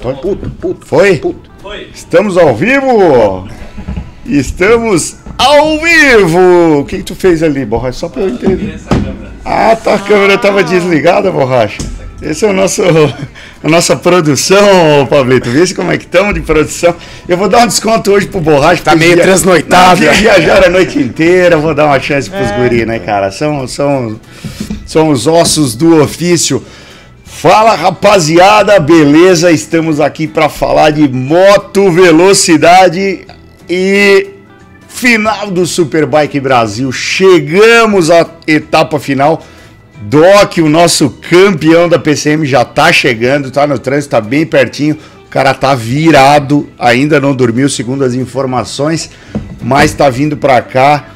Foi? Puto, puto. Foi? Puto. Foi. Estamos ao vivo? Estamos ao vivo! O que, que tu fez ali, Borracha? Só pra eu entender. Câmera. Ah, tá, a câmera tava desligada, Borracha. Esse é o nosso, a nossa produção, Pablito. Vê se como é que estamos de produção. Eu vou dar um desconto hoje pro Borracha. Tá meio via- transnoitado. Não, Viajaram a noite inteira, vou dar uma chance pros guri, né, cara? São, são, são os ossos do ofício. Fala rapaziada, beleza? Estamos aqui para falar de moto velocidade e final do Superbike Brasil. Chegamos à etapa final. Doc, o nosso campeão da PCM, já tá chegando, tá no trânsito, tá bem pertinho. O cara tá virado, ainda não dormiu, segundo as informações, mas tá vindo para cá.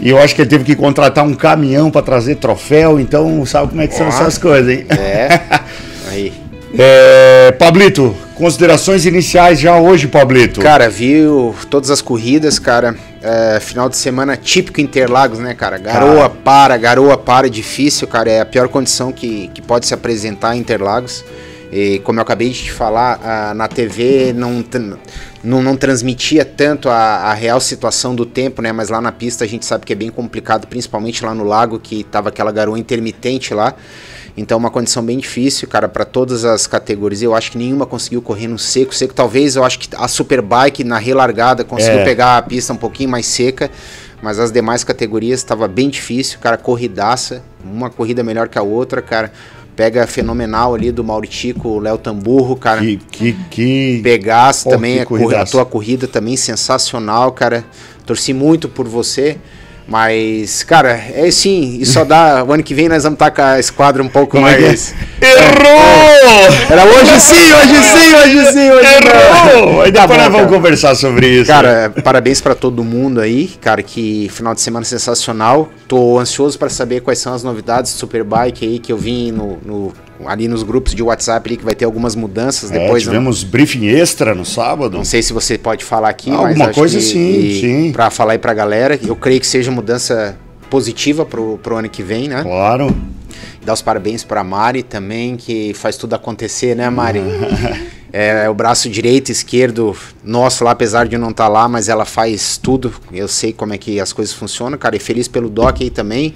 E eu acho que ele teve que contratar um caminhão para trazer troféu, então sabe como é que são essas coisas, hein? É. Aí. É, Pablito, considerações iniciais já hoje, Pablito. Cara, viu todas as corridas, cara. É, final de semana típico Interlagos, né, cara? Garoa Cara. para, garoa para, difícil, cara. É a pior condição que, que pode se apresentar em Interlagos. E como eu acabei de te falar, na TV não, não, não transmitia tanto a, a real situação do tempo, né? Mas lá na pista a gente sabe que é bem complicado, principalmente lá no lago, que tava aquela garoa intermitente lá. Então uma condição bem difícil, cara, para todas as categorias. Eu acho que nenhuma conseguiu correr no seco. Seco talvez, eu acho que a Superbike na relargada conseguiu É. pegar a pista um pouquinho mais seca, mas as demais categorias estava bem difícil, cara, corridaça, uma corrida melhor que a outra, cara. Pega fenomenal ali do Mauritico, Léo Tamburro, cara. Que, que, que... Pegasse Pô, também, que a, a tua corrida também sensacional, cara. Torci muito por você. Mas, cara, é sim, e só dá. O ano que vem nós vamos estar com a esquadra um pouco Como é que é? mais. Errou! Era hoje sim, hoje sim, hoje sim, hoje não. Errou! Aí Tá depois bom, nós vamos conversar sobre isso. Cara, parabéns pra todo mundo aí, cara, que final de semana sensacional. Tô ansioso pra saber quais são as novidades do Superbike aí que eu vi no, no- ali nos grupos de WhatsApp ali que vai ter algumas mudanças É, depois. né? tivemos briefing extra no sábado. Não sei se você pode falar aqui, Alguma mas acho coisa que, sim, e sim. Pra falar aí pra galera, eu creio que seja mudança positiva pro, pro ano que vem, né? Claro. Dar os parabéns pra Mari também, que faz tudo acontecer, né, Mari? é, o braço direito esquerdo nosso lá, apesar de não estar lá, mas ela faz tudo. Eu sei como é que as coisas funcionam, cara. E feliz pelo Doc aí também.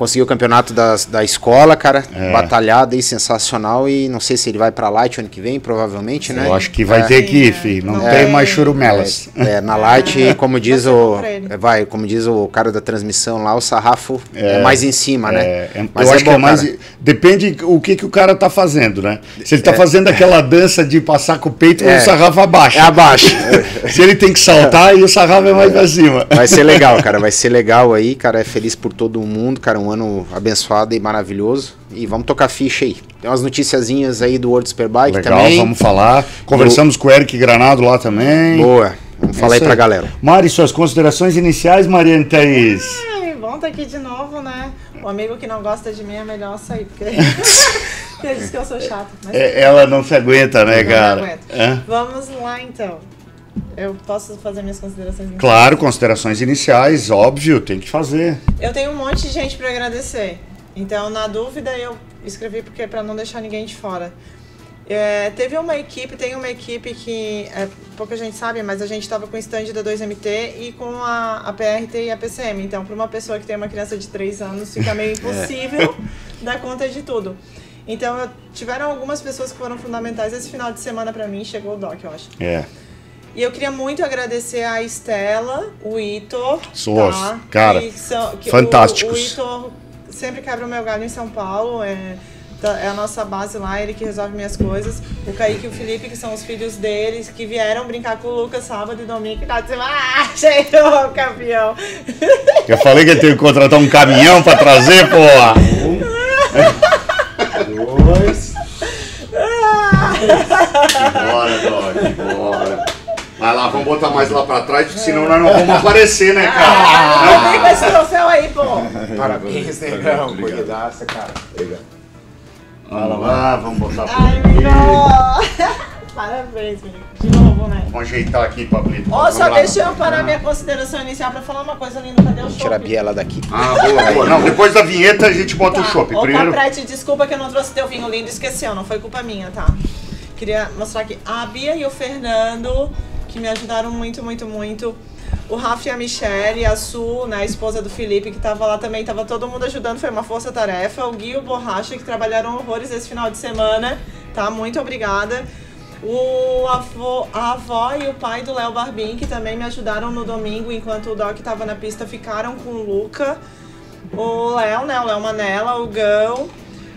Conseguiu o campeonato das, da escola, cara. É. Batalhado aí, sensacional. E não sei se ele vai pra Light ano que vem, provavelmente, né? Eu acho que vai É. ter que ir, filho. Não É. tem mais churumelas. É, é, na Light, como diz bom o. é, Vai, como diz o cara da transmissão lá, o sarrafo é, mais em cima, né? É, é, Mas eu é acho que é bom, mais. cara. Depende o que, que o cara tá fazendo, né? Se É. ele tá fazendo aquela dança de passar com o peito, É. o sarrafo abaixa. É abaixo. Se ele tem que saltar, aí o sarrafo é mais pra cima. Vai ser legal, cara. Vai ser legal aí, cara. É feliz por todo mundo, cara. Um ano abençoado e maravilhoso. E vamos tocar ficha aí. Tem umas noticiazinhas aí do World Superbike Legal, também. vamos falar. Conversamos com o Eric Granado lá também. Boa. Vamos falar aí pra galera. Mari, suas considerações iniciais, Mariane Thaís. Ai, bom estar aqui de novo, né? O amigo que não gosta de mim é melhor sair, porque ele diz que eu sou chata. Mas É, ela não se aguenta, né, não me cara? aguento. Hã? Vamos lá, então. Eu posso fazer minhas considerações? iniciais? Claro, considerações iniciais, óbvio, tem que fazer. Eu tenho um monte de gente para agradecer. Então, na dúvida, eu escrevi porque para não deixar ninguém de fora. É, teve uma equipe, tem uma equipe que é, pouca gente sabe, mas a gente estava com o stand da 2MT e com a, a PRT e a PCM. Então, para uma pessoa que tem uma criança de 3 anos, fica meio impossível dar conta de tudo. Então, eu- tiveram algumas pessoas que foram fundamentais. Esse final de semana, para mim, chegou o Doc, eu acho. É. E eu queria muito agradecer a Estela, o Ito. Suas, tá? cara, Que são- que fantásticos. O, o Ito sempre quebra o meu galho em São Paulo. É, é a nossa base lá, ele que resolve minhas coisas. O Kaique e o Felipe, que são os filhos deles, que vieram brincar com o Lucas sábado e domingo. Final de semana. Ah, chegou o campeão. Eu falei que eu tenho que contratar um caminhão pra trazer, porra. Um, dois. Bora, Doc, bora. Vai lá, vamos botar mais lá pra trás, porque senão nós não vamos aparecer, né, cara? Ah, vem com esse troféu aí, pô. Parabéns, negão. Corridaça, cara. Vamos lá, vamos botar por Ai, aqui. Parabéns, menino. De novo, né? Vamos ajeitar aqui, Pablito. Ó, Vamos só lá. deixa eu parar minha consideração inicial pra falar uma coisa linda. Cadê o Vamos tirar a biela daqui. Ah, boa, boa. Não, depois da vinheta a gente bota o chopp. Ô, Primeiro. Caprete, desculpa que eu não trouxe teu vinho lindo, esqueceu, não foi culpa minha, tá? Queria mostrar aqui a Bia e o Fernando, que me ajudaram muito, muito, muito. O Rafa e a Michelle, a Su, né, a esposa do Felipe, que tava lá também, tava todo mundo ajudando, foi uma força-tarefa. O Gui e o Borracha, que trabalharam horrores esse final de semana, tá? Muito obrigada. O avô, a avó e o pai do Léo Barbim, que também me ajudaram no domingo, enquanto o Doc tava na pista, ficaram com o Luca. O Léo, né, o Léo Manela, o Gão,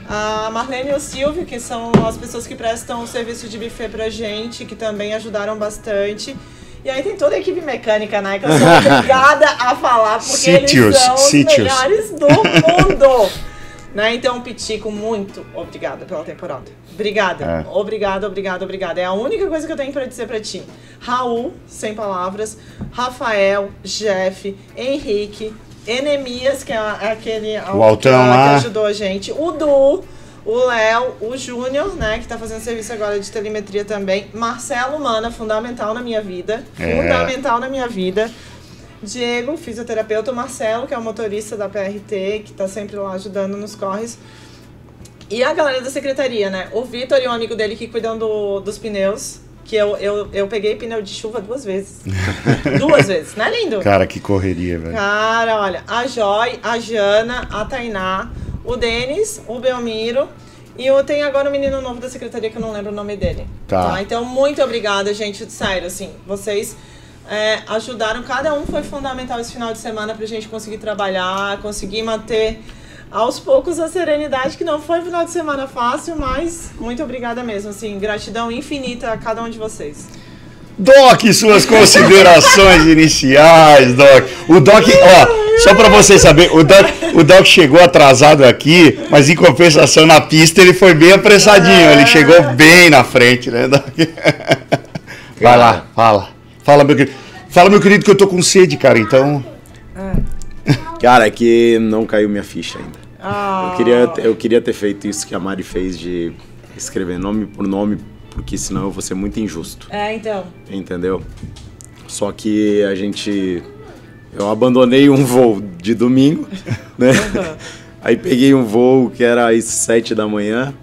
a Marlene e o Silvio, que são as pessoas que prestam o serviço de buffet pra gente, que também ajudaram bastante. E aí tem toda a equipe mecânica, né? Que eu sou obrigada a falar, porque Sítios, eles são os sítios. melhores do mundo. né? Então, Pitico, muito obrigada pela temporada. Obrigada. É. Obrigada, obrigada, obrigada. É a única coisa que eu tenho pra dizer pra ti. Raul, sem palavras. Rafael, Jeff, Henrique, Enemias, que é aquele O altão que, lá. que ajudou a gente. O Du, o Léo, o Júnior, né, que tá fazendo serviço agora de telemetria também. Marcelo Mana, fundamental na minha vida. É. Fundamental na minha vida. Diego, fisioterapeuta, o Marcelo, que é o motorista da PRT, que tá sempre lá ajudando nos corres. E a galera da secretaria, né? O Vitor e um amigo dele que cuidam do, dos pneus. Que eu, eu, eu peguei pneu de chuva duas vezes. duas vezes, não é lindo? Cara, que correria, velho. Cara, olha, a Joy, a Jana, a Tainá, o Denis, o Belmiro e o, tem agora um menino novo da secretaria que eu não lembro o nome dele. Tá. Então, muito obrigada, gente. Sério, assim, vocês é, ajudaram. Cada um foi fundamental esse final de semana pra gente conseguir trabalhar, conseguir manter aos poucos a serenidade, que não foi um final de semana fácil, mas muito obrigada mesmo. Assim, gratidão infinita a cada um de vocês. Doc, suas considerações iniciais, Doc. O Doc, ó, só pra vocês saberem, o Doc, o Doc chegou atrasado aqui, mas em compensação na pista ele foi bem apressadinho, ele chegou bem na frente, né, Doc? Vai lá, fala. Fala, meu querido. Fala, meu querido, que eu tô com sede, cara, então. Cara, é que não caiu minha ficha ainda. Ah, Eu queria, eu queria ter feito isso que a Mari fez de escrever nome por nome, porque senão eu vou ser muito injusto, É, então. entendeu? Só que a gente. Eu abandonei um voo de domingo, né? Aí peguei um voo que era às sete da manhã.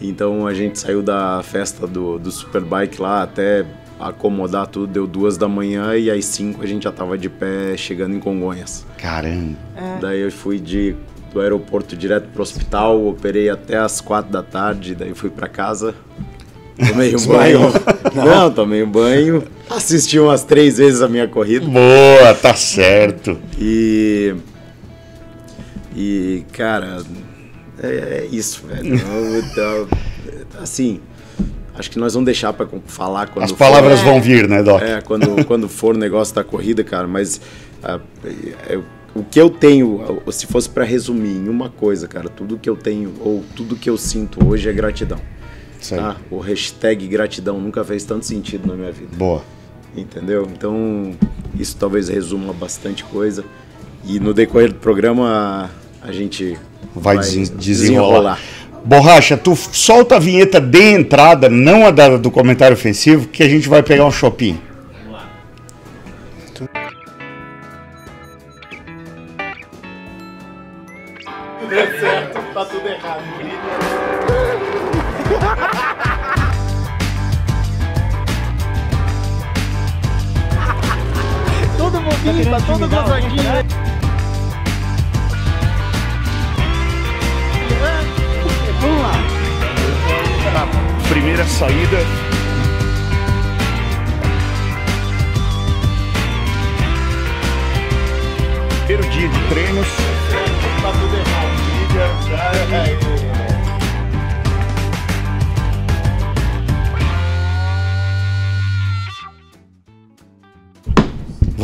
Então a gente saiu da festa do, do Superbike lá até acomodar tudo, deu duas da manhã e às cinco a gente já tava de pé chegando em Congonhas. Caramba. Daí eu fui de, do aeroporto direto pro hospital, operei até as quatro da tarde, daí fui pra casa, tomei um banho. Não, tomei um banho, assisti umas três vezes a minha corrida Boa, tá certo. e. E, cara, é, é isso, velho. Eu- eu- assim, acho que nós vamos deixar pra falar quando As for- palavras vão vir, né, Doc? é, quando, quando for o negócio da corrida, cara, mas ah, é, o que eu tenho, se fosse pra resumir em uma coisa, cara, tudo que eu tenho ou tudo que eu sinto hoje é gratidão. Tá? O hashtag gratidão nunca fez tanto sentido na minha vida, Boa. entendeu? Então, isso talvez resuma bastante coisa. E no decorrer do programa, a gente Vai, desen- desenrolar. Borracha, tu solta a vinheta de entrada, não a da- do comentário ofensivo, que a gente vai pegar um shopping. Todo bobinho, tá todo gozadinho. Vamos lá. Primeira saída. Primeiro dia de treinos. Tá tudo errado.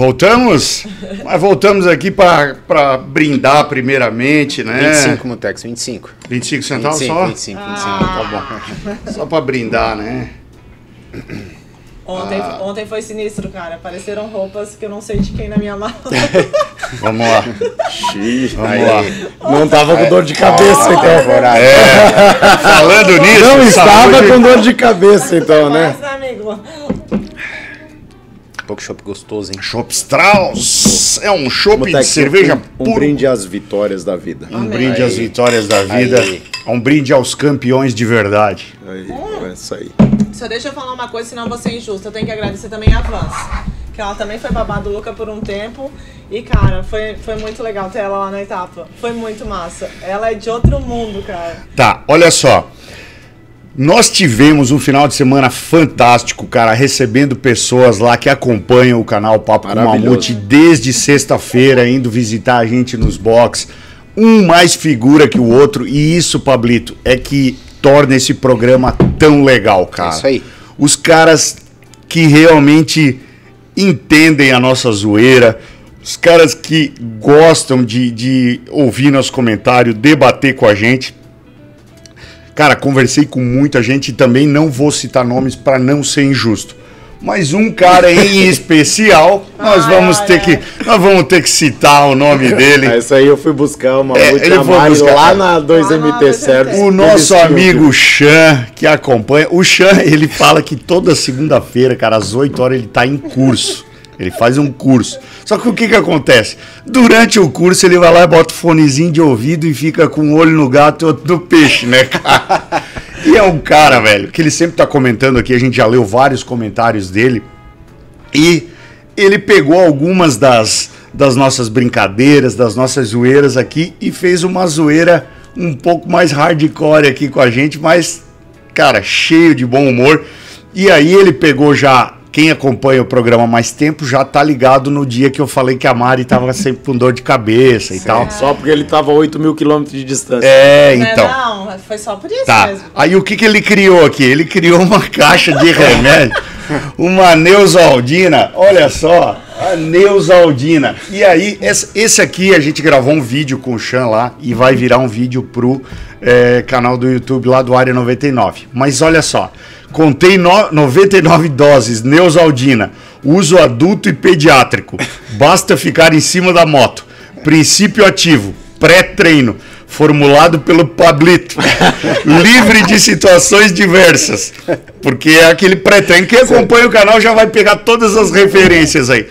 Voltamos? Mas voltamos aqui para brindar primeiramente, né? 25, Mutex, 25. 25 centavos 25, só? 25, 25, tá bom. Só para brindar, né? Ontem, Ah. ontem foi sinistro, cara. Apareceram roupas que eu não sei de quem na minha mala. Vamos lá. Xiii, Vamos aí, lá. Não tava com dor de cabeça, então. É, falando nisso, Não estava saúde- com dor de cabeça, então, né? Mas, amigo, Pouco chopp gostoso, hein? Chopp Strauss é um chopp de Mutex, cerveja um, um puro. brinde às vitórias da vida. Um brinde às Aí. vitórias da vida. Aí. Um brinde aos campeões de verdade. Aí, é isso aí. Só deixa eu falar uma coisa, senão eu vou ser injusta. Eu tenho que agradecer também a Vans. Que ela também foi babaduca por um tempo. E, cara, foi, foi muito legal ter ela lá na etapa. Foi muito massa. Ela é de outro mundo, cara. Tá, olha só. Nós tivemos um final de semana fantástico, cara, recebendo pessoas lá que acompanham o canal Papo com. Mamute desde sexta-feira, indo visitar a gente nos box. Um mais figura que o outro, e isso, Pablito, é que torna esse programa tão legal, cara. É isso aí. Os caras que realmente entendem a nossa zoeira, os caras que gostam de, de ouvir nosso comentário, debater com a gente. Cara, conversei com muita gente e também não vou citar nomes para não ser injusto. Mas um cara em especial, nós Ai, vamos ter olha. que nós vamos ter que citar o nome dele. Ah, Isso aí eu fui buscar uma É, ele foi buscar- lá na 2MT Lá na 2MT. Service. O nosso amigo Chan, que acompanha. O Chan, ele fala que toda segunda-feira, cara, às 8 horas, ele tá em curso. Ele faz um curso. Só que o que que acontece? Durante o curso, ele vai lá e bota o fonezinho de ouvido e fica com um olho no gato e outro no peixe, né, cara? E é um cara, velho, que ele sempre tá comentando aqui, a gente já leu vários comentários dele. E ele pegou algumas das, das nossas brincadeiras, das nossas zoeiras aqui e fez uma zoeira um pouco mais hardcore aqui com a gente, mas, cara, cheio de bom humor. E aí ele pegou já. Quem acompanha o programa há mais tempo já tá ligado no dia que eu falei que a Mari tava sempre com dor de cabeça e tal. Só porque ele tava a 8 mil quilômetros de distância. É, então. Não, foi só por isso Tá. mesmo. Aí o que, que ele criou aqui? Ele criou uma caixa de remédio, uma Neusaldina, olha só, a Neusaldina. E aí, esse, aqui a gente gravou um vídeo com o Chan lá e vai virar um vídeo pro eh, canal do YouTube lá do Área 99. Mas olha só, contei no, 99 doses Neusaldina, uso adulto e pediátrico. Basta ficar em cima da moto. Princípio ativo, pré-treino, formulado pelo Pablito, livre de situações diversas. Porque é aquele pré-treino. Quem acompanha o canal já vai pegar todas as referências aí.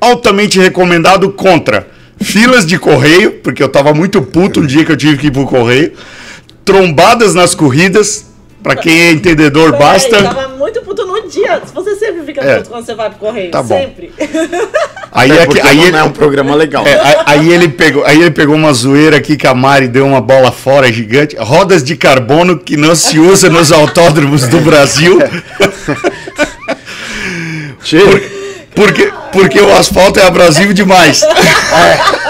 Altamente recomendado contra filas de correio, porque eu tava muito puto um dia que eu tive que ir pro correio. Trombadas nas corridas, para quem é entendedor, basta. tava muito puto no dia. Você sempre fica É. puto quando você vai pro correio. Tá bom. sempre. Aí, é que- porque aí não ele- é um programa legal. É, aí, aí ele pegou, aí ele pegou uma zoeira aqui que a Mari deu uma bola fora gigante. Rodas de carbono que não se usa nos autódromos do Brasil. Por- porque, porque o asfalto é abrasivo demais.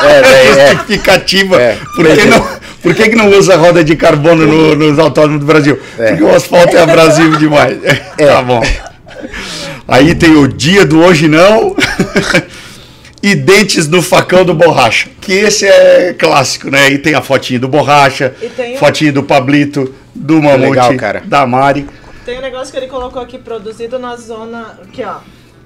É, é, Justificativa. É. Por, que não, por que, que não usa roda de carbono no- nos autódromos do Brasil? Porque o asfalto é abrasivo demais. Tá bom. Aí tem o dia do hoje não. e dentes no facão do borracha. Que esse é clássico, né? Aí tem a fotinha do borracha, E tem o- fotinha do Pablito, do Mamute, legal, cara. da Mari. Tem um negócio que ele colocou aqui, produzido na zona. Aqui, ó.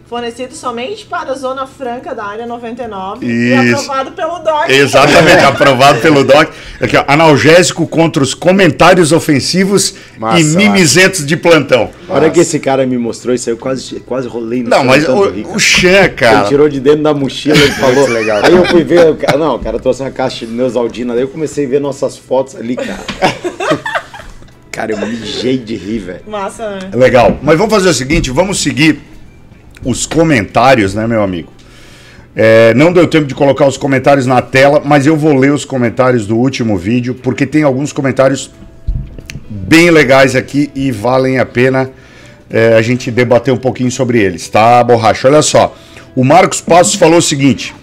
Fornecido somente para a Zona Franca da área 99 e Isso. aprovado pelo DOC. Exatamente, aprovado pelo DOC. Aqui, ó, analgésico contra os comentários ofensivos Massa, e mimizentos de plantão. A hora que esse cara me mostrou isso aí, eu quase, quase rolei no Não, mas de tanto o, rir, cara. o Ele tirou de dentro da mochila e falou. Legal. Aí eu fui ver, o cara, não, o cara trouxe uma caixa de Neusaldina, daí eu comecei a ver nossas fotos ali, cara. cara, eu mijei de rir, velho. Massa, né? Legal. Mas vamos fazer o seguinte, vamos seguir os comentários, né, meu amigo? É, não deu tempo de colocar os comentários na tela, mas eu vou ler os comentários do último vídeo, porque tem alguns comentários bem legais aqui e valem a pena é, a gente debater um pouquinho sobre eles, tá, Borracha? Olha só, o Marcos Passos falou o seguinte: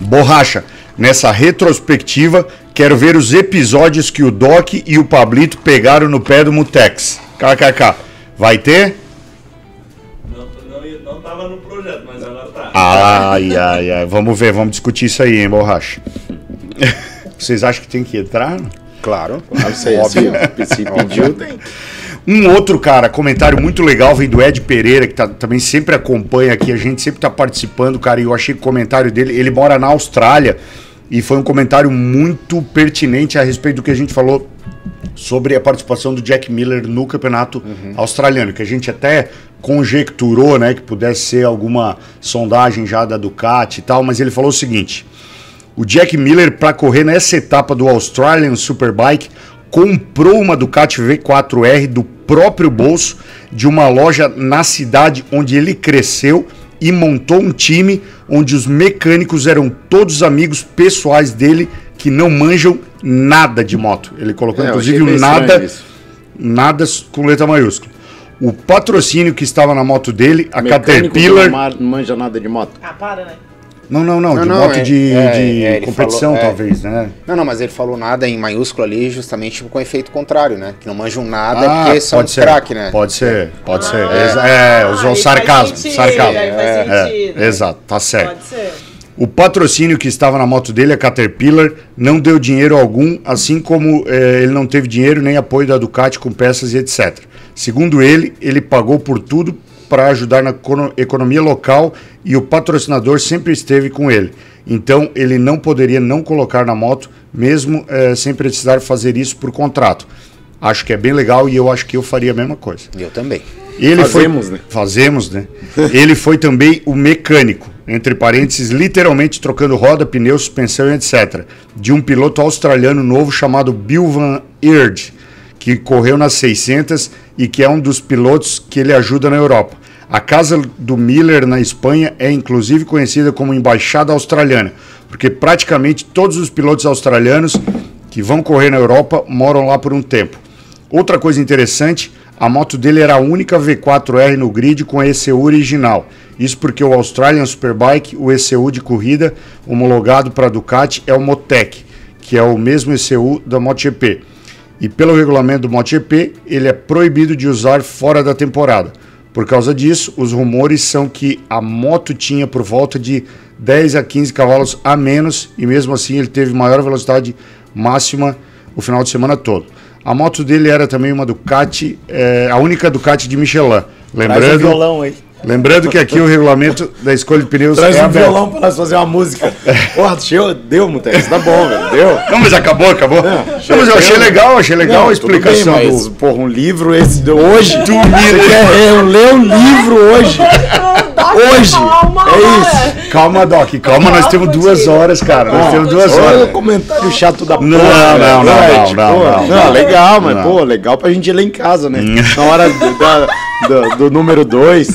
Borracha, nessa retrospectiva, quero ver os episódios que o Doc e o Pablito pegaram no pé do Mutex. KKK. Vai ter? Ai, ai, ai. Vamos ver, vamos discutir isso aí, hein, Borracha? Vocês acham que tem que entrar? Claro. Não sei, assim, se pediu, tem. Um outro, cara, comentário muito legal vem do Ed Pereira, que tá- também sempre acompanha aqui, a gente sempre tá participando, cara, e eu achei que o comentário dele, ele mora na Austrália, e foi um comentário muito pertinente a respeito do que a gente falou sobre a participação do Jack Miller no campeonato australiano, que a gente até conjecturou, né, que pudesse ser alguma sondagem já da Ducati e tal, mas ele falou o seguinte: o Jack Miller para correr nessa etapa do Australian Superbike comprou uma Ducati V4R do próprio bolso de uma loja na cidade onde ele cresceu e montou um time onde os mecânicos eram todos amigos pessoais dele que não manjam nada de moto. Ele colocou É, inclusive nada, isso. nada com letra maiúscula. O patrocínio que estava na moto dele, a Mecânico Caterpillar. Não ma- não manja nada de moto. Ah, para, né? Não, não, não, Não, de não, moto é- de, é, de é, competição, falou- é. talvez, né? Não, não, mas ele falou nada em maiúsculo ali, justamente com efeito contrário, né? Que não manjam nada Ah, porque são ser, craque, né? Pode ser, pode ser. Ah, Exa- É, usou aí sarcasmo, sentido, sarcasmo. É, sentido. exato, tá certo. Pode ser. O patrocínio que estava na moto dele, a Caterpillar, não deu dinheiro algum, assim como eh, ele não teve dinheiro nem apoio da Ducati com peças e etc. Segundo ele, ele pagou por tudo para ajudar na econo- economia local e o patrocinador sempre esteve com ele. Então ele não poderia não colocar na moto, mesmo eh, sem precisar fazer isso por contrato. Acho que é bem legal e eu acho que eu faria a mesma coisa. Eu também. Ele Fazemos, foi, né? Fazemos, né? Ele foi também o mecânico, entre parênteses, literalmente trocando roda, pneu, suspensão e etc. De um piloto australiano novo chamado Bill Van Eerd, que correu nas 600 e que é um dos pilotos que ele ajuda na Europa. A casa do Miller na Espanha é inclusive conhecida como Embaixada Australiana, porque praticamente todos os pilotos australianos que vão correr na Europa moram lá por um tempo. Outra coisa interessante, a moto dele era a única V4R no grid com ECU original. Isso porque o Australian Superbike, o ECU de corrida homologado para Ducati é o Motec, que é o mesmo ECU da MotoGP. E pelo regulamento do MotoGP, ele é proibido de usar fora da temporada. Por causa disso, os rumores são que a moto tinha por volta de 10 a 15 cavalos a menos e mesmo assim ele teve maior velocidade máxima o final de semana todo. A moto dele era também uma Ducati, eh, a única Ducati de Michelin. Traz um Lembrando, violão aí. Lembrando que aqui o regulamento da escolha de pneus Traz é um aberto. violão pra nós fazer uma música. Porra, chegou, deu, Mutex. Tá bom, velho. Deu. Não, mas acabou, acabou. Não, mas eu achei legal, achei legal Não, a tudo bem, explicação mas, do. Porra, um livro esse de hoje. Tu quer eu ler um livro hoje? Hoje. É isso. Calma, Doc, calma, nós temos duas horas, cara. Nós temos duas Olha o horas. comentário chato da porra. Não, velho. não, não, não, não, não, não. legal, mas, Não. pô, legal pra gente ler em casa, né? Na hora do, da- do, do número 2.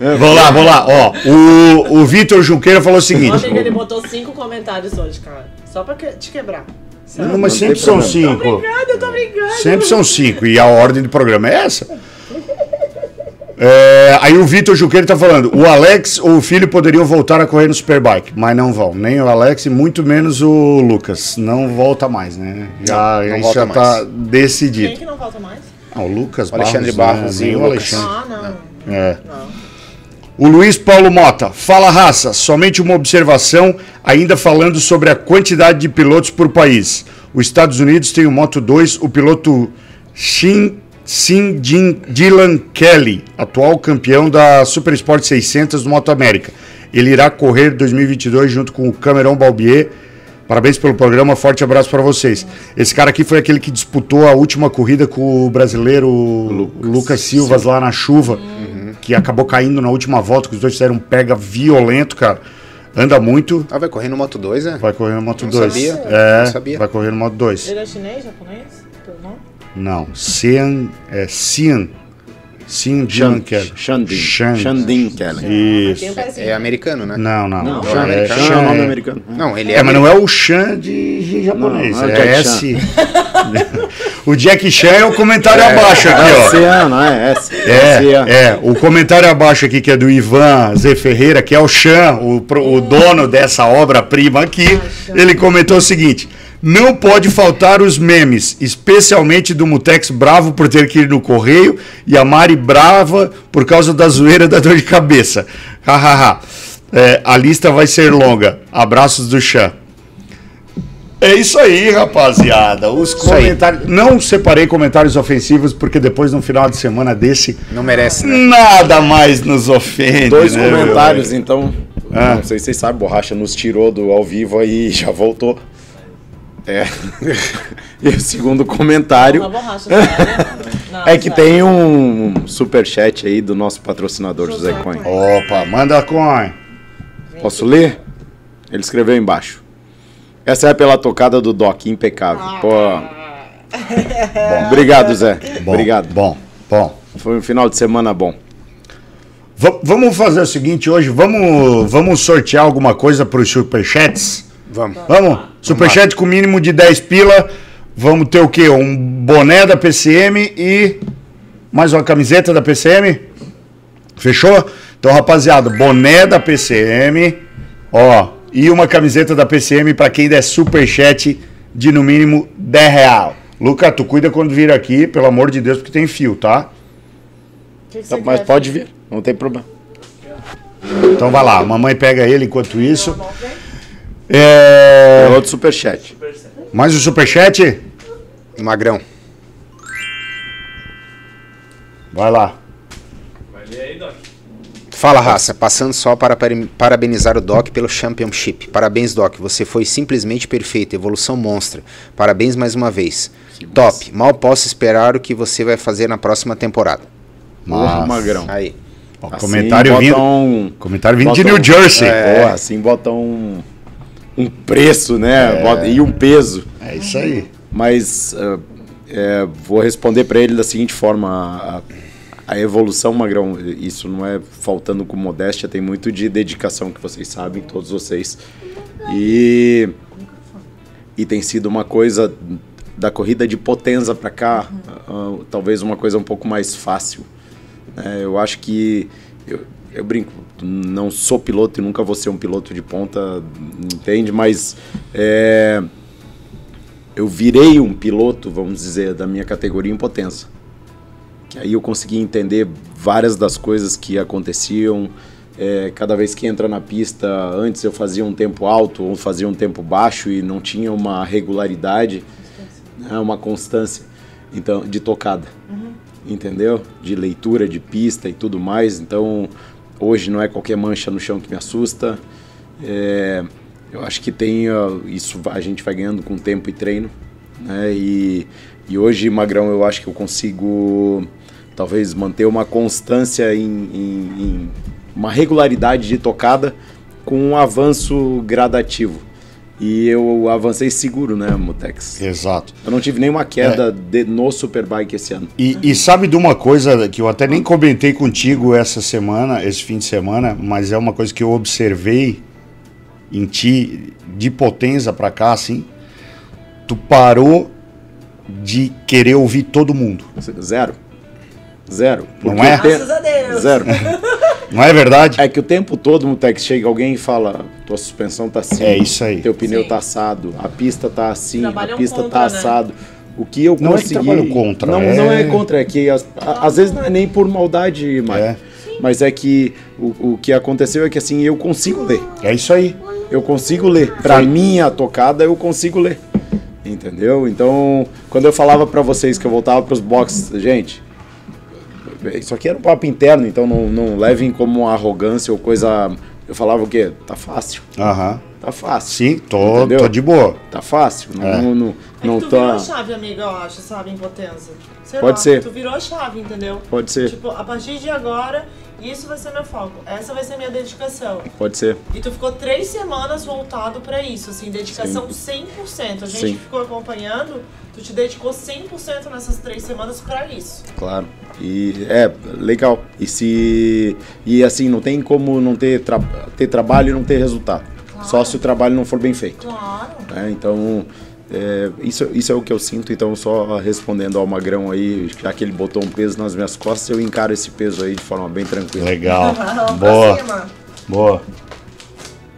Vamos lá, vamos lá. Ó, o, o Vitor Junqueira falou o seguinte. amigo, ele botou cinco comentários hoje, cara. Só pra que- te quebrar. Não, mas Não sempre são cinco. Obrigada, eu tô brincando. Sempre são cinco. E a ordem do programa é essa. É, aí o Vitor Junqueira tá falando: o Alex ou o filho poderiam voltar a correr no Superbike, mas não vão. Nem o Alex e muito menos o Lucas. Não volta mais, né? Já, Não, não isso já mais. tá Quem decidido. que não volta mais? Ah, o Lucas O Alexandre Barros, Barros né? e o. Alexandre. Ah, não. É. Não. O Luiz Paulo Mota, fala raça, somente uma observação, ainda falando sobre a quantidade de pilotos por país. Os Estados Unidos tem o Moto 2, o piloto Shin, Sim Jin Dylan Kelly, atual campeão da Super Sport 600 do Moto América. Ele irá correr 2022 junto com o Cameron Balbier. Parabéns pelo programa, forte abraço para vocês. Esse cara aqui foi aquele que disputou a última corrida com o brasileiro Lucas, Silvas lá na chuva, que acabou caindo na última volta, que os dois fizeram um pega violento, cara. Anda muito, Ah, vai correr no Moto 2, né? vai correr no Moto Não 2. sabia, É, não sabia. vai correr no Moto 2. Ele é chinês, japonês? Nome? Não, Cian, é Cian, Cian Dylan Kelly. Xandin Kelly. Isso. É americano, né? Não, não. Não, é. Xan é Xan o nome é- americano. Não, ele é. É, mas não é o Chan de, japonês, Não, não é o é Jack S. o Jack Chan é o comentário abaixo aqui, É ó. oceano, é. É, É, é, o comentário abaixo aqui que é do Ivan Zé Ferreira, que é o Chan, o, o dono dessa obra-prima aqui, ele comentou o seguinte: não pode faltar os memes, especialmente do Mutex bravo por ter que ir no correio e a Mari brava por causa da zoeira da dor de cabeça. Hahaha. É, a lista vai ser longa. Abraços do Chan. É isso aí, rapaziada. Os comentários. Não separei comentários ofensivos, porque depois, no final de semana desse, Não merece, né? nada mais nos ofende. Dois né, comentários, meu? então. Ah. Não sei se vocês sabem, Borracha nos tirou do ao vivo aí e já voltou. É. e o segundo comentário Uma borracha? Não, é que tem um superchat aí do nosso patrocinador José Coin. Opa, manda coin. Posso ler? Ele escreveu embaixo. Essa é pela tocada do Doc, impecável. Pô, Obrigado, Zé. Bom, Obrigado. Bom, bom. Foi um final de semana bom. Va- vamos fazer o seguinte hoje, vamos, vamos sortear alguma coisa para os superchats? Vamos. Vamos? Superchat com mínimo de 10 pila. Vamos ter o quê? Um boné da PCM e mais uma camiseta da PCM? Fechou? Então, rapaziada, boné da PCM, ó, e uma camiseta da PCM para quem der superchat de no mínimo 10 real. Luca, tu cuida quando vir aqui, pelo amor de Deus, porque tem fio, tá? Que que Tá, mas quer? pode vir, não tem problema. Então vai lá, mamãe pega ele enquanto isso. É... É outro superchat. Mais um superchat? Magrão. Vai lá. Vai ler aí, Doc. Fala, raça. Passando só para parabenizar o Doc pelo Championship. Parabéns, Doc. Você foi simplesmente perfeito. Evolução monstra. Parabéns mais uma vez. Top. Mal posso esperar o que você vai fazer na próxima temporada. Porra. Magrão. Aí. Ó, Assim comentário vindo. um- Comentário vindo de New Jersey. É, Porra, assim bota um, um preço, né? Bota- e um peso. É isso aí. Mas ah, é, vou responder para ele da seguinte forma: a, a evolução, Magrão, isso não é faltando com modéstia, tem muito de dedicação que vocês sabem, todos vocês. E, e tem sido uma coisa da corrida de Potenza para cá, ah, talvez uma coisa um pouco mais fácil. né? eu acho que eu, eu brinco, não sou piloto e nunca vou ser um piloto de ponta, entende? Mas é, eu virei um piloto, vamos dizer, da minha categoria em Potenza. Que aí eu consegui entender várias das coisas que aconteciam. É, cada vez que entra na pista, antes eu fazia um tempo alto ou fazia um tempo baixo e não tinha uma regularidade, né, uma constância então de tocada, entendeu? De leitura de pista e tudo mais. Então hoje não é qualquer mancha no chão que me assusta. É, eu acho que tem isso a gente vai ganhando com tempo e treino, né? E, e hoje Magrão eu acho que eu consigo talvez manter uma constância em, em- em uma regularidade de tocada com um avanço gradativo. E eu avancei seguro, né, Mutex? Exato. Eu não tive nenhuma queda de- no Superbike esse ano. E, e sabe de uma coisa que eu até nem comentei contigo essa semana, esse fim de semana, mas é uma coisa que eu observei em ti de Potenza pra cá, assim. Tu parou de querer ouvir todo mundo. Zero. Zero. Não é? te- Graças a Deus. Zero. Não é verdade? É que o tempo todo, Mutex, chega alguém e fala: tua suspensão tá assim. É isso aí. Teu pneu Sim. tá assado, a pista tá assim, Trabalham a pista contra, tá né? assado. O que eu Não é que consegui. trabalham contra, Não, é- não é contra, é que as- a- às vezes não é nem por maldade, Mário. É. Mas é que o, o que aconteceu é que assim, eu consigo ler. É isso aí. Eu consigo ler. Pra minha tocada, eu consigo ler. Entendeu? Então, quando eu falava pra vocês que eu voltava pros boxes, gente, isso aqui era um papo interno, então não, não levem como uma arrogância ou coisa. Eu falava o quê? Tá fácil. Aham. Tá fácil. Sim, tô, Entendeu? tô de boa. Tá fácil. Não, É. não, não, É que não tu virou a tá. chave, amiga, eu acho, sabe, em. Sei Pode lá, ser. Tu virou a chave, entendeu? Pode ser. Tipo, a partir de agora, isso vai ser meu foco. Essa vai ser minha dedicação. Pode ser. E tu ficou três semanas voltado pra isso, assim, dedicação 100%. A gente Sim. ficou acompanhando, tu te dedicou 100% nessas três semanas pra isso. Claro. E é legal. E se e assim não tem como não ter tra- ter trabalho e não ter resultado. Só se o trabalho não for bem feito. Claro. né? Então é, isso, isso é o que eu sinto. Então só respondendo ao Magrão aí, já que ele botou um peso nas minhas costas, eu encaro esse peso aí de forma bem tranquila. Legal. Boa. Boa.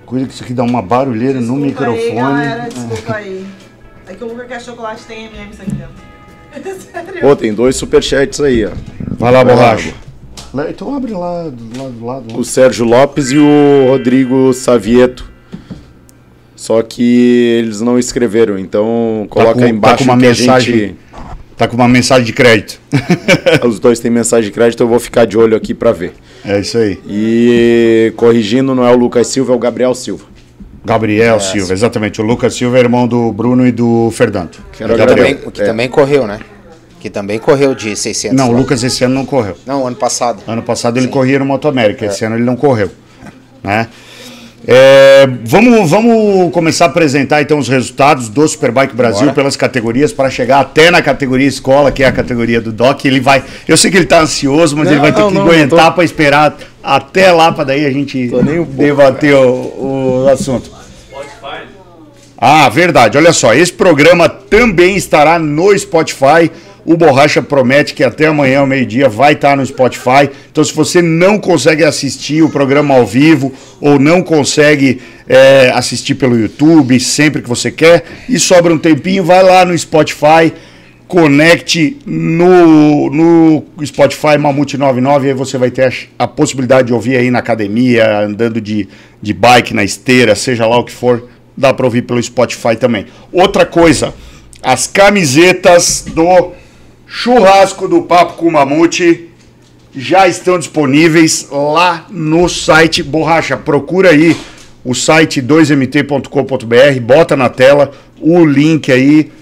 Cuida que isso aqui dá uma barulheira no Desculpa microfone. Aí, galera, desculpa aí. É que o Luca quer chocolate tem M&M's aqui dentro. Sério. Pô, tem dois superchats aí, ó. Vai lá, borracha. Então abre lá do lado do lado. O Sérgio Lopes e o Rodrigo Savieto. Só que eles não escreveram, então coloca com- aí embaixo tá com uma que a mensagem. gente- Tá com uma mensagem de crédito. Os dois têm mensagem de crédito, eu vou ficar de olho aqui pra ver. é isso aí. E corrigindo, não é o Lucas Silva, é o Gabriel Silva. Gabriel Silva, exatamente. O Lucas Silva é irmão do Bruno e do Fernando. Que Gabriel. também, que É. também correu, né? Que também correu de 600. Não, o. Lucas esse ano não correu. Não, ano passado. Ano passado ele corria no Moto É. América, esse ano ele não correu. Né? É, vamos, vamos começar a apresentar então os resultados do Superbike Brasil Bora. pelas categorias para chegar até na categoria escola, que é a categoria do DOC. Ele vai, eu sei que ele está ansioso, mas Não, ele vai ter não, que não, aguentar tô. para esperar até lá para daí a gente um pouco, debater o, o assunto. Spotify. Ah, verdade. Olha só, esse programa também estará no Spotify. O Borracha promete que até amanhã, ao meio-dia, vai estar no Spotify. Então, se você não consegue assistir o programa ao vivo ou não consegue é, assistir pelo YouTube sempre que você quer e sobra um tempinho, vai lá no Spotify, conecte no, no Spotify Mamute 99 e aí você vai ter a, a possibilidade de ouvir aí na academia, andando de, de bike na esteira, seja lá o que for, dá para ouvir pelo Spotify também. Outra coisa, as camisetas do churrasco do Papo com Mamute já estão disponíveis lá no site Borracha. Procura aí o site 2mt.com.br, bota na tela o link aí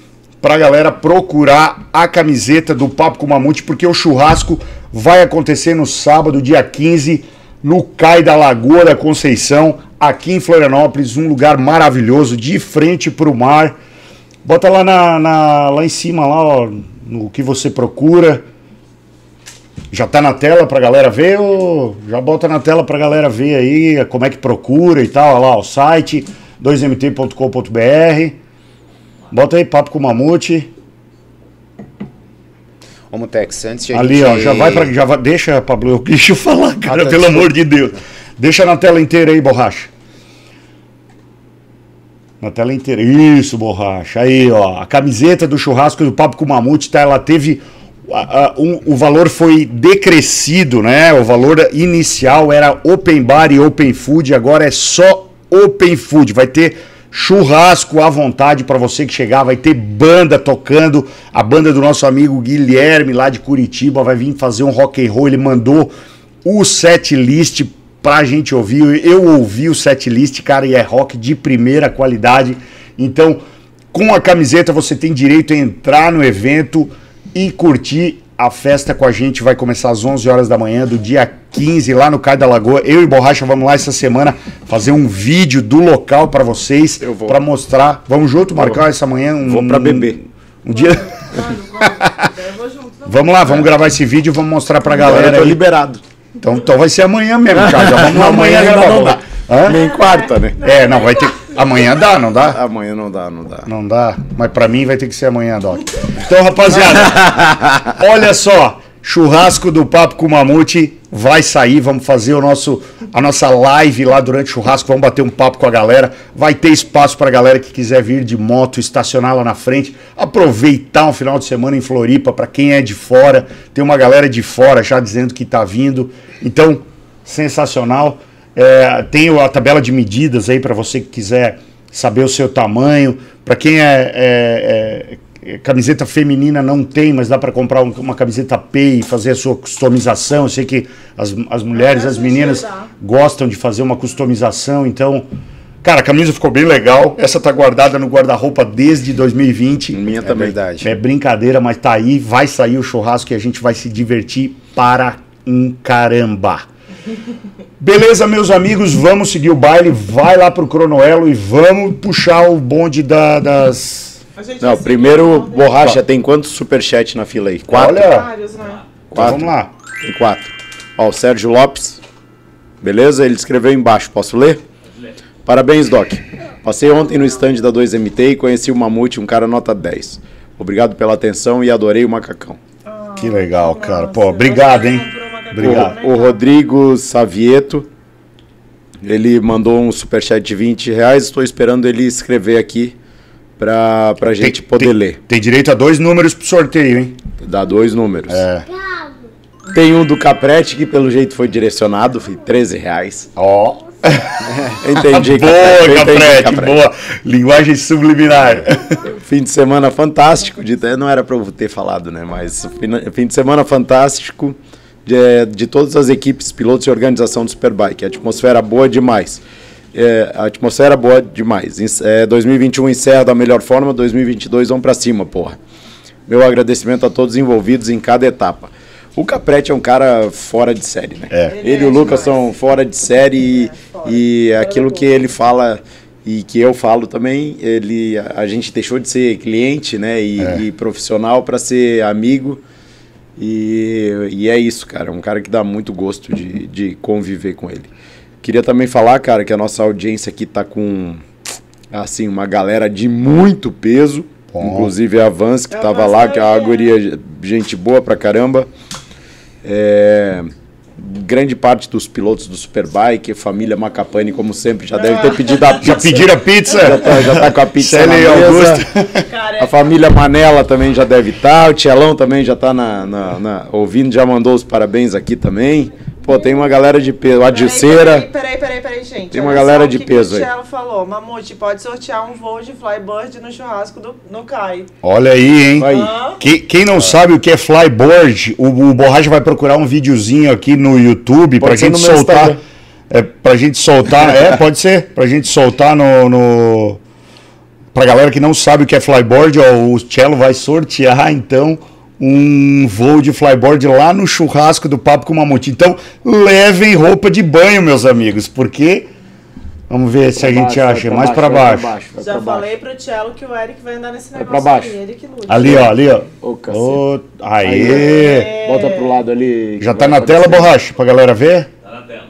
pra galera procurar a camiseta do Papo com Mamute, porque o churrasco vai acontecer no sábado, dia 15, no Cai da Lagoa da Conceição, aqui em Florianópolis, um lugar maravilhoso, de frente pro mar. Bota lá, na, na- lá em cima, lá, ó, no que você procura. Já tá na tela pra galera ver ou já bota na tela pra galera ver aí como é que procura e tal, olha lá, o site 2mt.com.br. Bota aí papo com o Mamute. Ô, Mutex, antes de Ali, gente... ó, já vai para já vai, deixa, Pablo, eu deixa eu falar, cara, tá, pelo desculpa. amor de Deus. Deixa na tela inteira aí, borracha. Na tela inteira. Isso, borracha. Aí, ó, a camiseta do churrasco do Papo com o Mamute, tá? Ela teve a- a- um- o valor foi decrescido, né? O valor inicial era open bar e open food, agora é só open food. Vai ter churrasco à vontade para você que chegar, vai ter banda tocando, a banda do nosso amigo Guilherme lá de Curitiba vai vir fazer um rock and roll, ele mandou o set list pra gente ouvir. Eu ouvi o set list, cara, e é rock de primeira qualidade. Então, com a camiseta você tem direito a entrar no evento e curtir a festa com a gente. Vai começar às 11 horas da manhã do dia 15 lá no Cai da Lagoa. Eu e Borracha vamos lá essa semana fazer um vídeo do local pra vocês, Eu vou. para mostrar. Vamos junto marcar essa manhã um Vou pra beber. Um dia. Vamos lá, vamos gravar esse vídeo e vamos mostrar pra galera eu tô aí. liberado. Então, então vai ser amanhã mesmo, Thiago. Já vamos lá amanhã gravar. não dá. Hã? Nem quarta, né? É, não, vai ter. Amanhã dá, não dá? Amanhã não dá, não dá. Não dá, mas pra mim vai ter que ser amanhã, Doc. Então, rapaziada, olha só, churrasco do Papo com o Mamute vai sair, vamos fazer o nosso, a nossa live lá durante o churrasco, vamos bater um papo com a galera, vai ter espaço pra galera que quiser vir de moto, estacionar lá na frente, aproveitar um final de semana em Floripa, pra quem é de fora, tem uma galera de fora já dizendo que tá vindo, então, sensacional. É, tem a tabela de medidas aí para você que quiser saber o seu tamanho. Para quem é, é- é- camiseta feminina não tem, mas dá para comprar um- uma camiseta P e fazer a sua customização. Eu sei que as, as mulheres, Ah, as meninas gostam de fazer uma customização. Então, cara, a camisa ficou bem legal. Essa tá guardada no guarda-roupa desde 2020. Minha É também. verdade. É brincadeira, mas tá aí, vai sair o churrasco e a gente vai se divertir para um caramba. Beleza, meus amigos, vamos seguir o baile, vai lá pro Cronoelo e vamos puxar o bonde da- das. Não, primeiro, ordem. borracha, tem quantos superchat na fila aí? Quatro? Olha, Vários, né? então Quatro. vamos lá. Tem quatro. Ó, o Sérgio Lopes. Beleza? Ele escreveu embaixo. Posso ler? Parabéns, Doc. Passei ontem no stand da 2MT e conheci o Mamute, um cara nota 10. Obrigado pela atenção e adorei o macacão. Que legal, cara. Pô, obrigado, hein? Obrigado. legal. O Rodrigo Savieto, ele mandou um superchat de 20 reais. Estou esperando ele escrever aqui pra, pra gente poder tem, ler. Tem direito a dois números pro sorteio, hein? Dá dois números. É. Tem um do Caprete que pelo jeito foi direcionado, foi 13 reais. Ó. Entendi, boa, Caprete, Caprete, Caprete. boa. Linguagem subliminar. Fim de semana fantástico, de, não era para eu ter falado, né? Mas fim de semana fantástico de, de todas as equipes, pilotos e organização do Superbike. A atmosfera boa demais. É, a atmosfera boa demais. Em- é, 2021 encerra da melhor forma, 2022 vamos para cima, porra. Meu agradecimento a todos envolvidos em cada etapa. O Capretti é um cara fora de série, né? É. Ele Ele, e é o Lucas demais. são fora de série e, É, e aquilo que ele fala e que eu falo também, ele a, a gente deixou de ser cliente, né, e, É. e profissional para ser amigo. E, e é isso, cara. É um cara que dá muito gosto de, de conviver com ele. Queria também falar, cara, que a nossa audiência aqui tá com assim uma galera de muito peso. Bom. Inclusive a Vance, que A tava Vance lá, tá que é é. guria gente boa pra caramba. É, grande parte dos pilotos do Superbike, família Macapane, como sempre, já deve ter pedido a Já pizza. pediram a pizza? Já tá, já tá com a pizza Célia na mesa. Augusto. Cara, A família Manela também já deve estar, o Tielão também já tá na, na- na- ouvindo, já mandou os parabéns aqui também. Pô, tem uma galera de peso. A Peraí, Dilceira. Peraí, peraí, peraí, peraí, gente. Tem uma galera de que peso aí. O Cello falou, Mamute, pode sortear um voo de Flybird no churrasco do, no CAI. Olha aí, hein? Aí. Que- quem não sabe o que é flyboard, o, o Borracha vai procurar um videozinho aqui no YouTube ser gente soltar. Instagram. É, pra gente soltar, é, pode ser, pra gente soltar no, no. Pra galera que não sabe o que é flyboard, ó, o Cello vai sortear então um voo de flyboard lá no churrasco do Papo com Mamute. Então levem roupa de banho, meus amigos, porque. Vamos ver se a gente acha. Mais pra baixo. vai Já pra falei pro Cello que o Eric vai andar nesse negócio pra baixo. Ali, ó, ali, ó. Ô, cacete. Ô, aê! É. Bota pro lado ali. Já tá na tela, borracha, pra galera ver? Tá na tela.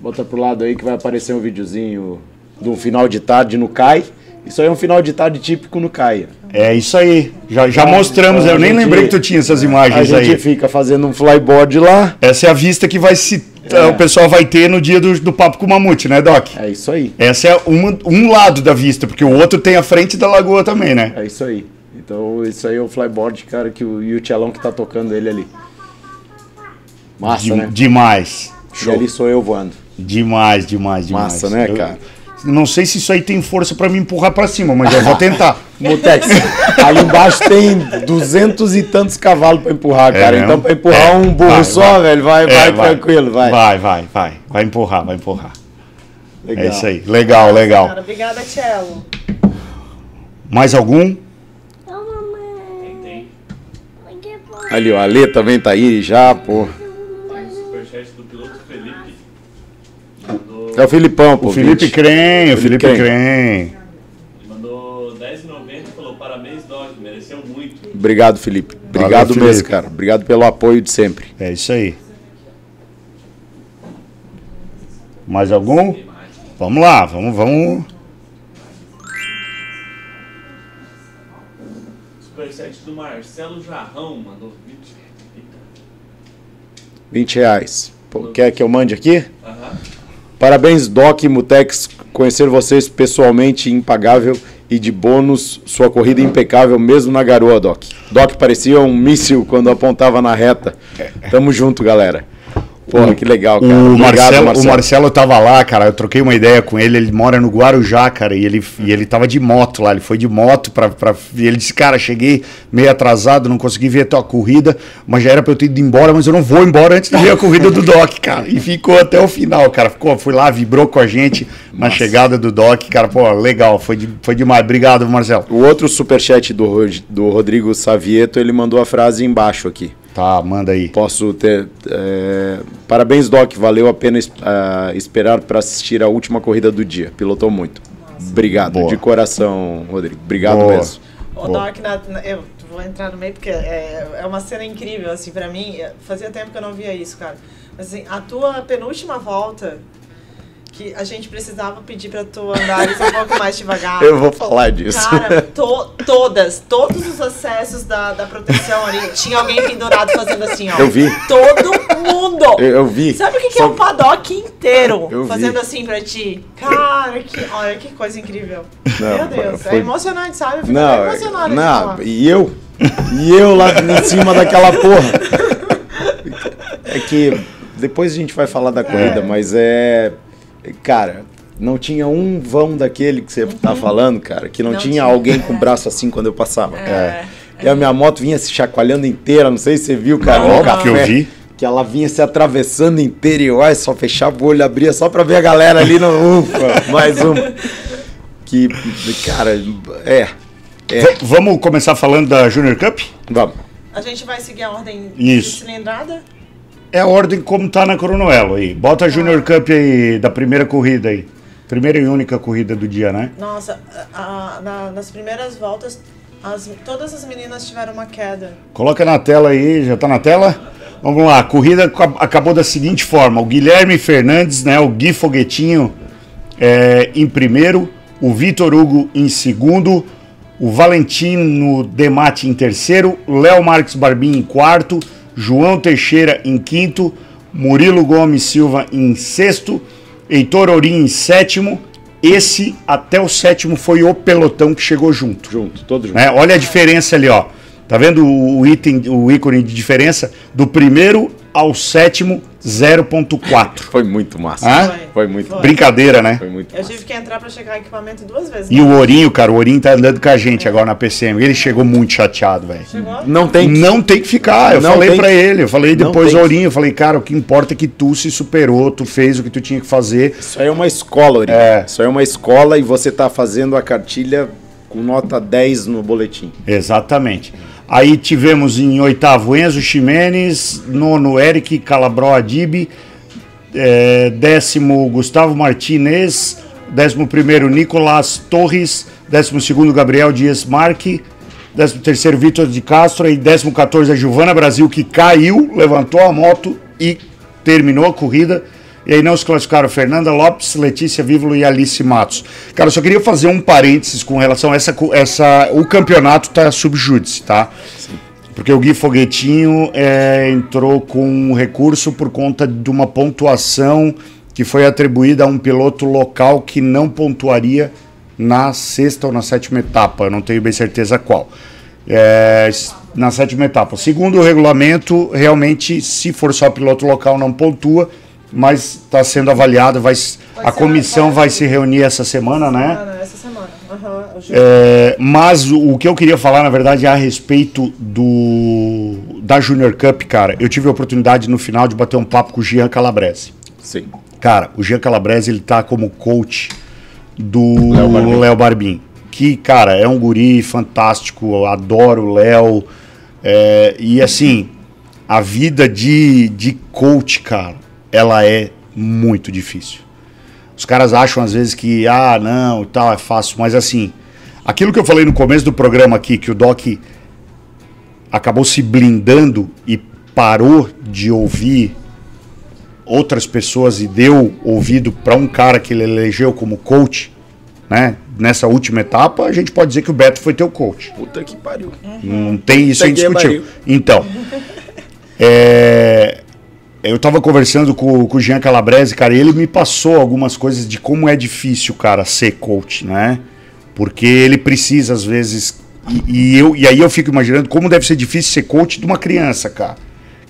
Bota pro lado aí que vai aparecer um videozinho do final de tarde no CAI. Isso aí é um final de tarde típico no CAI. É isso aí. Já, já mostramos, eu nem a gente- lembrei que tu tinha essas A imagens gente aí. fica fazendo um flyboard lá. Essa é a vista que vai se. É. O pessoal vai ter no dia do, do Papo com o Mamute, né, Doc? É isso aí. Essa é uma, um lado da vista, porque o outro tem a frente da lagoa também, né? É isso aí. Então, isso aí é o flyboard, cara, que o, e o Tchelão que tá tocando ele ali. Massa, De- né? Demais. E ali sou eu voando. Demais, demais, demais. Massa, né, Eu- cara? Não sei se isso aí tem força pra me empurrar pra cima, mas eu vou tentar. Mutex, ali embaixo tem duzentos e tantos cavalos pra empurrar, É cara. mesmo? então, pra empurrar É. um burro Vai, só, vai. velho, vai, É, vai, tranquilo, vai. Vai, vai, vai. Vai empurrar, vai empurrar. Legal. É isso aí. Legal, legal. Cara, obrigada, Cello. Mais algum? Tem, tem. Ali, ó, a Lê também tá aí já, pô. Tem o superchat do piloto Felipe. Mandou, É o Filipão, pô. O Felipe 20. Crem, o Felipe Felipe Crem. Ele mandou 10,90 e falou: parabéns, Doc, mereceu muito. Obrigado, Felipe. Obrigado Valeu, mesmo, Felipe. cara. Obrigado pelo apoio de sempre. É isso aí. Mais algum? Vamos lá, vamos, vamos. Superchat do Marcelo Jarrão mandou 20. 20 reais. Pô, quer que eu mande aqui? Aham. Parabéns, Doc e Mutex. Conhecer vocês pessoalmente impagável e de bônus, sua corrida impecável mesmo na garoa, Doc. Doc parecia um míssil quando apontava na reta. Tamo junto, galera. Porra, que legal, cara. O Obrigado, Marcelo, o Marcelo tava lá, cara. Eu troquei uma ideia com ele. Ele mora no Guarujá, cara. E ele, e ele tava de moto lá. Ele foi de moto pra, pra. E ele disse, cara, cheguei meio atrasado, não consegui ver a tua corrida, mas já era pra eu ter ido embora, mas eu não vou embora antes de ver a corrida do Doc, cara. E ficou até o final, cara. Ficou, foi lá, vibrou com a gente na chegada do Doc, cara. Pô, legal, foi, de, foi demais. Obrigado, Marcelo. O outro superchat do, do Rodrigo Savieto, ele mandou a frase embaixo aqui. Tá, manda aí. Posso ter. é, Parabéns, Doc. Valeu a pena ah, esperar para assistir a última corrida do dia. Pilotou muito. Obrigado, Boa. de coração, Rodrigo. Obrigado Boa. mesmo. Ô, Doc, na- na- eu vou entrar no meio porque é, é uma cena incrível, assim, pra mim. Fazia tempo que eu não via isso, cara. Mas, assim, a tua penúltima volta, que a gente precisava pedir pra tu andares um pouco mais devagar. Eu vou falar disso. Cara, to- todas, todos os acessos da, da proteção ali, tinha alguém pendurado fazendo assim, ó. Eu vi. Todo mundo! Eu, eu vi. Sabe o que, que Só- é um paddock inteiro Eu vi. fazendo assim pra ti? Cara, que, olha que coisa incrível. Não, Meu Deus, foi- é emocionante, sabe? Eu fico Não, de não, e eu? E eu lá em cima daquela porra. É que depois a gente vai falar da corrida, mas é. Cara, não tinha um vão daquele que você tá falando, cara, que não, Não tinha, tinha, alguém com o é. braço assim quando eu passava. É. E a minha moto vinha se chacoalhando inteira, não sei se você viu, cara. Óbvio café, que eu vi. Que ela vinha se atravessando inteira e ai, só fechava o olho, abria só pra ver a galera ali no. Ufa, mais um. Que, cara, é. É, vamos começar falando da Junior Cup? vamos. A gente vai seguir a ordem Isso. de cilindrada? É a ordem como tá na Cronoelo aí. Bota a Junior Cup aí da primeira corrida aí. Primeira e única corrida do dia, né? Nossa, a- a- na- nas primeiras voltas, as- todas as meninas tiveram uma queda. Coloca na tela aí, já tá na tela? Vamos lá, a corrida ca- acabou da seguinte forma: o Guilherme Fernandes, né, o Gui Foguetinho é, em primeiro, o Vitor Hugo em segundo, o Valentino Demate em terceiro, o Léo Marques Barbim em quarto, João Teixeira em quinto, Murilo Gomes Silva em sexto, Heitor Ourinho em sétimo. Esse até o sétimo foi o pelotão que chegou junto Junto, todos juntos. né? Olha a diferença ali, ó. Tá vendo o item, o ícone de diferença do primeiro ao sétimo 0.4. Foi muito massa. Hã? Foi. Foi muito Foi. Brincadeira, né? Foi muito Eu massa. tive que entrar pra checar equipamento duas vezes. E o Ourinho, cara, o Ourinho tá andando com a gente agora na PCM. Ele chegou muito chateado, velho. Chegou? Não tem. Não tem que ficar. Eu Não falei que- ele, eu falei Não depois que- Ourinho, eu falei, cara, o que importa é que tu se superou, tu fez o que tu tinha que fazer. Isso aí é uma escola, Uri. É. Isso aí é uma escola e você tá fazendo a cartilha com nota 10 no boletim. Exatamente. Aí tivemos em oitavo Enzo Ximenes, nono Eric Calabró Adib, é, décimo Gustavo Martinez, décimo primeiro Nicolas Torres, décimo segundo Gabriel Dias Marque, décimo terceiro Vitor de Castro e décimo 14 a Giovana Brasil que caiu, levantou a moto e terminou a corrida. E aí não se classificaram Fernanda Lopes, Letícia Vívolo e Alice Matos. Cara, eu só queria fazer um parênteses com relação a essa. essa o campeonato tá subjúdice, tá? Porque o Gui Foguetinho é, entrou com um recurso por conta de uma pontuação que foi atribuída a um piloto local que não pontuaria na sexta ou na sétima etapa, eu não tenho bem certeza qual. É, na sétima etapa. Segundo o regulamento, realmente, se for só piloto local, não pontua, mas está sendo avaliado. Vai, a comissão vai se reunir essa semana, né? Não, essa semana. Ju- É, mas o, que eu queria falar, na verdade, é a respeito do da Junior Cup, cara. Eu tive a oportunidade no final de bater um papo com o Jean Calabrese. Sim. Cara, o Jean Calabrese, ele tá como coach do Léo Barbim. Léo Barbim. Que, cara, é um guri fantástico, eu adoro o Léo. É, e assim, a vida de, de coach, cara, ela é muito difícil. Os caras acham às vezes que, ah, não, e tal, é fácil, mas assim, aquilo que eu falei no começo do programa aqui, que o Doc acabou se blindando e parou de ouvir outras pessoas e deu ouvido para um cara que ele elegeu como coach, né? Nessa última etapa, a gente pode dizer que o Beto foi teu coach. Puta que pariu. Não tem isso Peguei indiscutível. barril. Então, é, eu tava conversando com, com o Jean Calabrese, cara, e ele me passou algumas coisas de como é difícil, cara, ser coach, né? Porque ele precisa, às vezes. E, e eu, e aí eu fico imaginando como deve ser difícil ser coach de uma criança, cara.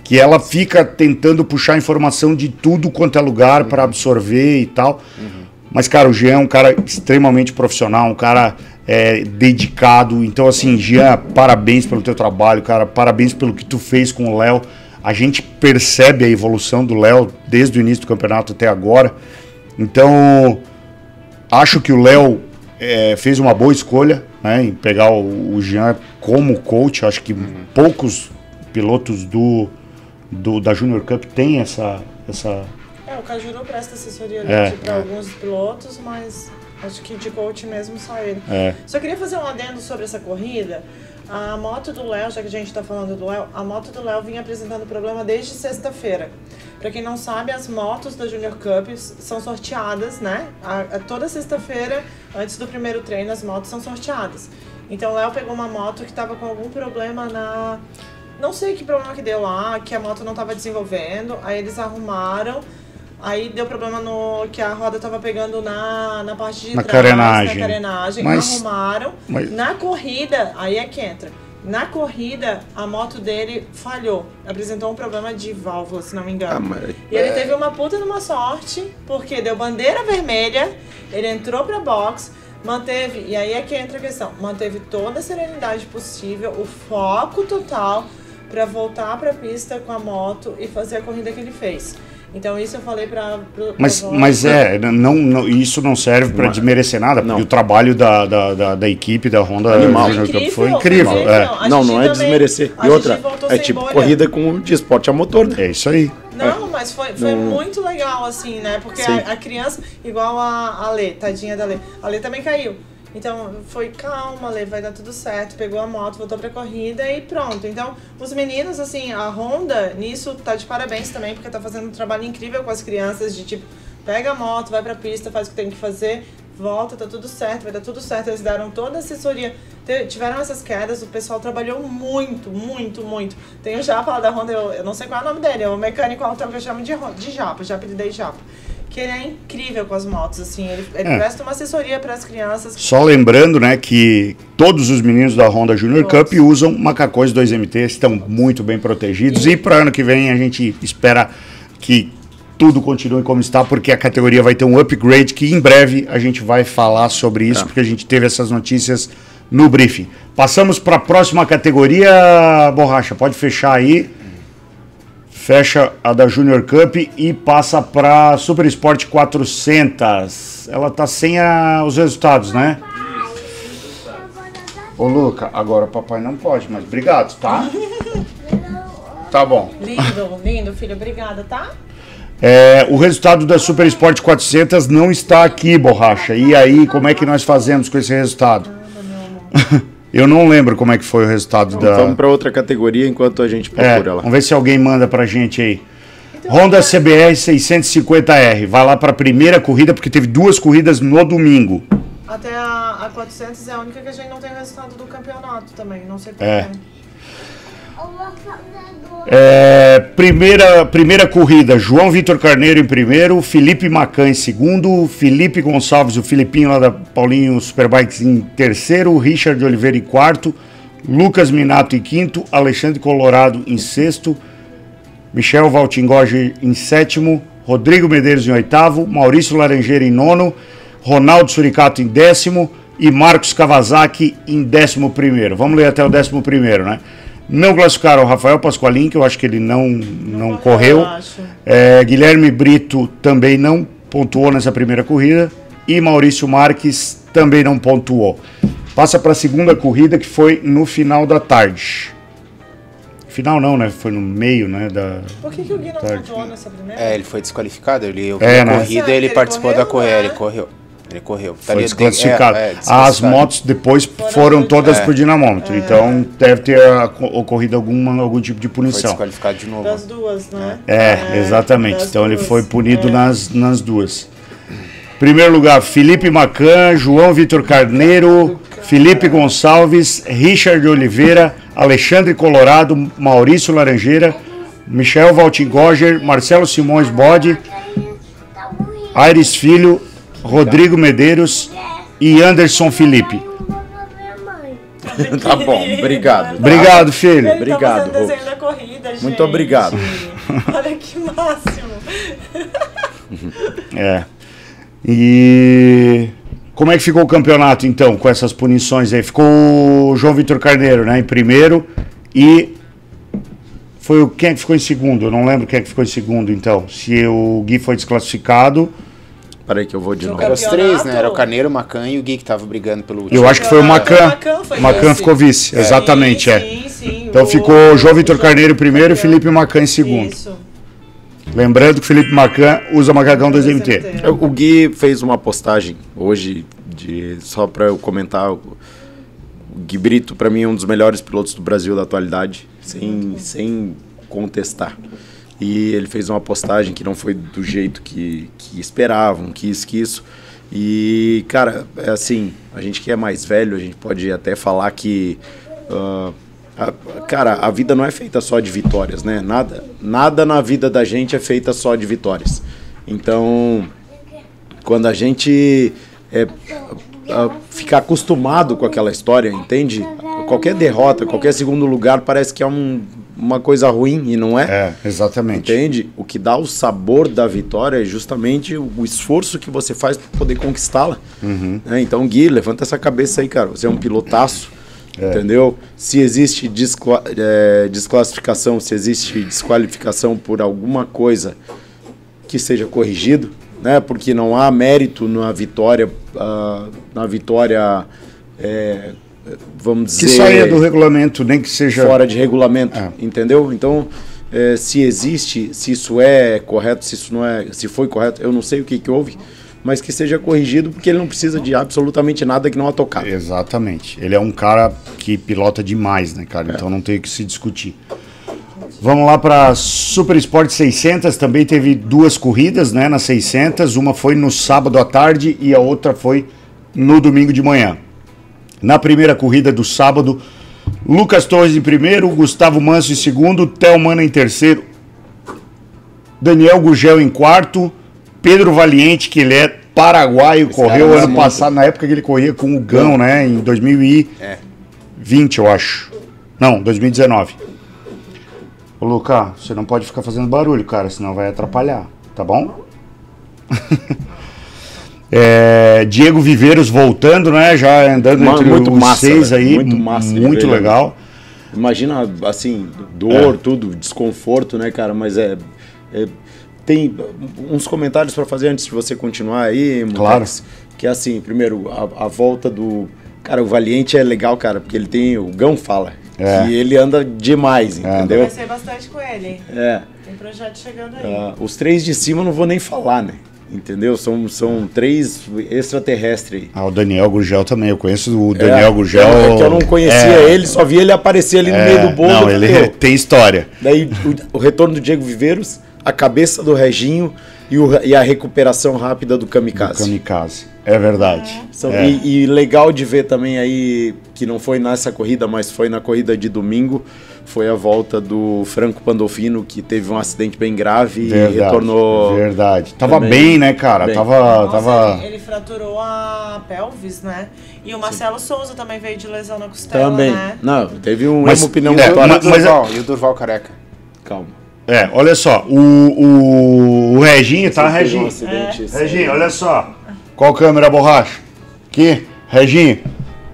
Que ela fica tentando puxar informação de tudo quanto é lugar para absorver e tal. Mas, cara, o Jean é um cara extremamente profissional, um cara é, dedicado. Então, assim, Jean, parabéns pelo teu trabalho, cara. Parabéns pelo que tu fez com o Léo. A gente percebe a evolução do Léo desde o início do campeonato até agora. Então, acho que o Léo é, fez uma boa escolha né, em pegar o, o Jean como coach. Acho que poucos pilotos do, do da Junior Cup têm essa, essa É, o Cajuru presta assessoria É, para alguns pilotos, mas acho que de coach mesmo só ele. É. Só queria fazer um adendo sobre essa corrida. A moto do Léo, já que a gente está falando do Léo, a moto do Léo vinha apresentando problema desde sexta-feira. Para quem não sabe, as motos da Junior Cup são sorteadas, né? A, a- toda sexta-feira, antes do primeiro treino, as motos são sorteadas. Então o Léo pegou uma moto que estava com algum problema na. Não sei que problema que deu lá, que a moto não estava desenvolvendo. Aí eles arrumaram. Aí deu problema no que a roda estava pegando na, na parte de Na trás, carenagem. na carenagem. Mas- Arrumaram. mas- Na corrida, aí é que entra. Na corrida, a moto dele falhou. Apresentou um problema de válvula, se não me engano. Ah, mas- E ele teve uma puta numa sorte, porque deu bandeira vermelha, ele entrou pra box, manteve, e aí é que entra a questão, manteve toda a serenidade possível, o foco total pra voltar pra pista com a moto e fazer a corrida que ele fez. Então isso eu falei para Mas, mas é, não, não- isso não serve para desmerecer nada, porque Não. o trabalho da, da, da, da equipe da Honda Animal. Junior Cup Incrível, foi incrível. foi é. A não, não é também- desmerecer. E outra, é tipo bolha. corrida com, de esporte a motor, né? É isso aí. Não, mas foi, foi Não- muito legal, assim, né? Porque a, a criança, igual a, a Lê, tadinha da Lê. A Lê também caiu. Então, foi calma, Lê, vai dar tudo certo. Pegou a moto, voltou pra corrida e pronto. Então, os meninos, assim, a Honda, nisso, tá de parabéns também, porque tá fazendo um trabalho incrível com as crianças, de tipo, pega a moto, vai pra pista, faz o que tem que fazer, volta, tá tudo certo, vai dar tudo certo. Eles deram toda a assessoria. Tiveram essas quedas, o pessoal trabalhou muito, muito, muito. Tem o Japa lá da Honda, eu, eu não sei qual é o nome dele, é o mecânico autão que eu chamo de, de Japa, já apelidei Japa. Que ele é incrível com as motos, assim, ele, ele É. presta uma assessoria para as crianças. Só lembrando, né, que todos os meninos da Honda Junior. Cup usam macacões 2MT, estão muito bem protegidos. E, para ano que vem a gente espera que tudo continue como está, porque a categoria vai ter um upgrade que em breve a gente vai falar sobre isso, Tá. porque a gente teve essas notícias no briefing. Passamos para a próxima categoria, Borracha, pode fechar aí. Fecha a da Junior Cup e passa para Super Sport 400. Ela tá sem a- os resultados, né? Ô Luca, agora o papai não pode, mas obrigado, tá? Tá bom. Lindo, lindo, filho, obrigada, tá? É, o resultado da Super Sport 400 não está aqui, Borracha. E aí, como é que nós fazemos com esse resultado? Eu não lembro como é que foi o resultado da. Vamos para outra categoria enquanto a gente É, procura lá. vamos ver se alguém manda pra gente aí. Honda CBR 650R. Vai lá pra primeira corrida, porque teve duas corridas no domingo. Até a, a 400 é a única que a gente não tem o resultado do campeonato também, não sei porquê. É. É, primeira, primeira corrida, João Vitor Carneiro em primeiro, Felipe Macan em segundo, Felipe Gonçalves, o Filipinho lá da Paulinho Superbikes em terceiro, Richard Oliveira em quarto, Lucas Minato em quinto, Alexandre Colorado em sexto, Michel Valtingoge em sétimo, Rodrigo Medeiros em oitavo, Maurício Laranjeira em nono, Ronaldo Suricato em décimo e Marcos Kawasaki em décimo primeiro. Vamos ler até o décimo primeiro, né? Não classificaram o Rafael Pasqualin, que eu acho que ele não, não correu. eu acho. É, Guilherme Brito também não pontuou nessa primeira corrida. E Maurício Marques também não pontuou. Passa para a segunda corrida, que foi no final da tarde. Final não, né? Foi no meio, né? Da... Por que, que o Gui não Tarde. pontuou nessa primeira? É, ele foi desqualificado. Ele eu É, a né? corrida ele ele participou da correu, corrida. né? Ele correu. Ele correu. Foi desclassificado. é, é, As desclassificado. motos depois foram, Foram todas É. pro dinamômetro. Então deve ter ah, co- ocorrido alguma, algum tipo de Foi punição. desqualificado de novo. Das duas, né? É, exatamente. das Então ele duas. foi punido É. nas, nas duas. Primeiro lugar, Felipe Macan, João Vitor Carneiro, Felipe Gonçalves, Richard Oliveira, Alexandre Colorado, Maurício Laranjeira, Michel Valtingoger, Marcelo Simões Bode, Aires Filho, Rodrigo Medeiros e Anderson Felipe. Tá bom, obrigado. Obrigado, filho. Ele Obrigado, tá desenho da corrida, gente. Muito obrigado. Olha que máximo. É. E como é que ficou o campeonato então com essas punições aí? Ficou o João Vitor Carneiro, né, em primeiro e foi o quem é que ficou em segundo? Eu não lembro quem é que ficou em segundo então. Se o Gui foi desclassificado, Peraí que eu vou de No novo. Era os três, né? Era o Carneiro, o Macan e o Gui que tava brigando pelo último. eu acho que foi o Macan. Macan foi Macan ficou vice, exatamente, sim, é. Sim, sim. Então O- ficou o João Vitor o Carneiro primeiro e. Felipe Macan em segundo. Isso. Lembrando que o Felipe Macan usa macacão 2MT. É, O Gui fez uma postagem hoje, de, só para eu comentar. O o Gui Brito, para mim, é um dos melhores pilotos do Brasil da atualidade, sem, sem contestar. E ele fez uma postagem que não foi do jeito que, que esperavam, que isso, que isso. E, cara, é assim, a gente que é mais velho, a gente pode até falar que. ah, a- cara, a vida não é feita só de vitórias, né? Nada, nada na vida da gente é feita só de vitórias. Então, quando a gente é, a- ficar acostumado com aquela história, entende? Qualquer derrota, qualquer segundo lugar parece que é um- uma coisa ruim e não é. É, exatamente. Entende? O que dá o sabor da vitória é justamente o esforço que você faz para poder conquistá-la. né? Então, Gui, levanta essa cabeça aí, cara. Você é um pilotaço. Entendeu? Se existe descla- é, desclassificação, se existe desqualificação por alguma coisa, que seja corrigido, né? Porque não há mérito na vitória, ah, na vitória, é, vamos Que dizer, saia do regulamento, nem que seja. fora de regulamento, É. entendeu? Então, é, se existe, se isso é correto, se isso não é, se foi correto, eu não sei o que que houve, mas que seja corrigido, porque ele não precisa de absolutamente nada que não a tocar. Exatamente. Ele é um cara que pilota demais, né, cara? Então não tem o que se discutir. Vamos lá para Super Sport 600. Também teve duas corridas, né, na 600. Uma foi no sábado à tarde e a outra foi no domingo de manhã. Na primeira corrida do sábado, Lucas Torres em primeiro, Gustavo Manso em segundo, Thelmana em terceiro, Daniel Gugel em quarto, Pedro Valiente, que ele é paraguaio, correu cara é ano muito- passado, na época que ele corria com o Gão, né? Em 2020, eu acho. Não, 2019. Ô, Luca, você não pode ficar fazendo barulho, cara, senão vai atrapalhar, tá bom? É, Diego Viveiros voltando, né? Já andando Ma- entre muito os massa, seis velho, aí. muito massa de Muito ele. legal. Imagina, assim, É. dor, tudo, desconforto, né, cara? Mas é. é- tem uns comentários para fazer antes de você continuar aí, Mutex, Claro. Que é assim, primeiro, a, a volta do. Cara, o Valiente é legal, cara, porque ele tem. O Gão fala. É. Que ele anda demais, entendeu? Conversei bastante com ele. É. Tem projeto chegando aí. Ah, os três de cima eu não vou nem falar, né? Entendeu? São, são três extraterrestres aí. Ah, o Daniel Gurgel também. Eu conheço o Daniel É, Gurgel. é que eu não conhecia é, ele, só vi ele aparecer ali no é, meio do bolo. Não, ele meu, tem história. Daí o, o retorno do Diego Viveiros, a cabeça do Reginho e, o- e a recuperação rápida do Kamikaze. Kamikaze. É verdade. São- É. e, e legal de ver também aí, que não foi nessa corrida, mas foi na corrida de domingo, foi a volta do Franco Pandolfino, que teve um acidente bem grave e Verdade, retornou. Verdade. Tava também bem, né, cara? bem. Tava. Nossa, tava... Ele, ele fraturou a pelvis, né? E o Marcelo Souza também veio de lesão na costela, Também. né? Não, teve um Mas- hemopneumotórax. é, E o mas- mas- Durval, e o Durval careca. Calma. É, olha só. O, o, o Reginho, tá, um Reginho? acidente sério. Reginho, olha só. Qual câmera borracha? Aqui, Reginho.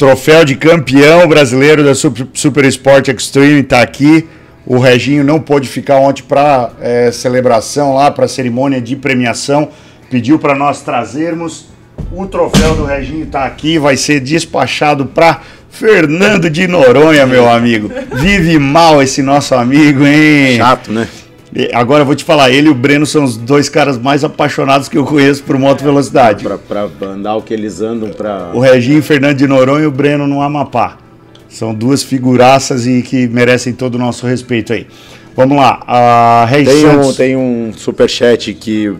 Troféu de campeão brasileiro da Super, Super Sport Extreme tá aqui. O Reginho não pôde ficar ontem para celebração lá, para cerimônia de premiação. Pediu para nós trazermos. O troféu do Reginho tá aqui, vai ser despachado para Fernando de Noronha, meu amigo. Vive mal esse nosso amigo, hein? Chato, né? Agora eu vou te falar, ele e o Breno são os dois caras mais apaixonados que eu conheço por moto velocidade. Pra, pra andar o que eles andam pra. O Reginho Fernando de Noronha e o Breno no Amapá. São duas figuraças e que merecem todo o nosso respeito aí. Vamos lá, a Reis Tem um, Santos. tem um superchat que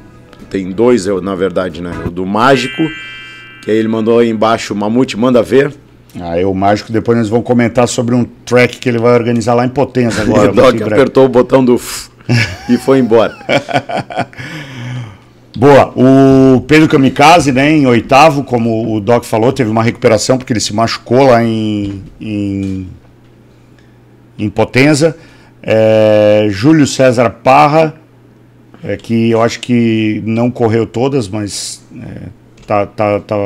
tem dois, eu, na verdade, né? O do Mágico, que aí ele mandou aí embaixo, Mamute, manda ver. Aí o Mágico, depois nós vamos comentar sobre um track que ele vai organizar lá em Potência agora. Doc apertou o botão do f e foi embora. Boa, o Pedro Kamikaze, né, em oitavo, como o Doc falou, teve uma recuperação porque ele se machucou lá em, em, em Potenza. É, Júlio César Parra, é, que eu acho que não correu todas, mas é, tá, tá, tá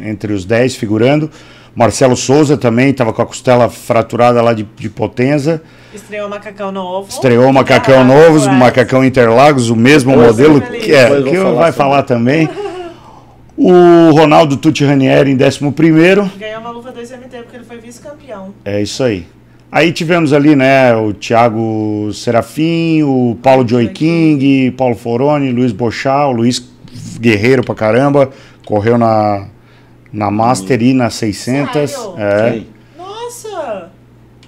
entre os 10 figurando. Marcelo Souza também estava com a costela fraturada lá de, de Potenza. Estreou macacão novo. Estreou macacão Ah, novo, macacão Interlagos, o mesmo Depois- modelo que, é, eu vou que falar vai sobre. falar também. O Ronaldo Tucci Ranieri em 11 primeiro. Ganhou uma luva 2MT porque ele foi vice-campeão. É isso aí. Aí tivemos ali, né, o Thiago Serafim, o Paulo Joy King, Paulo Foroni, Luiz Bochá, o Luiz Guerreiro pra caramba, correu na, na Master e na 600. Sério? É. Quem?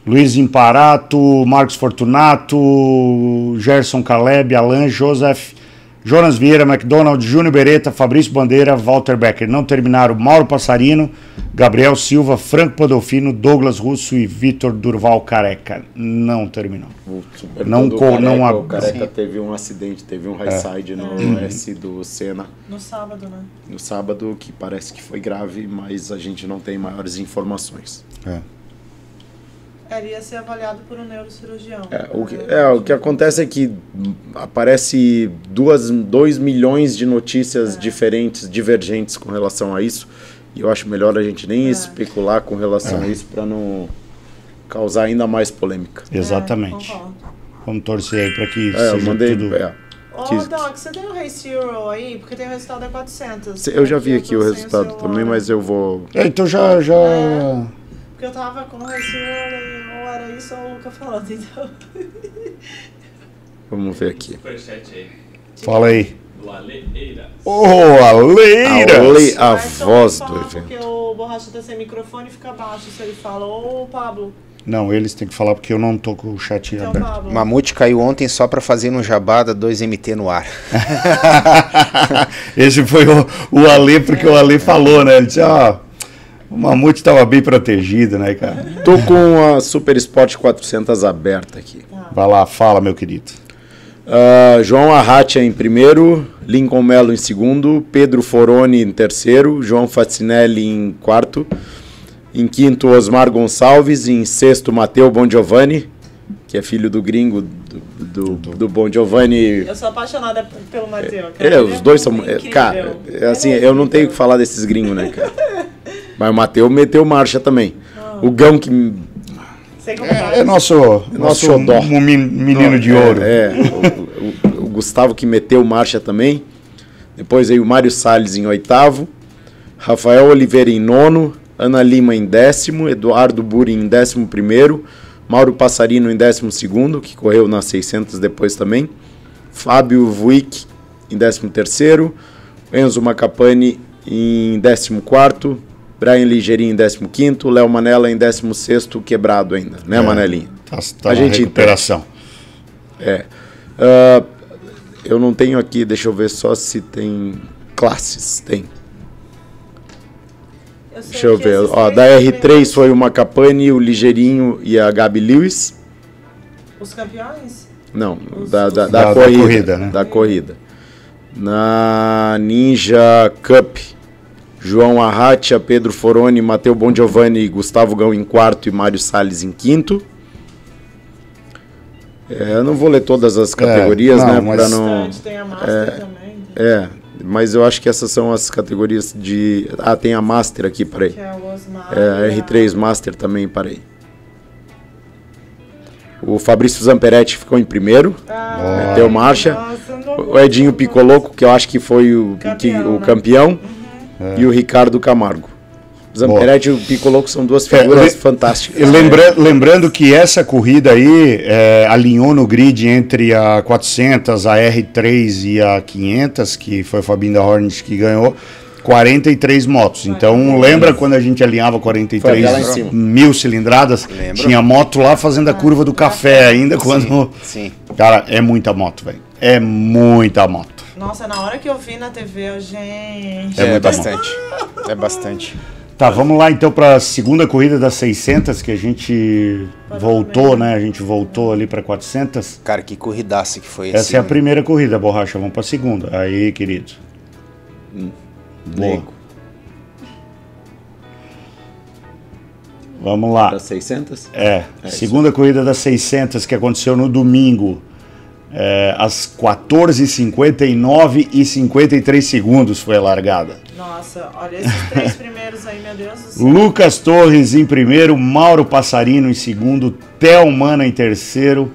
Luiz Imparato, Marcos Fortunato, Gerson Caleb, Alan Joseph, Jonas Vieira, McDonald, Júnior Beretta, Fabrício Bandeira, Walter Becker. Não terminaram Mauro Passarino, Gabriel Silva, Franco Podolfino, Douglas Russo e Vitor Durval Careca. Não terminou. Super Não co- careca, não a- o careca Sim. teve um acidente, teve um high side no Uhum. S do Senna No sábado, né? no sábado, que parece que foi grave, mas a gente não tem maiores informações. É. Ele ia ser avaliado por um neurocirurgião. É, o que, é, o que acontece é que aparece 2 milhões de notícias diferentes, divergentes com relação a isso. E eu acho melhor a gente nem especular com relação a isso para não causar ainda mais polêmica. Exatamente. É, concordo. Vamos torcer aí para que É, eu seja mandei. tudo. é. Ô, Que- Doc, você tem o Race Euro aí? Porque tem o resultado da 400. Eu já vi aqui o resultado também, mas eu vou. É, então já. já... Porque eu tava com o Race Euro e ou era isso ou o Luca falando, então... Vamos ver aqui. Superchat aí. Fala aí. Do Ale Eiras. Ô, Aleiras! Ale- a Mas só voz do evento. Porque o Borracha tá sem microfone e fica baixo se ele fala. Ô, Pablo. Não, eles têm que falar porque eu não tô com o chat Então, aberto. Pablo. Mamute caiu ontem só pra fazer no Jabada 2MT no ar. Esse foi o, o Ale, porque o Ale falou, né? Ele disse, ah, o Mamute estava bem protegido, né, cara? Tô com a Super Sport 400 aberta aqui. Vai lá, fala, meu querido. Ah, João Arratia em primeiro, Lincoln Melo em segundo, Pedro Foroni em terceiro, João Facinelli em quarto, em quinto Osmar Gonçalves, em sexto Mateu Bon Giovanni, que é filho do gringo do, do, do Bon Giovanni. Eu sou apaixonada pelo Matheus. cara. Ele, Ele os dois são. é, incrível. Cara, é assim, é eu não tenho o que falar desses gringos, né, cara? Mas o Mateu meteu marcha também. Ah. O Gão que. Sem É, comentários. é nosso, nosso mi- menino de ouro. É, o, o- o Gustavo que meteu marcha também. Depois aí o Mário Salles em oitavo. Rafael Oliveira em nono. Ana Lima em décimo. Eduardo Buri em décimo primeiro. Mauro Passarino em décimo segundo, que correu nas 600 depois também. Fábio Vuic em décimo terceiro. Enzo Macapane em décimo quarto. Brian Ligeirinho em décimo quinto. Léo Manela em décimo sexto, quebrado ainda, né, É. Manelinho? Tá, tá A na gente recuperação. É. Ah, eu não tenho aqui, deixa eu ver só se tem classes. Tem. Eu Deixa eu ver. Ó, da R3 primeiros- foi o Macapane, o Ligeirinho e a Gabi Lewis. Os campeões? Não, Os- da, da, os- da Da- da corrida. corrida, né? Da corrida. Na Ninja Cup, João Arratia, Pedro Foroni, Mateu Bon Giovanni, Gustavo Gão em quarto e Mário Salles em quinto. É, eu não vou ler todas as categorias, não, né? mas- Pra não... Tem a Master também. É, mas eu acho que essas são as categorias de. Ah, tem a Master aqui, peraí. Que é o Osmar. É, a e R3 Master também, peraí. O Fabrício Zamperetti ficou em primeiro, Ah, meteu marcha. nossa, O Edinho Picoloco, que eu acho que foi o que- Campeão, o né? campeão, e o Ricardo Camargo. O Zamperetti e o Picoloco são duas figuras É, fantásticas. E lembra- lembrando que essa corrida aí é, alinhou no grid entre a 400, a R3 e a 500, que foi o Fabinho da Hornet que ganhou, 43 motos. Então lembra quando a gente alinhava Foi 43 aquela em cima. mil cilindradas? Lembro. Tinha moto lá fazendo a curva do café ainda quando... Sim. Cara, é muita moto, velho. É muita moto. Nossa, na hora que eu vi na TV, eu, gente. É É, muita bastante. É bastante. Tá, vamos lá então para a segunda corrida das 600 que a gente voltou, né? A gente voltou ali para 400. Cara, que corridaça que foi Essa esse. é a primeira corrida, borracha. Vamos para a segunda. Aí, querido. Boa. Nego. Vamos lá. Das 600? É, segunda corrida das 600 que aconteceu no domingo, é, às 14h59 e 53 segundos foi a largada. Nossa, olha esses três primeiros aí, meu Deus do céu. Lucas Torres em primeiro, Mauro Passarino em segundo, Theo Mana em terceiro,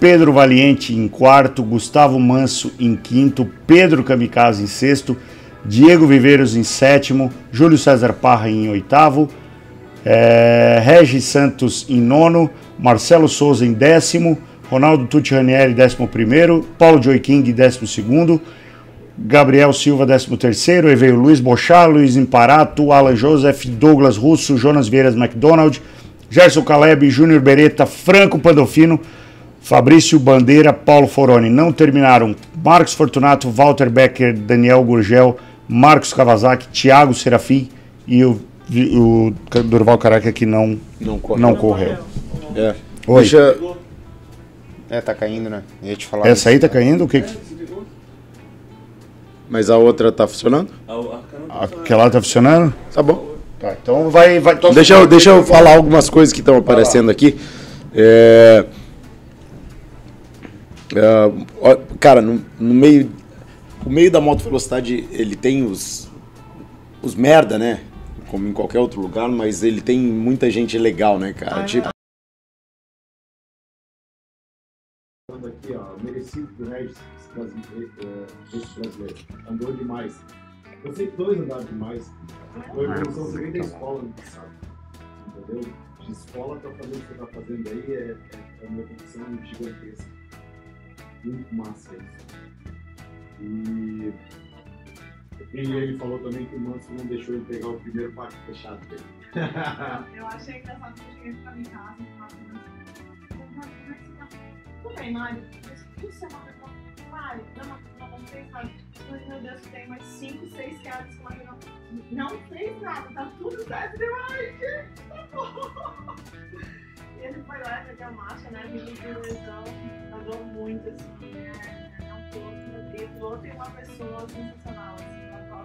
Pedro Valiente em quarto, Gustavo Manso em quinto, Pedro Kamikaze em sexto, Diego Viveiros em sétimo, Júlio César Parra em oitavo, é, Regis Santos em nono, Marcelo Souza em décimo, Ronaldo Tucci Ranieri décimo primeiro, Paulo Joy King décimo segundo, Gabriel Silva, 13º, aí veio Luiz Bochá, Luiz Imparato, Alan Joseph, Douglas Russo, Jonas Vieiras McDonald, Gerson Caleb, Júnior Beretta, Franco Pandolfino, Fabrício Bandeira, Paulo Foroni. Não terminaram Marcos Fortunato, Walter Becker, Daniel Gurgel, Marcos Kawasaki, Thiago Serafim e o, o Durval Caraca que não, Não correu. não correu. É. Oi. Deixa, É, tá caindo, né? Eu ia te falar. Essa aí tá caindo? O que? mas a outra tá funcionando? Cana Aquela tá funcionando? Tá bom. Tá, então vai. vai Deixa eu, deixa eu falar algumas coisas que estão aparecendo aqui. É, é, cara, no, no meio. O meio da moto velocidade, ele tem os. Os merda, né? Como em qualquer outro lugar, mas ele tem muita gente legal, né, cara? Tipo, merecido pro Regis, esse brasileiro, é, esse brasileiro. Andou demais. Eu sei que dois andaram demais. Foi evolução que você vem da escola no passado. Entendeu? De escola pra fazer o que você tá fazendo aí é, é, é uma evolução gigantesca. Muito massa isso. E, e ele falou também que o Manso não deixou ele pegar o primeiro pacto fechado dele. Eu achei engraçado que eu cheguei pra em casa e falei assim, tudo bem, Mário, tudo semana eu Mário, não, não vamos pensar. Mas, meu Deus, tem mais 5, 6 caras que não, não fez nada, tá tudo certo. Eu, ai, gente, tá bom. Ele foi lá e a marcha, né, vindo de lesão, andou muito, assim, é, é um piloto, e o piloto é uma pessoa sensacional, assim, uma.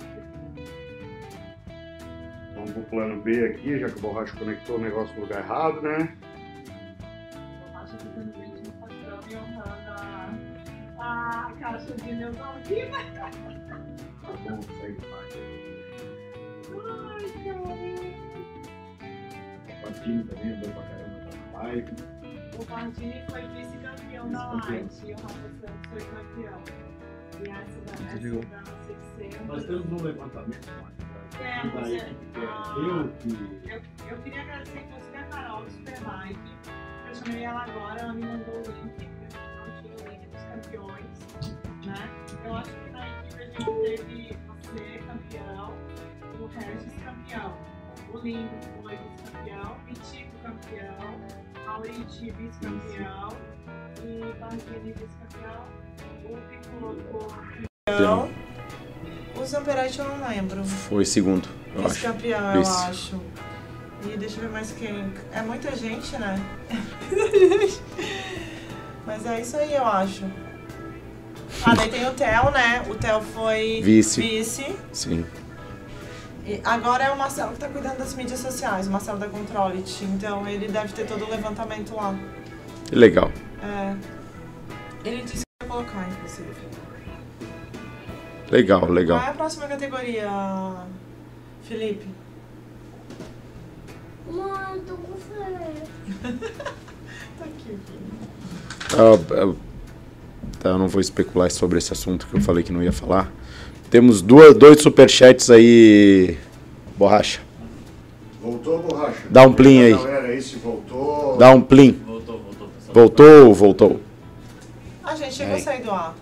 Vamos pro plano B aqui, já que o Borracha conectou o negócio no lugar errado, né? A caixa de né? Ai, cara. O Patini também andou pra caramba na live. O Pardini foi vice-campeão da Light e o Rafa Santos foi campeão. E essa da, essa Desligou. da 600. Nós temos um levantamento, Márcio. É, é ah. eu que Eu, eu queria agradecer inclusive a Carol do Superbike. Eu chamei ela agora, ela me mandou o link, campeões. Né? Eu acho que na equipe a gente teve você campeão, o Regis campeão, o Lindo foi vice-campeão, Mitico campeão, a Leite vice-campeão e Barrini vice-campeão, o Piccolo campeão. O Zamperati eu não lembro. Foi segundo, eu acho. Vice-campeão, eu acho. E deixa eu ver mais quem. É muita gente, né? Mas é isso aí, eu acho. Ah, daí tem o Theo, né? O Theo foi Vice. vice. Sim. E agora é o Marcelo que tá cuidando das mídias sociais, o Marcelo da Controlit. Então ele deve ter todo o levantamento lá. Legal. É. Ele disse que ia colocar, inclusive. Legal, legal. Qual é a próxima categoria, Felipe? Mãe, tô com fome. Tá aqui, filho. Ah, ah, tá, eu não vou especular sobre esse assunto que eu falei que não ia falar. Temos duas, dois superchats aí, borracha. Voltou, Borracha? Dá um plim aí. Galera, aí se voltou. Dá um plim. Voltou, voltou. Voltou ou voltou? A gente chegou a sair do ar.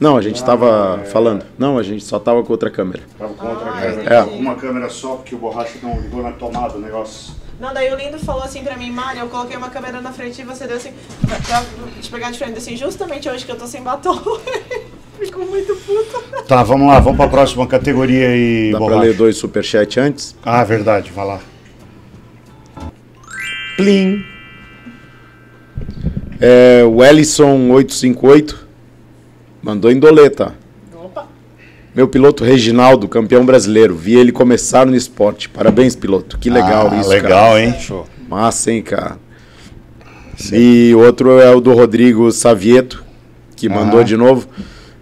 Não, a gente estava é. falando. Não, a gente só tava com outra câmera. Tava com outra Ah, câmera. É. Uma câmera só, porque o Borracha não ligou na tomada o negócio. Não, daí o Lindo falou assim pra mim, Mari, eu coloquei uma câmera na frente e você deu assim, pra, pra te pegar de frente, assim, justamente hoje que eu tô sem batom. Ficou muito puto. Tá, vamos lá, vamos pra próxima categoria aí, Dá pra Borracha. ler dois superchats antes? Ah, verdade, vai lá. Plim. É, o Ellison858 mandou em doleta. Meu piloto Reginaldo, campeão brasileiro. Vi ele começar no esporte. Parabéns, piloto. Que legal Ah, isso, legal, cara. hein? Show. Massa, hein, cara. E outro é o do Rodrigo Savieto, que mandou Ah. de novo.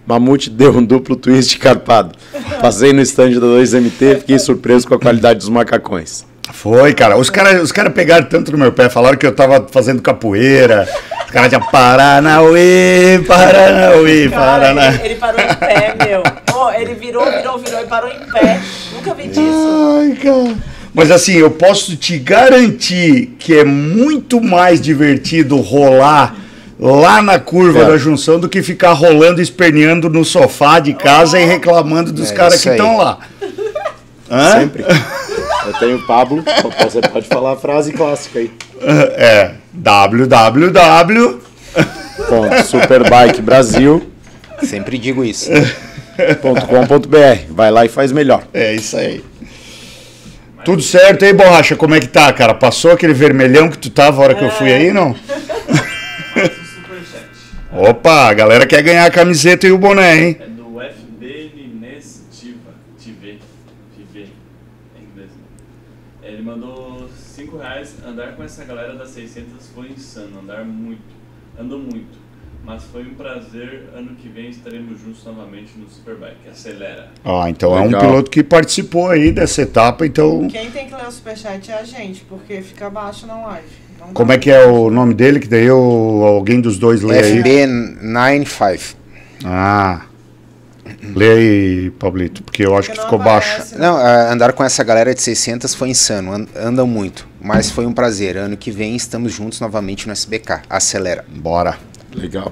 Mamute deu um duplo twist carpado. Passei no stand da 2MT, fiquei surpreso com a qualidade dos macacões. Foi, cara. Os caras os cara pegaram tanto no meu pé, falaram que eu tava fazendo capoeira. Os caras tinham Paranauê, Paranauê, Cara, Paraná. ele, ele parou em pé, meu. Oh, ele virou, virou, virou e parou em pé. Nunca vi disso. Ai, cara. Mas assim, eu posso te garantir que é muito mais divertido rolar lá na curva É. da junção do que ficar rolando e esperneando no sofá de casa e reclamando dos É caras que estão lá. Hã? Sempre. Eu tenho o Pablo, você pode falar a frase clássica aí. É. www. Ponto superbikebrasil.com.br. Sempre digo isso. Vai lá e faz melhor. É isso aí. Tudo certo aí, Borracha? Como é que tá, cara? Passou aquele vermelhão que tu tava a hora que eu fui aí, não? Mais um superchat. Opa, a galera quer ganhar a camiseta e o boné, hein? É do FB Nines Tiva. TV. TV. Em inglês. né? Ele mandou 5 reais. Andar com essa galera das 600 foi insano. Andar muito. Andou muito. Mas foi um prazer. Ano que vem estaremos juntos novamente no Superbike. Acelera. Ó, então é um Legal. piloto que participou aí dessa etapa, então. Quem tem que ler o superchat é a gente, porque fica abaixo na live. Como é que é o nome dele? Que daí eu, alguém dos dois lê aí. FB95. Ah. Lê aí, Pablito, porque eu acho que Porque não ficou baixo. aparece, né? Não, ah, andar com essa galera de 600 foi insano, an- andam muito, mas foi um prazer. Ano que vem estamos juntos novamente no SBK. Acelera. Bora. Legal.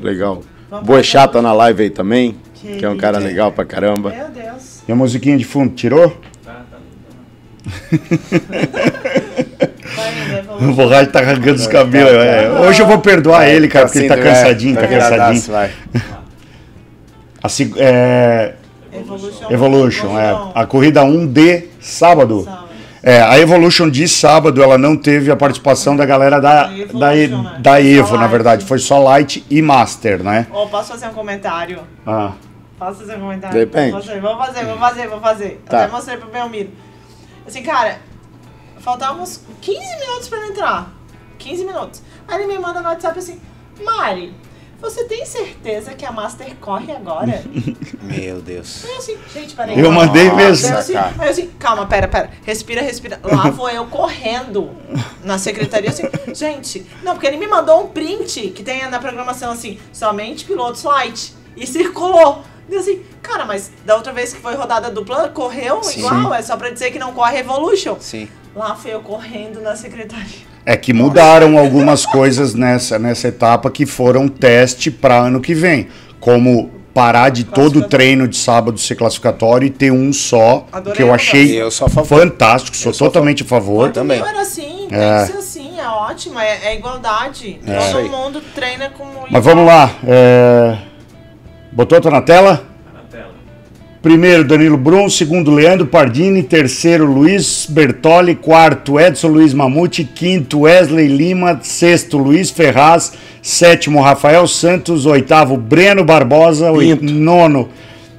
Legal. Boechat tá na live aí também, Que que é um cara legal pra caramba. Meu Deus. E a musiquinha de fundo, tirou? Tá, tá, tá. O. Borracha tá arrancando os cabelos. é. Hoje eu vou perdoar ele, cara, porque ele tá Assim, né? cansadinho, tá cansadinho. vai. Assim, é, Evolution. Evolution, é. A corrida 1 de sábado. Sábado. É, a Evolution de sábado, ela não teve a participação da galera da, Da Evolution, da, né? da Evo, na verdade. Foi só Light e Master, né? Ô, posso fazer um comentário? Ah, Posso fazer um comentário? Depende. Vou fazer, vou fazer, vou fazer, vou fazer. Tá. Até mostrei pro Belmiro. Assim, cara, faltavam uns 15 minutos pra ele entrar. 15 minutos. Aí ele me manda no WhatsApp assim, Mari, você tem certeza que a Master corre agora? Meu Deus. Aí eu assim, gente, peraí. Eu mandei mesmo. Aí eu assim, cara. aí eu assim, calma, pera, pera. Respira, respira. Lá vou eu correndo na secretaria, assim, gente, não, porque ele me mandou um print que tem na programação assim, somente pilotos light. E circulou. E assim, cara, mas da outra vez que foi rodada dupla, correu Sim. igual, é só pra dizer que não corre Evolution. Sim. Lá fui eu correndo na secretaria. É que mudaram algumas coisas nessa, nessa etapa que foram teste para ano que vem. Como parar de todo o treino de sábado ser classificatório e ter um só, Adorei que eu achei Eu sou a favor. fantástico, sou Eu sou totalmente a favor. Ontem também. era assim, tem É. que ser assim, é ótimo, é, é igualdade. É Todo mundo treina como Mas vamos lá. é, Botou? Tá na tela. Primeiro, Danilo Brum. Segundo, Leandro Pardini. Terceiro, Luiz Bertoli. Quarto, Edson Luiz Mamute. Quinto, Wesley Lima. Sexto, Luiz Ferraz. Sétimo, Rafael Santos. Oitavo, Breno Barbosa. Oi- Quinto. Nono,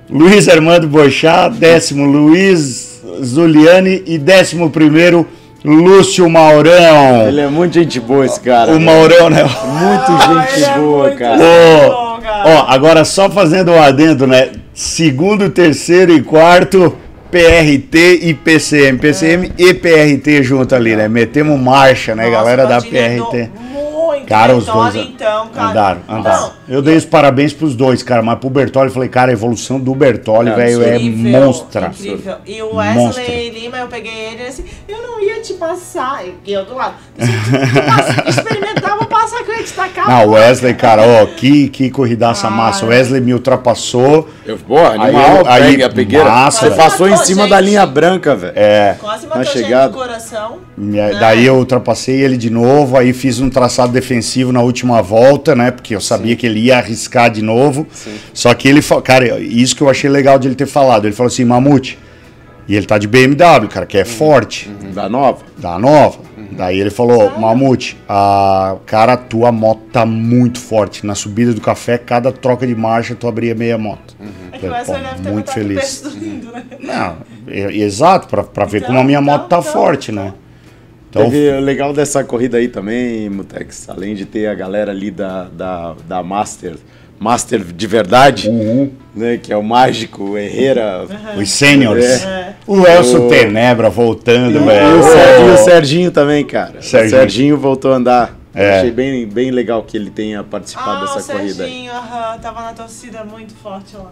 Luiz Armando Boixá. Décimo, Luiz Zuliani. E décimo primeiro, Lúcio Maurão. Ele é muito gente boa esse cara. O velho. Maurão, né? Muito gente boa, muito cara. Ô, bom, cara. ó, agora só fazendo um adendo, né? Segundo, terceiro e quarto, PRT e PCM. PCM e PRT junto ali, né? Metemos marcha, né, Nossa, galera o da PRT. Muito, Cara, os dois então, cara. andaram, andaram. Não, Eu dei os parabéns pros dois, cara, mas pro Bertoli eu falei, cara, a evolução do Bertoli, É velho, é monstra. Incrível. E o Wesley Monstra. Lima, eu peguei ele e assim, eu não ia te passar. E eu do lado. Assim, tu passa- que eu ia. Não. Wesley, cara, ó, que, que corridaça Ah, massa. O. Wesley me ultrapassou. Eu, boa, Aí animal, aí, pegue a pegueira. massa, Você passou em cima da gente. linha branca, velho. É. Quase matou gente chegada. no coração. Minha- Né? Daí eu ultrapassei ele de novo, aí fiz um traçado defensivo na última volta, né? Porque eu sabia que ele ia arriscar de novo. Só que ele falou, cara, isso que eu achei legal de ele ter falado. Ele falou assim, Mamute, e ele tá de BMW, cara, que é forte, Da nova. da nova. Daí ele falou, Mamute, a cara, a tua moto tá muito forte. Na subida do café, cada troca de marcha, tu abria meia moto. É que o Pô, Wesley deve ter muito feliz. do lindo, né? Não, é- exato, pra, pra ver Então, como a minha moto tá então, forte, então. né? Então, Teve o legal dessa corrida aí também, Mutex, além de ter a galera ali da, da, da Master, Master de verdade, Uhum. né? Que é o mágico, o Herrera. os seniors. É. O Elcio O- Tenebra voltando, E velho. o, Serginho, e o Serginho também, cara. Serginho. O Serginho voltou a andar. É. achei bem, bem legal que ele tenha participado Ah, o dessa corrida aí. Serginho, aham, tava na torcida muito forte lá.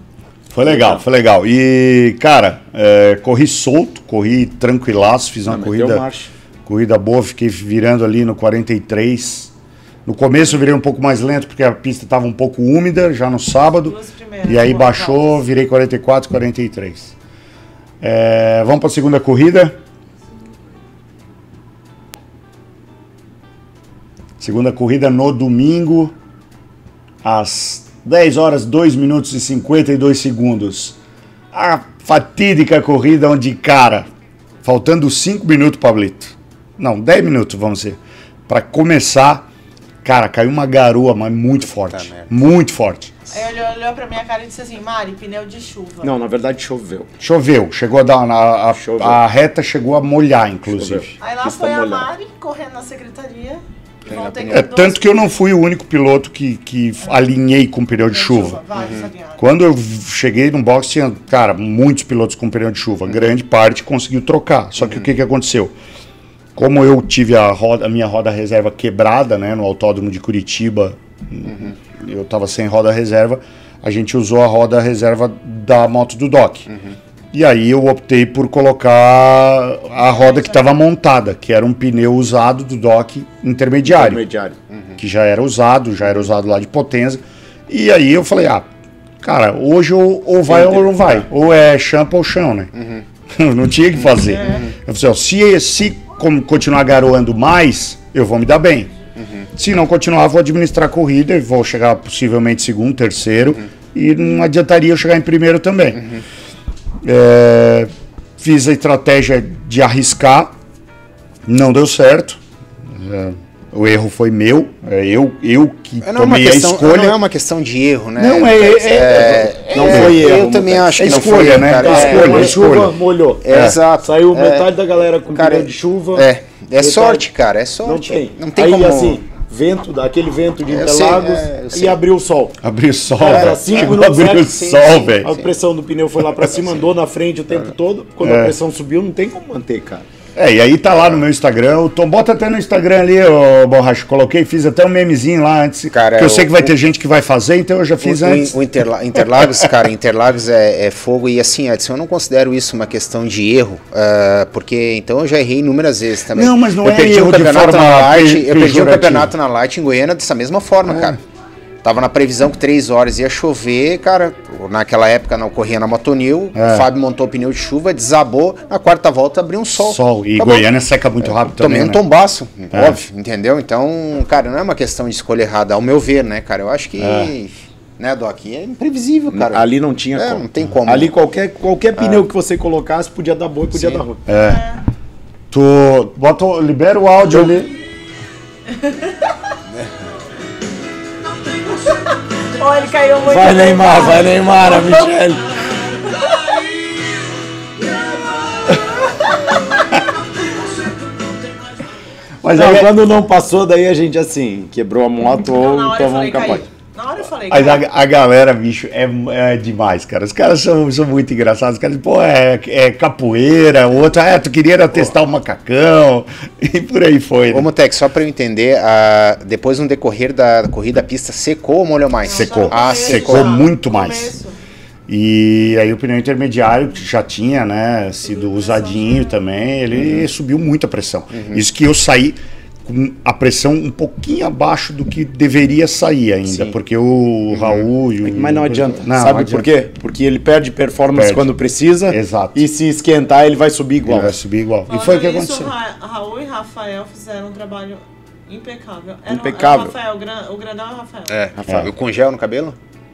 Foi legal, foi legal. E, cara, é, corri solto, corri tranquilaço, fiz uma Ah, corrida, corrida boa, fiquei virando ali no 43. No começo eu virei um pouco mais lento porque a pista estava um pouco úmida já no sábado. E aí baixou, virei 44, 43. É, vamos para a segunda corrida. Segunda corrida no domingo, às 10 horas, 2 minutos e 52 segundos. A fatídica corrida onde, cara, faltando 5 minutos, Pablito. Não, 10 minutos, vamos dizer. Para começar, cara, caiu uma garoa, mas muito forte. Muito forte. Aí ele olhou pra minha cara e disse assim, Mari, pneu de chuva. Não, na verdade choveu. Choveu, chegou a dar. A, a, a reta chegou a molhar, inclusive. Choveu. Aí lá Pista foi a. Mari, correndo na secretaria. É, tanto que eu não fui o único piloto que, que alinhei com pneu de chuva. Vários alinhados. Quando eu cheguei no box, tinha, cara, muitos pilotos com pneu de chuva. Grande parte conseguiu trocar. Só que o que, que aconteceu? Como eu tive a, roda, a minha roda reserva quebrada, né, no autódromo de Curitiba, eu tava sem roda reserva, a gente usou a roda reserva da moto do Doc. E aí eu optei por colocar a roda que estava montada, que era um pneu usado do Doc intermediário Intermediário. que já era usado, já era usado lá de potência. E aí eu falei, ah, cara, hoje ou, ou vai ou não vai. Ou é champa ou chão, né? não tinha o que fazer. Eu falei, ó, se, se continuar garoando mais, eu vou me dar bem. Se não continuar, vou administrar a corrida e vou chegar possivelmente segundo, terceiro. E não adiantaria eu chegar em primeiro também. É, fiz a estratégia de arriscar, não deu certo. É, o erro foi meu, é eu, eu que É, Não é, uma tomei a questão, escolha. não é uma questão de erro, né? Não, é- Lucas? é- Não É, foi erro. Eu também acho É que não escolha, foi, né? cara. É É, escolha. Uma chuva molhou. É, exato. Saiu É. metade da galera com Cara, pneu de chuva. É, é sorte, cara, é Não sorte. tem. Não tem Aí, como... assim, vento, aquele vento de Eu sei, Interlagos é, e abriu o sol. Abriu o sol, velho. cinco a minutos abrir o sol, velho. A pressão do pneu foi lá pra cima, andou na frente o tempo todo. Quando É. a pressão subiu, não tem como manter, cara. É, e aí tá lá no meu Instagram, o Tom, bota até no Instagram ali, ô Borracha, coloquei, fiz até um memezinho lá antes, Cara, que eu o- sei que vai o- ter gente que vai fazer, então eu já fiz o, antes. o, o Interla- Interlagos, cara, Interlagos é, é fogo e assim, Edson, eu não considero isso uma questão de erro, ah, porque então eu já errei inúmeras vezes também. Não, mas não eu é erro de forma Light, eu perdi pejorativa. campeonato na Light em Goiânia dessa mesma forma, É. cara. Tava na previsão que três horas ia chover, cara. Naquela época não corria na Motonil. É. O Fábio montou o pneu de chuva, desabou. Na quarta volta abriu um sol. Sol, e Acabou. Goiânia seca muito rápido Tomei também, um né? tombaço, É. óbvio, entendeu? Então, cara, não é uma questão de escolha errada, ao meu ver, né, cara? Eu acho que, É. né, Doc, é imprevisível, cara. Ali não tinha É, como. não tem como. Ali qualquer, qualquer pneu que você colocasse podia dar boi, podia Sim. dar ruim. É. Tu bota, o- libera o áudio ali. Ó, ele caiu muito. Vai Neymar, vai Neymar, a Michele. Mas aí, quando não passou, daí a gente assim, quebrou a moto ou tomou um capote. Na hora eu falei, mas a, a galera, bicho, é, é demais, cara. Os caras são, são muito engraçados. Os caras, pô, é, é capoeira, o outro, ah, tu queria era testar o macacão, e por aí foi. Ô, Né? Motex, só pra eu entender, depois no decorrer da corrida, a pista secou ou molhou mais? Não, secou. Ah, começo, secou já, muito mais. começo. E aí o pneu intermediário, que já tinha, né, sido usadinho também, ele subiu muito a pressão. Isso que eu saí com a pressão um pouquinho abaixo do que deveria sair ainda, Sim. porque o Raul e o... Mas não adianta. Não, Sabe não por adianta. quê? Porque ele perde performance Perde. quando precisa. Exato. E se esquentar, ele vai subir Ele igual. vai subir igual. E foi o que aconteceu. Ra Raul e Rafael fizeram um trabalho impecável. Era, Impecável. Era o, Rafael, o, gran, o grandão é o Rafael. É, Rafael. o com gel no cabelo?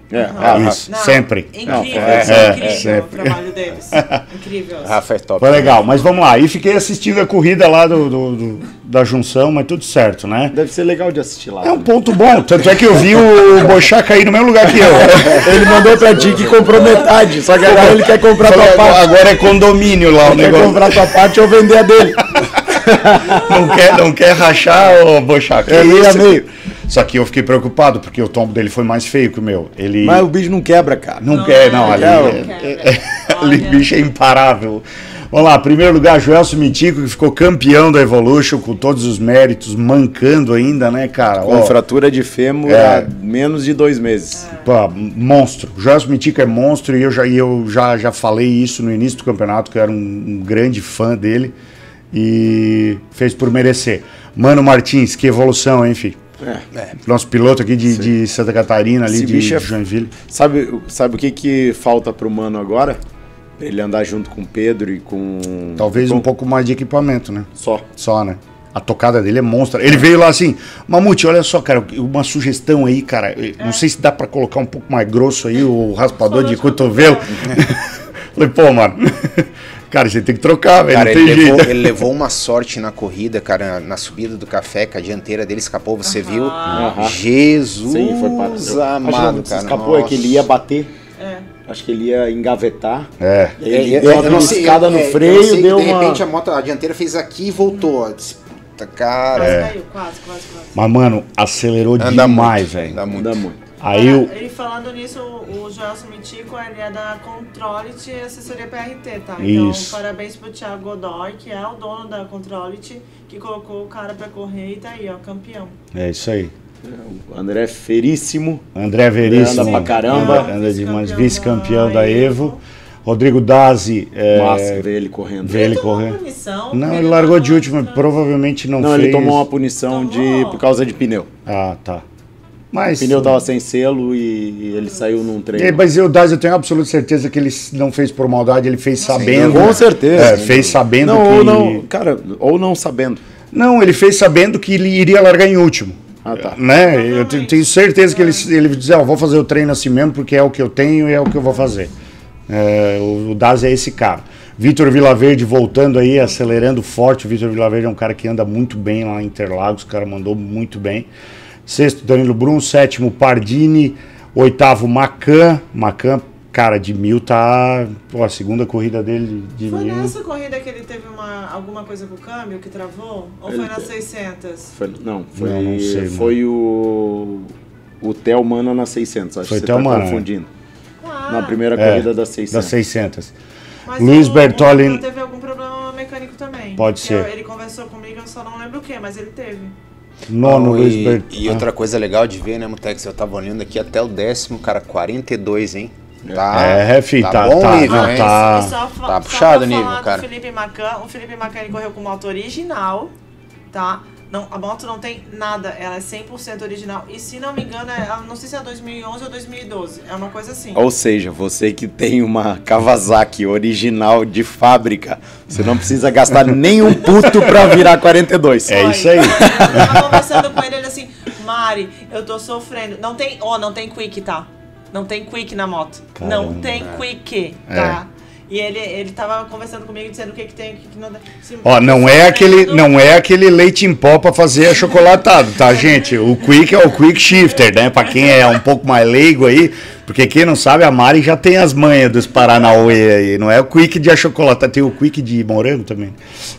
É, ah, Isso, sempre. Incrível, é, isso é, incrível sempre. o trabalho deles. Incrível. Rafa é top. Foi legal, mas vamos lá. E fiquei assistindo a corrida lá do, do- do- da junção, mas tudo certo, né? Deve ser legal de assistir lá. É um ponto bom, tanto é que eu vi o Bochá cair no mesmo lugar que eu. Ele mandou pra ti que comprou metade, só que agora ele quer comprar tua parte. Agora é condomínio lá o Ele quer negócio. comprar tua parte ou vender a dele. Não quer, não quer rachar ou bochar. Que É meio a meio. Só que eu fiquei preocupado, porque o tombo dele foi mais feio que o meu. Ele Mas o bicho não quebra, cara. não quer, não. Ali, é- é- Olha. ali bicho é imparável. Vamos lá, primeiro lugar, Joelso Mitico, que ficou campeão da Evolution, com todos os méritos, mancando ainda, né, cara? Com Ó, fratura de fêmur É. há menos de dois meses. Pô, monstro. O Joelso Mitico é monstro e eu, já, e eu já, já falei isso no início do campeonato, que eu era um, um grande fã dele e fez por merecer. Mano Martins, que evolução, hein, filho? É. Nosso piloto aqui de, de Santa Catarina, ali Esse de, é- de Joinville. Sabe, sabe o que, que falta pro mano agora? Pra Ele andar junto com o Pedro e com. Talvez com... um pouco mais de equipamento, né? Só. Só, né? A tocada dele é monstra. Ele veio lá assim, Mamute, olha só, cara, uma sugestão aí, cara. Não sei se dá pra colocar um pouco mais grosso aí o raspador de cotovelo. Falei, pô, mano. Cara, você tem que trocar, velho. Cara, Não ele levou, ele levou uma sorte na corrida, cara, na subida do café, que a dianteira dele escapou, você viu? Aham. Jesus Sim, foi para. Amado, cara. escapou, é que ele ia bater. É. Acho que ele ia engavetar. É. E aí ele Eu- deu eu uma não sei, beliscada eu- no é, freio, que deu de uma. repente a moto, a dianteira fez aqui e voltou. "Puta, Cara, Quase caiu, quase, quase, quase. Mas, mano, acelerou anda demais, velho. anda muito. Anda muito. Aí o. E falando nisso, o o Joelson Mitico, ele é da Controlit Assessoria PRT, tá? Isso. Então, parabéns pro Thiago Godoy, que é o dono da Controlit, que colocou o cara pra correr e tá aí, ó, campeão. É isso aí. O André é feríssimo. André Veríssimo. Anda pra caramba. Anda demais, Vice-campeão vice-campeão da Evo. Rodrigo Dazi. É, Massa ver ele correndo. Vê ele uma punição, Não, ele largou de última, provavelmente não, Não, fez. ele tomou uma punição de, Tomou? por causa de pneu. Ah, tá. Mas. O pneu tava sem selo e ele saiu num É, treino. mas o Dazi, eu tenho absoluta certeza que ele não fez por maldade, ele fez sabendo. Com certeza. É, fez sabendo não, que. Ou não, cara, ou não sabendo. Não, ele fez sabendo que ele iria largar em último. Ah, tá. Né? Eu te- tenho certeza que ele, ele dizia, ó, vou fazer o treino assim mesmo porque é o que eu tenho e é o que eu vou fazer. É, o, o Daz é esse cara. Vitor Vilaverde voltando aí, acelerando forte. O Vitor Vilaverde é um cara que anda muito bem lá em Interlagos, o cara mandou muito bem. Sexto, Danilo Brum. Sétimo, Pardini. Oitavo, Macan. Macan, cara, de mil tá. Pô, a segunda corrida dele de, Foi mil. nessa corrida que ele teve uma, alguma coisa com o câmbio que travou? Ou Ele foi nas te- 600? Foi- não, foi, Não, não sei, foi o. O Theo Mana na 600. Acho Foi que você Theo tá é. confundindo. Ah, Na primeira É, corrida da 600. Das 600. mas Luiz o- o- Teve algum problema mecânico também. Pode ser. eu- Ele conversou comigo, eu só não lembro o que, mas ele teve. Nono, Luiz e, e outra coisa legal de ver, né, Mutex? Eu tava olhando aqui até o décimo, cara, 42, hein? Tá, É, fi, tá- bom tá- o nível, não, hein? tá- só, fa- tá só puxado o nível, cara. Felipe Macan, o Felipe Macan ele correu com moto original, tá? Não, a moto não tem nada, ela é 100% original. E se não me engano, é, ela- não sei se é 2011 ou 2012, é uma coisa assim. Ou seja, você que tem uma Kawasaki original de fábrica, você não precisa gastar nenhum puto pra virar 42. É isso aí. Eu tava conversando com ele, ele assim, Mari, eu tô sofrendo. Não tem, ó, não tem quick, tá? Não tem quick na moto. Não Caramba. tem quick, tá? E ele, ele tava conversando comigo dizendo o que que tem, o que que não. Se- Ó, não é aquele, não é aquele leite em pó pra fazer achocolatado, tá, gente? O Quick é o Quick Shifter, né? Pra quem é um pouco mais leigo aí, porque quem não sabe, a Mari já tem as manhas dos Paranauê aí. Não é o Quick de achocolatado, tem o Quick de morango também.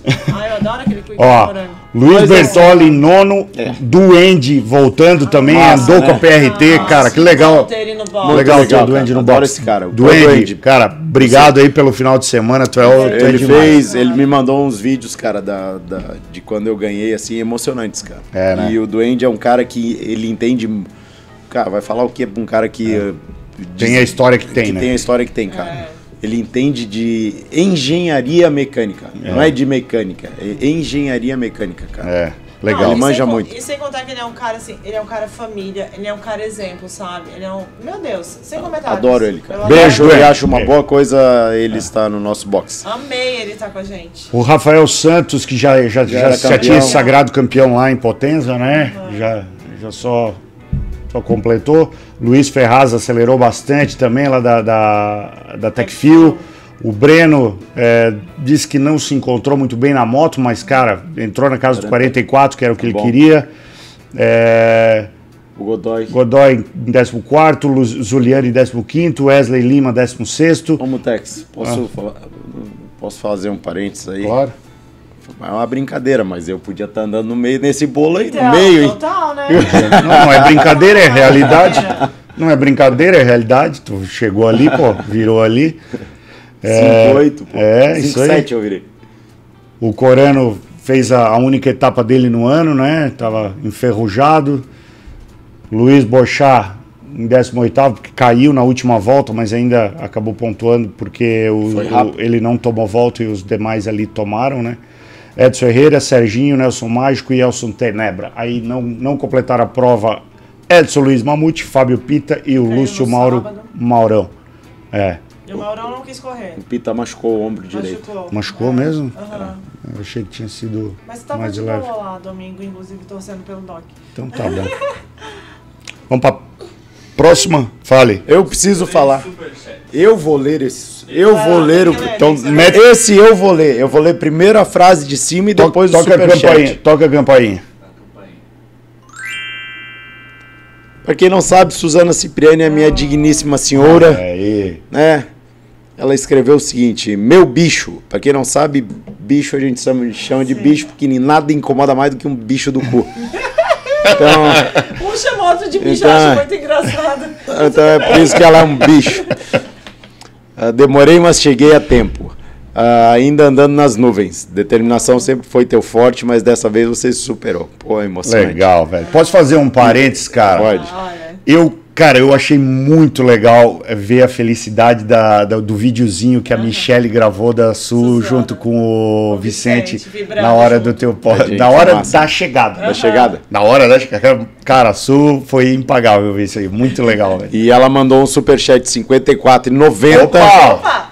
Ai, eu adoro aquele quick Ó, morango. Luiz Mas é Bertoli, nono, Duende voltando também, Massa, andou né? com a PRT, cara, que legal. Box. Legal, ter o Duende cara. no box. esse cara. Duende, Duende. cara, obrigado aí pelo final de semana, tu é, o, tu é Ele fez, ele me mandou uns vídeos, cara, da, da- de quando eu ganhei, assim, emocionantes, cara. É, né? E o Duende é um cara que ele entende. Cara, vai falar o que pra um cara que. eh, Tem diz- a história que tem, né? Tem a história que tem, cara. É. Ele entende de engenharia mecânica. Não é de mecânica, é engenharia mecânica, cara. É, legal. Ele e sem manja con- muito. E sem contar que ele é um cara assim, ele é um cara família, ele é um cara exemplo, sabe? Ele é um. Meu Deus, sem comentários. Adoro ele, cara. Eu Beijo, Eu acho uma É. boa coisa ele estar no nosso box. Amei ele estar com a gente. O Rafael Santos, que já, já, já, já tinha sagrado campeão lá em Potenza, né? Já, já só, só completou. Luiz Ferraz acelerou bastante também lá da, da, da Tecfil. O Breno é, disse que não se encontrou muito bem na moto, mas, cara, entrou na casa dos 44, que era o que ele Bom. queria. É, O Godoy. Godoy em 14, Lu- Zuliani em 15, Wesley Lima 16. Ô, Mutex, posso, falar, posso fazer um parênteses aí? Ah. Claro. É uma brincadeira, mas eu podia estar andando no meio desse bolo aí, Então, no meio, hein? Total, né? Não, não é brincadeira, é realidade. Não é brincadeira, é realidade. Tu chegou ali, pô, virou ali. 5-8, pô. é, isso aí. 5-7 eu virei. O Corano fez a, a única etapa dele no ano, né? Tava enferrujado. Luiz Bochá em 18 porque caiu na última volta, mas ainda acabou pontuando porque o- o- ele não tomou volta e os demais ali tomaram, né? Edson Herrera, Serginho, Nelson Mágico e Elson Tenebra. Aí não, não completaram a prova Edson Luiz Mamute, Fábio Pita e o Caiu Lúcio Mauro sábado. Maurão. É. E o Maurão não quis correr. O Pita machucou o ombro direito. Machucou. Machucou É. mesmo? Aham. Eu achei que tinha sido Mas tava mais de leve. boa lá domingo, inclusive torcendo pelo Doc. Então tá bom. Vamos pra próxima? Fale. Eu preciso falar. Eu vou ler esse. Eu vou ler o. Então, mete- esse eu vou ler. Eu vou ler primeiro a frase de cima e depois o toca a campainha. Toca a campainha. Pra quem não sabe, Suzana Cipriani é minha digníssima senhora. Aí. né? Ela escreveu o seguinte: Meu bicho. Pra quem não sabe, bicho a gente chama, chama de bicho porque nada incomoda mais do que um bicho do cu. Então, Um chamou outro de bicho, Então, eu é. acho muito engraçado. então é por isso que ela é um bicho. Ah, demorei, mas cheguei a tempo. Ah, ainda andando nas nuvens. Determinação sempre foi teu forte, mas dessa vez você se superou. Pô, emocionante. Legal, velho. Posso fazer um parênteses, cara? Pode. Olha, Eu, cara, eu achei muito legal eh, ver a felicidade da, da- do videozinho que a Michelle gravou da Su Suzana. junto com o, O Vicente, Vicente, na hora junto. do teu na hora massa. da chegada. Da chegada. Na hora da chegada. Cara, a Su foi impagável ver isso aí. Muito legal, velho. E ela mandou um superchat de 54,90 Opa! opa!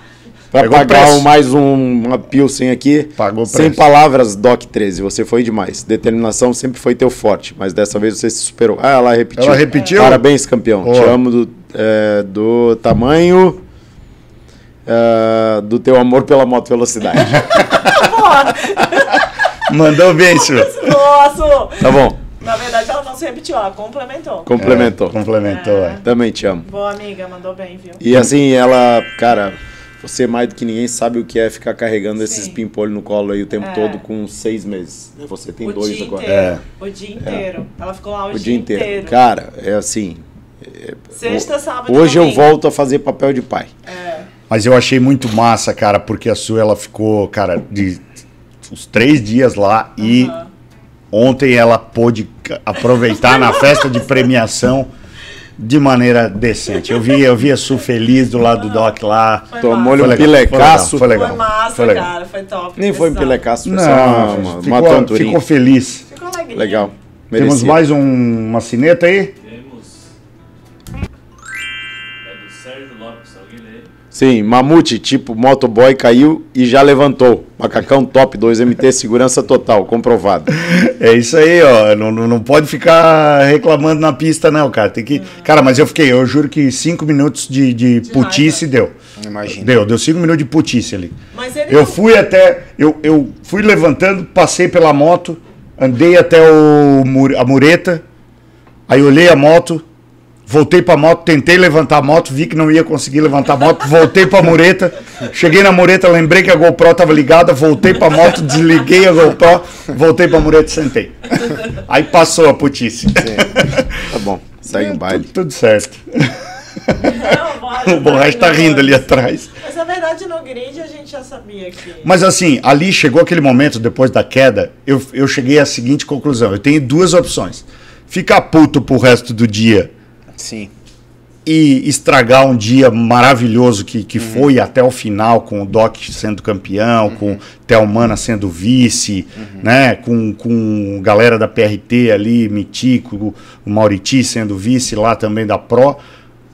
Para Pegou pagar um- mais um, uma Pilsen aqui. Pagou Sem preço. palavras, Doc 13. Você foi demais. Determinação sempre foi teu forte, mas dessa vez você se superou. Ah, ela repetiu. Ela repetiu? Parabéns, campeão. Boa. Te amo do, é, do tamanho é, do teu amor pela moto velocidade. Mandou bem, Su. Nossa! tá bom. Na verdade, ela não se repetiu, ela complementou. Complementou. Complementou, é. Também te amo. Boa amiga, mandou bem, viu? E assim, ela, cara, você mais do que ninguém sabe o que é ficar carregando esses Sim. pimpolhos no colo aí o tempo É. todo com seis meses. Você tem o dois agora. inteiro. É. O dia inteiro. Ela ficou lá o, O dia inteiro. Cara, é assim. Sexta, sábado Hoje e eu volto a fazer papel de pai. É. Mas eu achei muito massa, cara, porque a Su, ela ficou, cara, de uns três dias lá e Aham. ontem ela pôde aproveitar na festa de premiação de maneira decente. Eu vi, eu vi a Su feliz do lado do Doc lá. Foi Tomou-lhe Foi um legal, pilecaço. Foi legal. Foi massa, foi legal. cara. Foi top. Nem foi um pilecaço, foi só uma, Não, uma, ficou, uma ficou feliz. Ficou. Legal. Temos Merecia. mais um, uma sineta aí? Sim, mamute, tipo motoboy caiu e já levantou. Macacão top 2MT, segurança total, comprovado. É isso aí, ó. Não, não, pode ficar reclamando na pista, não, cara. Tem que. Cara, mas eu fiquei, eu juro que cinco minutos de, de, putice deu. Imagina. Deu, deu cinco minutos de putice ali. Mas ele Eu não- fui até. Eu, eu fui levantando, passei pela moto, andei até o, a mureta, aí olhei a moto, voltei pra moto, tentei levantar a moto, vi que não ia conseguir levantar a moto, voltei pra mureta, cheguei na mureta, lembrei que a GoPro tava ligada, voltei pra moto, desliguei a GoPro, voltei pra mureta e sentei. Aí passou a putice. Tá bom, segue o baile. Tudo, tudo certo. Não, O Borracha tá rindo ali atrás. Mas na verdade no grid a gente já sabia que. Mas assim, ali chegou aquele momento, depois da queda, eu, eu cheguei à seguinte conclusão: eu tenho duas opções. Ficar puto pro resto do dia Sim. e estragar um dia maravilhoso que, que foi até o final, com o Doc sendo campeão, com o Thelmana sendo vice, né? Com, com galera da PRT ali, Mitico, o Mauriti sendo vice lá também da Pro.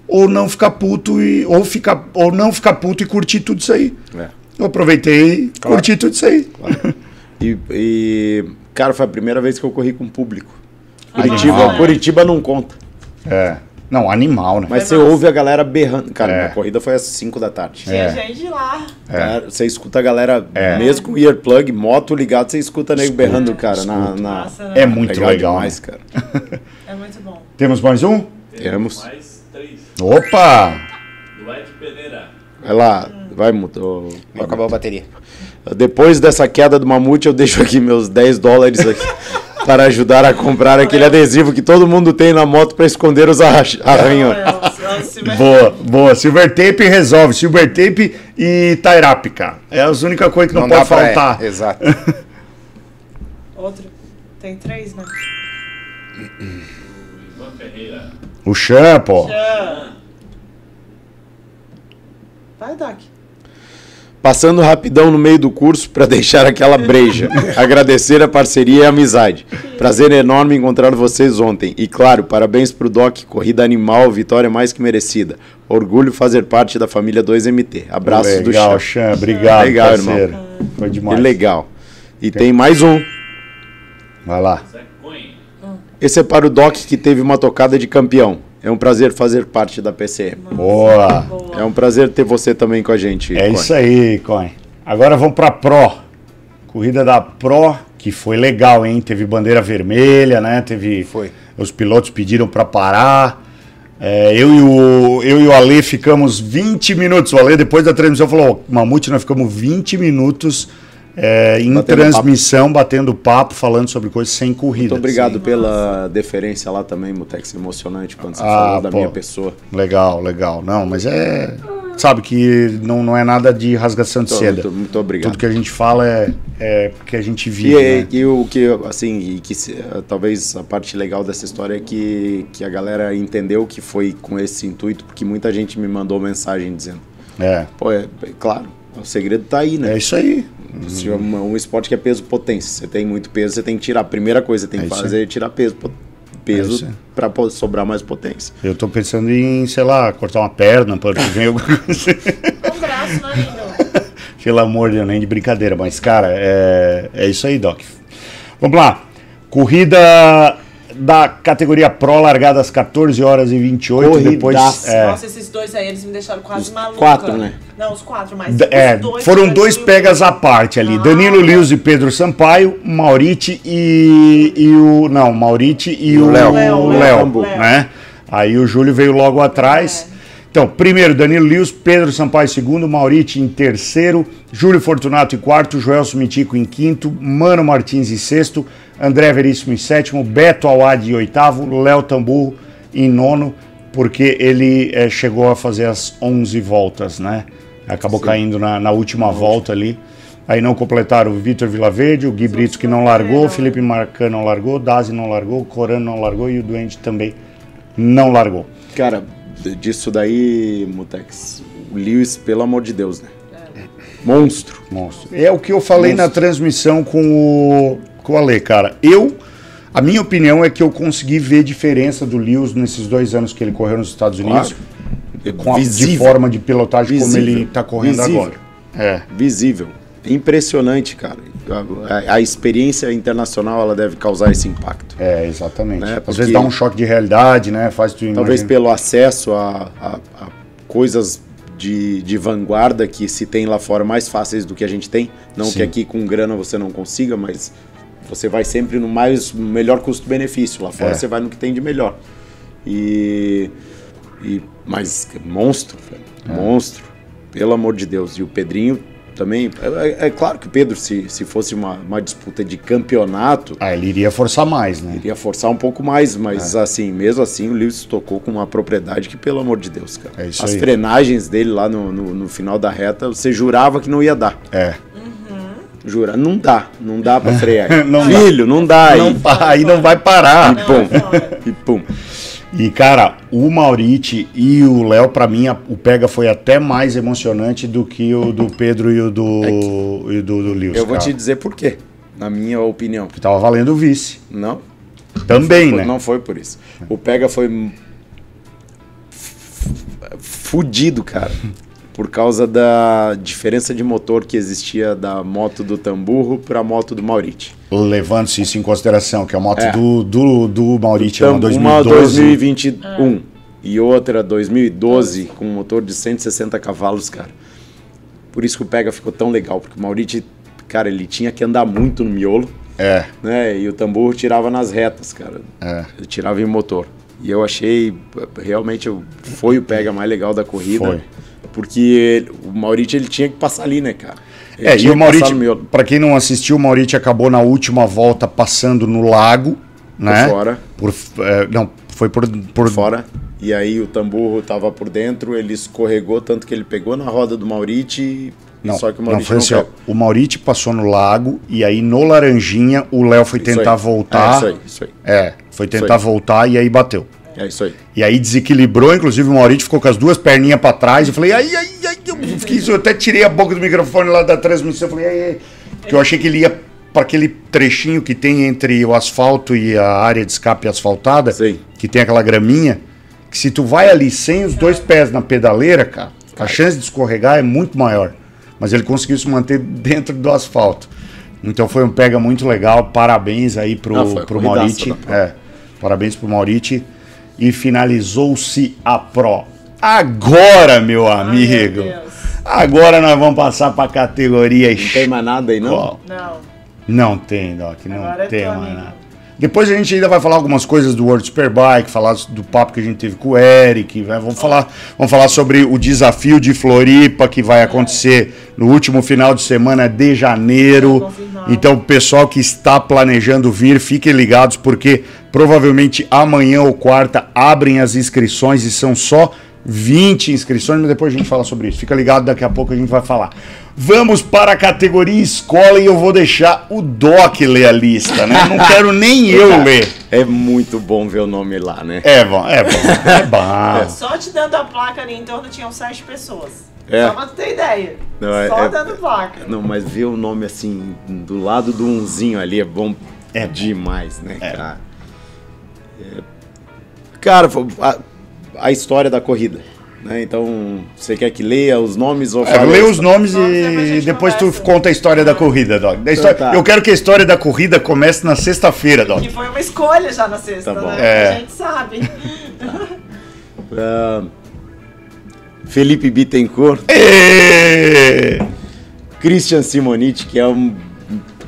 Ou não ficar puto e. Ou, ficar, ou não ficar puto e curtir tudo isso aí. É. Eu aproveitei e curti tudo isso aí. E, e, cara, foi a primeira vez que eu corri com público. Animal, Curitiba, né? Curitiba não conta. É. Não, animal, né? Mas Foi você massa. ouve a galera berrando. Cara, É. minha corrida foi às 5 da tarde. Tinha É. gente lá. Cara, você escuta a galera, É. mesmo com earplug, moto ligado, você escuta nego berrando, cara. Na, na... Massa, né? É muito legal, demais, né? cara. É muito bom. Temos mais um? Temos. Mais três. Opa! Dwight Pereira. Vai lá, vai, Muto. Vai acabar a bateria. Depois dessa queda do mamute, eu deixo aqui meus 10 dólares aqui para ajudar a comprar aquele adesivo que todo mundo tem na moto para esconder os arra- arranhões. Silver- Boa, boa. Silver tape resolve. Silver tape e Tairap, cara. É as únicas coisas que não, dá pode faltar. é, exato. Outro. Tem três, né? O Ivan Ferreira. O shampoo. Já. Vai, Doc. Passando rapidão no meio do curso para deixar aquela breja. Agradecer a parceria e a amizade. Prazer enorme encontrar vocês ontem. E claro, parabéns pro Doc, corrida animal, vitória mais que merecida. Orgulho fazer parte da família 2MT. Abraços do Legal, chão. Chan. Obrigado, Legal, parceiro. Foi Que demais. legal. E tem mais um. Vai lá. Esse é para o Doc que teve uma tocada de campeão. É um prazer fazer parte da PCM. Boa. Boa. É um prazer ter você também com a gente. É Coen. isso aí, Coin. Agora vamos pra Pro. Corrida da Pro, que foi legal, hein? Teve bandeira vermelha, né? Teve. Foi. Os pilotos pediram pra parar. É, eu, e o, eu e o Ale ficamos 20 minutos. O Ale, depois da transmissão, falou: "Ô, Mamute, nós ficamos 20 minutos é, em Batendo transmissão, batendo papo, falando sobre coisas sem corrida. Muito obrigado Sim. pela deferência lá também, Mutex. Emocionante quando você Ah, falou da pô. minha pessoa. Legal, legal. Não, mas é. Sabe que não, não é nada de rasgação de Muito, seda. muito, muito obrigado. Tudo que a gente fala é, é porque a gente E, vive. né? e o que, assim, e que eh, talvez a parte legal dessa história é que, que a galera entendeu que foi com esse intuito, porque muita gente me mandou mensagem dizendo: É, pô, é, é claro, o segredo tá aí, né? é isso aí. Se é uma- um esporte que é peso potência, você tem muito peso, você tem que tirar. A primeira coisa que tem É que fazer é tirar peso, É peso aí. para sobrar mais potência. Eu tô pensando em, sei lá, cortar uma perna, para que alguma coisa. Um braço, né, lindo? Pelo amor de Deus, nem de brincadeira. Mas, cara, é, é isso aí, Doc. Vamos lá. Corrida da categoria Pro, largada às 14 horas e 28. Depois. Corridaça. É, Nossa, esses dois aí, eles me deixaram quase maluca. quatro, né? Não, os quatro, mas D- os é, dois foram dois pegas à parte ali. Danilo Lewis e Pedro Sampaio, Mauriti e, e o. Não, Mauriti e o Léo. Léo, Léo, Léo. né? Aí o Júlio veio logo atrás. Então, primeiro, Danilo Lewis, Pedro Sampaio em segundo, Mauriti em terceiro, Júlio Fortunato em quarto, Joelso Mitico em quinto, Mano Martins em sexto, André Veríssimo em sétimo, Beto Awad em oitavo, Léo Tamburro em nono, porque ele eh, chegou a fazer as 11 voltas, né? Acabou caindo na, na última volta ali. Aí não completaram o Vitor Vilaverde, o Gui Brito que não largou, o Felipe Marcan não largou, Dazi não largou, o Corano não largou e o Duende também não largou. Cara, disso daí, Mutex, o Lewis, pelo amor de Deus, né? Monstro. Monstro. É o que eu falei na transmissão com o, com o Ale, cara. Eu, a minha opinião é que eu consegui ver diferença do Lewis nesses dois anos que ele correu nos Estados Unidos, com a, de forma de pilotagem como Visível. ele está correndo Visível. agora. É, Visível. Impressionante, cara. A, a- a experiência internacional ela deve causar esse impacto. é, exatamente. Né, Às vezes dá um choque de realidade, né? Faz tu Talvez imagina- pelo acesso a, a- a coisas de, de vanguarda que se tem lá fora mais fáceis do que a gente tem. Não Sim. que aqui com grana você não consiga, mas você vai sempre no mais melhor custo-benefício. Lá fora É. você vai no que tem de melhor. E, e mas monstro, velho. É. monstro. Pelo amor de Deus. E o Pedrinho também. É, é- é claro que o Pedro, se, se fosse uma, uma disputa de campeonato, Ah, ele iria forçar mais, né? Iria forçar um pouco mais, mas É. assim, mesmo assim, o Lewis tocou com uma propriedade que, pelo amor de Deus, cara. É isso As aí. frenagens dele lá no, no, no final da reta, você jurava que não ia dar. É. Jura, não dá, não dá pra frear. Não dá. Filho, não dá aí. Não, aí não vai parar. Não, Pum. é. E pum. E, cara, o Mauriti e o Léo, pra mim, a- o Pega foi até mais emocionante do que o do Pedro e o do, e o do, do Lewis. Eu vou cara. te dizer por quê, na minha opinião. Que tava valendo o vice. Não, Também, Foi- né? Não foi por isso. O Pega foi fudido, cara. Por causa da diferença de motor que existia da moto do Tamburro para a moto do Mauriti. Levando-se isso em consideração, que a moto É. do, do, do Mauriti é uma Tam- 2012. 2021 e outra 2012 com um motor de 160 cavalos, cara. Por isso que o Pega ficou tão legal, porque o Mauriti, cara, ele tinha que andar muito no miolo, É, né? E o Tamburro tirava nas retas, cara. é. Ele tirava em motor. E eu achei, realmente, foi o pega mais legal da corrida. Foi. Porque o Mauriti ele tinha que passar ali, né, cara? Ele É, e o no miolo. pra quem não assistiu, o Mauriti acabou na última volta passando no lago, né? fora. Por, é, não, foi por, por, por fora. E aí o Tamburro tava por dentro, ele escorregou, tanto que ele pegou na roda do Mauriti, Não, só que o não Mauriti foi não, assim, ó, o Mauriti passou no lago e aí no Laranjinha o Léo foi Isso aí. tentar voltar. É isso aí, isso aí. É, foi tentar voltar e aí bateu. É isso aí. E aí desequilibrou, inclusive o Mauriti ficou com as duas perninhas pra trás. Eu falei, ai, ai, ai, eu fiquei, eu até tirei a boca do microfone lá da transmissão. Eu falei, ai, ai. Porque eu achei que ele ia para aquele trechinho que tem entre o asfalto e a área de escape asfaltada, Sei. que tem aquela graminha, que se tu vai ali sem os dois pés na pedaleira, cara, a chance de escorregar é muito maior. Mas ele conseguiu se manter dentro do asfalto. Então foi um pega muito legal. Parabéns aí pro, Não, pro da Pro. É, parabéns pro Mauriti. E finalizou-se a Pro. Agora, meu amigo. Deus. agora nós vamos passar pra categoria Não tem mais nada aí, não? Não. Não tem, Doc, não Agora é tem mais amigo. nada. Depois a gente ainda vai falar algumas coisas do World Superbike, falar do papo que a gente teve com o Eric, né? vamos, falar, vamos falar sobre o desafio de Floripa que vai acontecer no último final de semana de janeiro. Então, o pessoal que está planejando vir, fiquem ligados, porque provavelmente amanhã ou quarta abrem as inscrições e são só 20 inscrições, mas depois a gente fala sobre isso. Fica ligado, daqui a pouco a gente vai falar. Vamos para a categoria escola e eu vou deixar o Doc ler a lista, né? Não quero nem eu ler. É muito bom ver o nome lá, né? É bom, é bom, é bom. Só te dando a placa ali em torno tinham sete pessoas. É. Só pra tu ter ideia. Não, é- Só é- dando placa. Não, mas ver o nome assim, do lado do unzinho ali é bom É bom. demais, né? É. Cara, fo- a, a história da corrida. Né? Então, você quer que leia os nomes ou É, lê os nomes e depois tu conta a história da corrida, Doc. Da história- tá. Eu quero que a história da corrida comece na sexta-feira, Doc. Que foi uma escolha já na sexta, Tá bom. né? É. A gente sabe. Ah, Felipe Bittencourt, Ê! Christian Simoniti, que é um.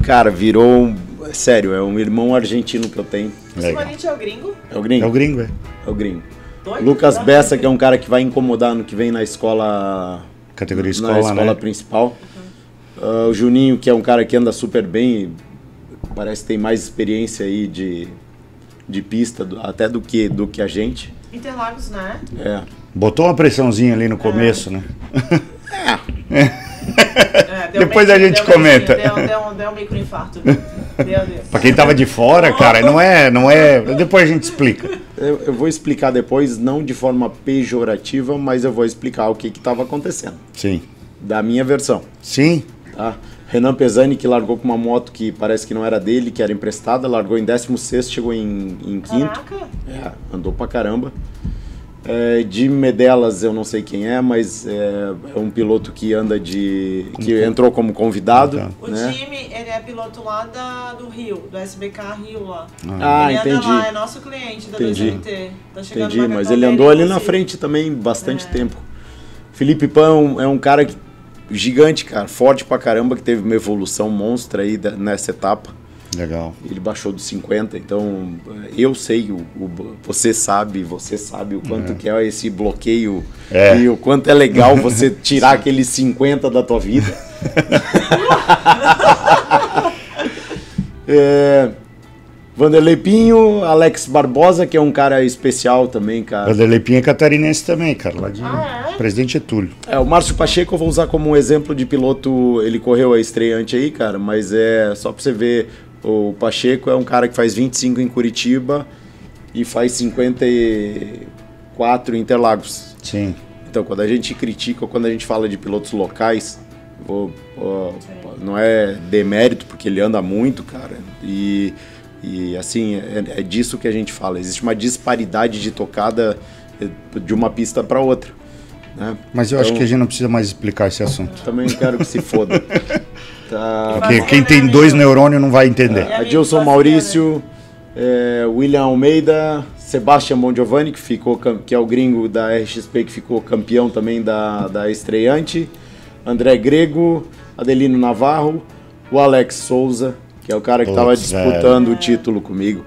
Cara, virou um. Sério, é um irmão argentino que eu tenho. Simonite é o gringo? É o gringo? É o gringo, é. É o gringo. Doido? Lucas Tá? Bessa, que é um cara que vai incomodar no que vem na escola. Categoria escola, na escola né? principal. Ah, o Juninho, que é um cara que anda super bem, parece que tem mais experiência aí de, de pista, do- até do que, do que a gente. Interlagos, né? É. Botou uma pressãozinha ali no começo, né? É, deu Depois a gente deu comenta. Deu, deu, deu um microinfarto. Pra quem tava de fora, cara, não é, não é. Depois a gente explica. Eu, eu vou explicar depois, não de forma pejorativa, mas eu vou explicar o que estava acontecendo. Sim. Da minha versão. Sim. Tá? Renan Pesani, que largou com uma moto que parece que não era dele, que era emprestada, largou em 16, chegou em, em quinto. Caraca. É, andou pra caramba. É, Jimmy Medelas, eu não sei quem é, mas é, é um piloto que anda de. que entrou como convidado. Tá. O né? time, ele é piloto lá da, do Rio, do SBK Rio lá. Ah, ele entendi. anda lá, é nosso cliente da Entendi. 2NT. Tá Entendi, mas ele andou ali na frente também bastante É. tempo. Felipe Pan é um- é um cara que, gigante, cara, forte pra caramba, que teve uma evolução monstra aí da- nessa etapa. Legal. Ele baixou dos 50, então eh, eu sei, o, o- você sabe, você sabe o quanto que é esse bloqueio É. e o quanto é legal você tirar aqueles 50 da tua vida. é, Vanderlei Pinho, Alex Barbosa, que é um cara especial também, cara. Vanderlei Pinha é catarinense também, cara, lá de Ah, é? Presidente Getúlio. É, o Márcio Pacheco eu vou usar como um exemplo de piloto. Ele correu a estreante aí, cara, mas é só pra você ver. O Pacheco é um cara que faz 25 em Curitiba e faz 54 em Interlagos. Sim. Então, quando a gente critica, quando a gente fala de pilotos locais, vou- não é demérito, porque ele anda muito, cara. E, e assim, é, é disso que a gente fala. Existe uma disparidade de tocada eh, de uma pista para outra. Né? Mas eu acho Então- que a gente não precisa mais explicar esse assunto. também quero que se foda. Tá. Porque quem tem dois neurônios não vai entender. É. Adilson Maurício, é, William Almeida, Sebastian Bongiovanni, que, ficou, que é o gringo da RXP, que ficou campeão também da, da estreante, André Grego, Adelino Navarro, o Alex Souza, que é o cara que estava disputando o título comigo.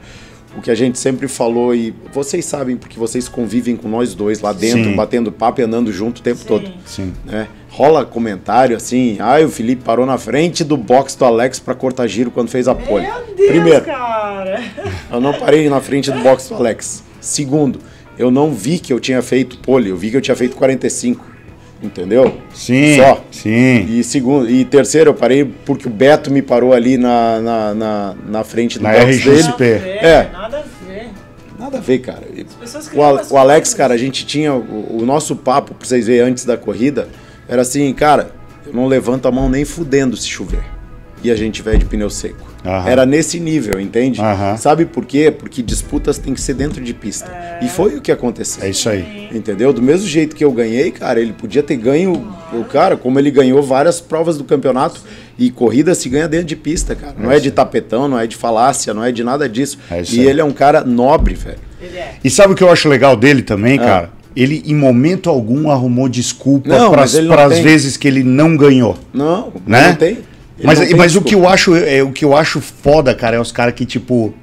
O que a gente sempre falou, e vocês sabem, porque vocês convivem com nós dois lá dentro, Sim. batendo papo e andando junto o tempo Sim. todo Sim. né? Rola comentário assim, ai, o Felipe parou na frente do box do Alex pra cortar giro quando fez a pole. Meu Deus, Primeiro, cara. eu não parei na frente do box do Alex. Segundo, eu não vi que eu tinha feito pole, eu vi que eu tinha feito 45. Entendeu? Sim. Só. Sim. E segundo, e terceiro, eu parei porque o Beto me parou ali na, na, na, na frente do Na box dele. Nada a ver, É. Nada a ver. Nada a ver, cara. pessoas O, o Alex, coisas. cara, a gente tinha o, o nosso papo, pra vocês verem antes da corrida, era assim, cara, eu não levanto a mão nem fudendo se chover. E a gente vai de pneu seco. Aham. Era nesse nível, entende? Aham. Sabe por quê? Porque disputas tem que ser dentro de pista. E foi o que aconteceu. É isso aí. Entendeu? Do mesmo jeito que eu ganhei, cara, ele podia ter ganho o cara, como ele ganhou várias provas do campeonato. E corrida se ganha dentro de pista, cara. Não é de tapetão, não é de falácia, não é de nada disso. É e aí. ele é um cara nobre, velho. Ele é. E sabe o que eu acho legal dele também, Ah. cara? Ele, em momento algum, arrumou desculpa para as vezes que ele não ganhou. Não, Né? não tem. Ele Mas, não tem mas o que eu acho é o que eu acho foda, cara, é os caras que tipo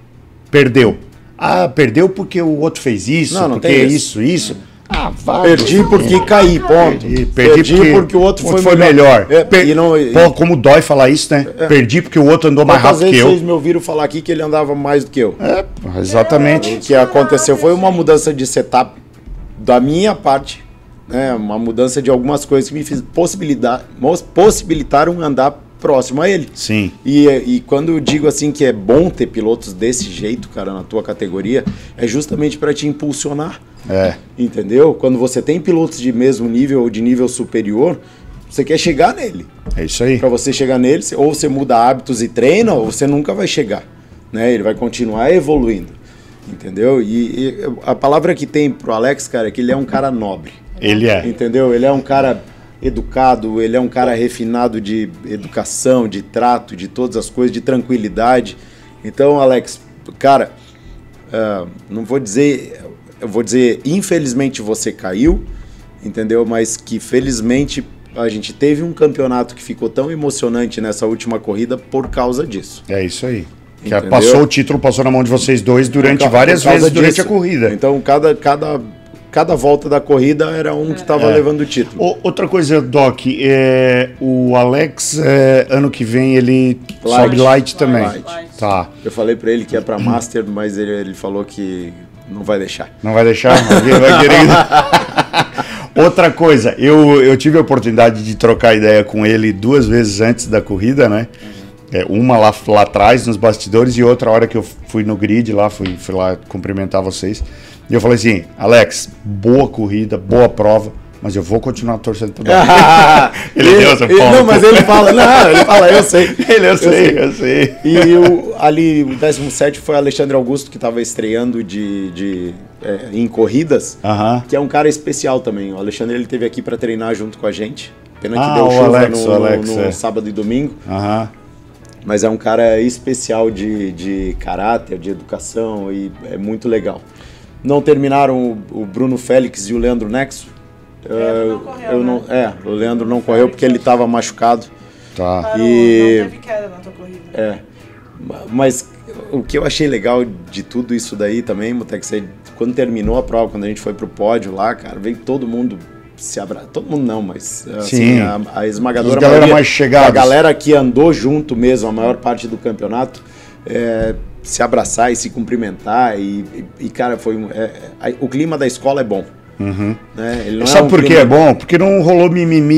perdeu. Ah, perdeu porque o outro fez isso, Não, não porque tem isso, isso. Ah, vai. Perdi porque caí, ponto. Perdi, perdi porque, o outro foi, melhor. É, Per- e não, e- Pô, como dói falar isso, né? Perdi porque o outro andou mais Quantas rápido que vezes eu. vocês me ouviram falar aqui que ele andava mais do que eu? É, exatamente. O que aconteceu foi uma mudança de setup da minha parte, né? Uma mudança de algumas coisas que me fiz possibilitar, mos- possibilitaram andar próximo a ele. Sim. E, e quando eu digo assim que é bom ter pilotos desse jeito, cara, na tua categoria, é justamente para te impulsionar. É. Entendeu? Quando você tem pilotos de mesmo nível ou de nível superior, você quer chegar nele. É isso aí. Para você chegar nele, ou você muda hábitos e treina, ou você nunca vai chegar. Né? Ele vai continuar evoluindo. Entendeu? E, e a palavra que tem pro Alex, cara, é que ele é um cara nobre. Ele é. Entendeu? Ele é um cara educado, ele é um cara refinado de educação, de trato, de todas as coisas, de tranquilidade. Então, Alex, cara, ah, não vou dizer, eu vou dizer, infelizmente você caiu, entendeu? Mas que felizmente a gente teve um campeonato que ficou tão emocionante nessa última corrida por causa disso. É isso aí. Que Entendeu? passou o título, passou na mão de vocês dois durante várias vezes durante disso. a corrida. Então, cada, cada, cada volta da corrida era um que estava É. levando o título. O- outra coisa, Doc, é, o Alex, é, ano que vem, ele Light. sobe light também. Light. Tá. Eu falei pra ele que é pra Master, mas ele, ele falou que não vai deixar. Não vai deixar? Vai querer. Outra coisa, eu, eu tive a oportunidade de trocar ideia com ele duas vezes antes da corrida, né? É, uma lá, lá atrás, nos bastidores, e outra hora que eu fui no grid lá, fui, fui lá cumprimentar vocês. E eu falei assim, Alex, boa corrida, boa prova, mas eu vou continuar torcendo pro ele deu essa Ele-. Não, mas ele fala, não, ele fala, eu sei. Ele, eu sei, eu sei. E o, ali, o 17 foi o Alexandre Augusto, que estava estreando de, de, é, em corridas, Aham. que é um cara especial também. O Alexandre ele teve aqui para treinar junto com a gente. Pena que Ah, deu o chuva Alex, no, Alex, no é. sábado e domingo. Aham. Mas é um cara especial de, de caráter, de educação e é muito legal. Não terminaram o, o Bruno Félix e o Leandro Nexo. Leandro não correu, eu não, é, o Leandro não correu porque ele estava machucado. Tá. E- não teve queda na tua corrida. É. Ma- Mas o que eu achei legal de tudo isso daí também, Mutex, é quando terminou a prova, quando a gente foi pro pódio lá, cara, veio todo mundo se abraçar. Todo mundo não, mas assim, Sim. a, a esmagadora galera maioria- mais chegados. A galera que andou junto mesmo, a maior parte do campeonato, é, se abraçar e se cumprimentar. E, e- e, cara, foi é- é- o clima da escola é bom. Né? Ele não Sabe um por que é bom? Porque não rolou mimimi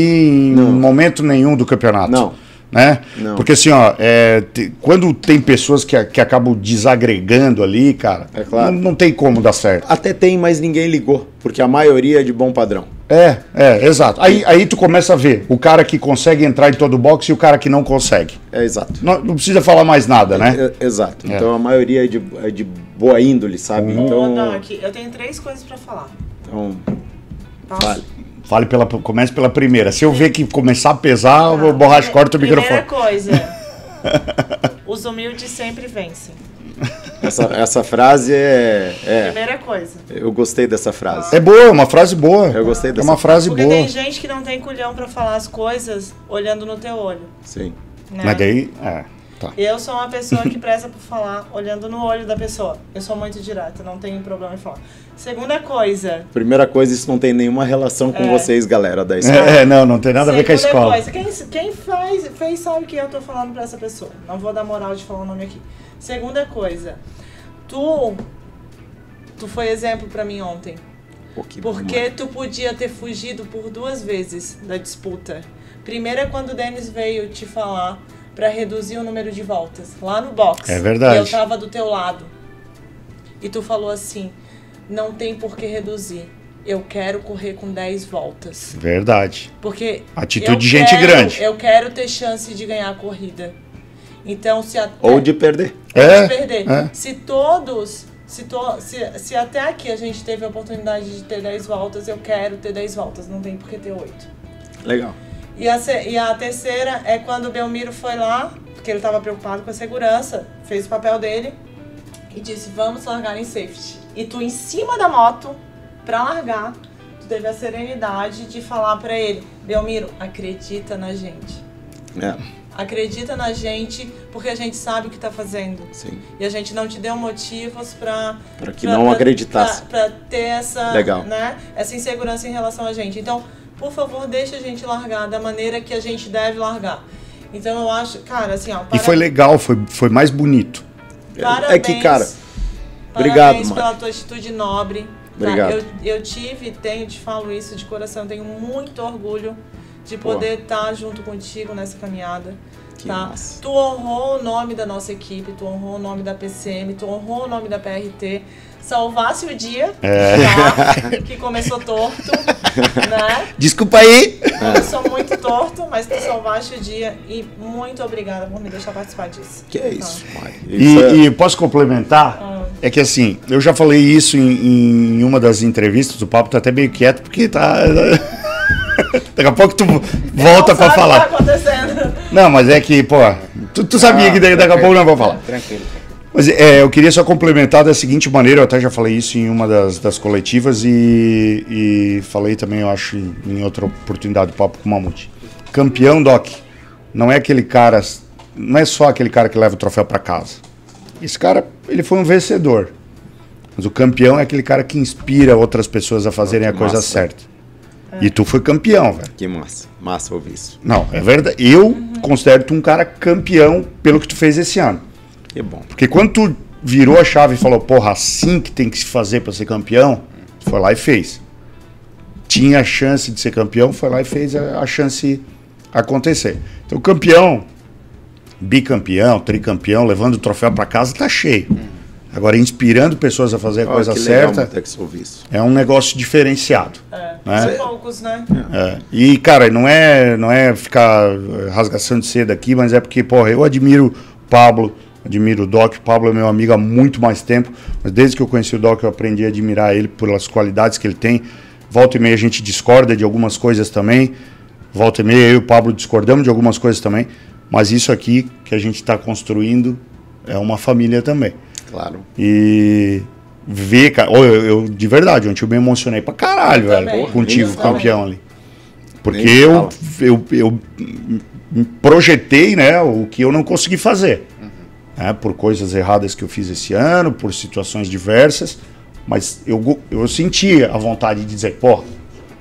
em Não. momento nenhum do campeonato. Não. Né? Não. Porque assim, ó, é, te- quando tem pessoas que, que acabam desagregando ali, cara, É claro. não, não tem como dar certo. Até tem, mas ninguém ligou, porque a maioria é de bom padrão. É, é, exato. Aí, aí tu começa a ver o cara que consegue entrar em todo boxe e o cara que não consegue. É exato. Não, não precisa falar mais nada, né? É, exato. É. Então a maioria é de, é de boa índole, sabe? Uhum. Ô, Então, eu tenho três coisas pra falar. então Posso? Fale. Fale pela, comece pela primeira. Se eu ver que começar a pesar, o borracha corta o Primeira microfone. coisa. Os humildes sempre vencem. Essa, essa frase é, é. Primeira coisa. Eu gostei dessa frase. É boa, é uma frase boa. Eu gostei É dessa uma frase Porque boa. tem gente que não tem culhão pra falar as coisas olhando no teu olho. Sim. Né? Mas daí, é, tá. Eu sou uma pessoa que preza por falar olhando no olho da pessoa. Eu sou muito direta, não tenho problema em falar. Segunda coisa. Primeira coisa, isso não tem nenhuma relação com É. vocês, galera da escola. É, não, não tem nada a ver com a segunda escola. Coisa, quem, quem faz, fez sabe que eu tô falando pra essa pessoa. Não vou dar moral de falar o nome aqui. Segunda coisa. Tu. Tu foi exemplo pra mim ontem. Pô, Porque tu podia ter fugido por duas vezes da disputa. Primeiro é quando o Denis veio te falar pra reduzir o número de voltas lá no box. É verdade. E eu tava do teu lado. E tu falou assim: não tem por que reduzir. Eu quero correr com 10 voltas. Verdade. Porque. Atitude eu de gente quero- grande. Eu quero ter chance de ganhar a corrida. Então, se até. Ou de perder. É, de perder. é. Se todos. Se, to, se, se até aqui a gente teve a oportunidade de ter 10 voltas, eu quero ter 10 voltas. Não tem por que ter 8. Legal. E a, e a terceira é quando o Belmiro foi lá, porque ele estava preocupado com a segurança, fez o papel dele e disse: Vamos largar em safety. E tu, em cima da moto, pra largar, tu teve a serenidade de falar pra ele: Belmiro, acredita na gente. É, Acredita na gente, porque a gente sabe o que tá fazendo. sim. E a gente não te deu motivos pra. Pra que não acreditasse. Pra, pra ter essa. Legal. Né, essa insegurança em relação a gente. Então, por favor, deixa a gente largar da maneira que a gente deve largar. Então eu acho, cara, assim, ó. E foi legal, foi, foi mais bonito. Parabéns, É que, cara, obrigado, Parabéns Mari. pela tua atitude nobre. tá? Obrigado. Eu, eu tive, tenho, te falo isso de coração, tenho muito orgulho de poder estar junto contigo nessa caminhada. Que tá? massa. Tu honrou o nome da nossa equipe, tu honrou o nome da PCM, tu honrou o nome da PRT. Salvasse o dia, É. tá? que começou torto, né? Desculpa aí. Começou muito torto, mas tu salvaste o dia e muito obrigada por me deixar participar disso. Que é isso, Tá. Mari. E, é- e posso complementar? Ah. É que assim, eu já falei isso em, em uma das entrevistas, o papo tá até meio quieto, porque tá. Daqui a pouco tu volta Não pra sabe o que falar. tá acontecendo. Não, mas é que, pô, tu, tu sabia que daqui, daqui a pouco não vou falar. Tranquilo. Mas é, eu queria só complementar da seguinte maneira, eu até já falei isso em uma das, das coletivas e, e falei também, eu acho, em, outra oportunidade do papo com o Mamute. Campeão, Doc, não é aquele cara, não é só aquele cara que leva o troféu pra casa. Esse cara, ele foi um vencedor. Mas o campeão é aquele cara que inspira outras pessoas a fazerem Ah, a coisa certa. E tu foi campeão, velho. Que massa. Massa ouvir isso. Não, é verdade. Eu considero tu um cara campeão pelo que tu fez esse ano. Que bom. Porque quando tu virou a chave e falou, porra, assim que tem que se fazer pra ser campeão, tu foi lá e fez. Tinha a chance de ser campeão, foi lá e fez a, a chance acontecer. Então, campeão, bicampeão, tricampeão, levando o troféu pra casa, tá cheio. Agora, inspirando pessoas a fazer a Olha coisa certa, é um negócio diferenciado. É, Né? são poucos, né? É. E, cara, não é, não é ficar eh, rasgação de seda aqui, mas é porque, porra, eu admiro o Pablo, admiro o Doc. O Pablo é meu amigo há muito mais tempo, mas desde que eu conheci o Doc eu aprendi a admirar ele pelas qualidades que ele tem. Volta e meia a gente discorda de algumas coisas também. Volta e meia eu e o Pablo discordamos de algumas coisas também. Mas isso aqui que a gente está construindo é uma família também. Claro. E ver, cara, eu, eu- de verdade, ontem eu me emocionei pra caralho, Eu velho, também. contigo, também. campeão ali. Porque eu, eu, eu projetei, né, o que eu não consegui fazer. né, por coisas erradas que eu fiz esse ano, por situações diversas, mas eu, eu sentia a vontade de dizer, pô,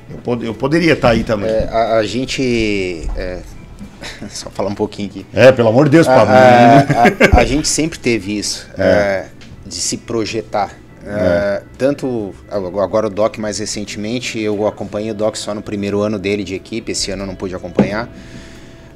eu, pod- eu poderia estar aí também. É, a, a gente. é, só falar um pouquinho aqui. É, pelo amor de Deus, A, Pablo. a- a- a gente sempre teve isso, é, de se projetar. É, Tanto agora o Doc mais recentemente, eu acompanhei o Doc só no primeiro ano dele de equipe, esse ano eu não pude acompanhar.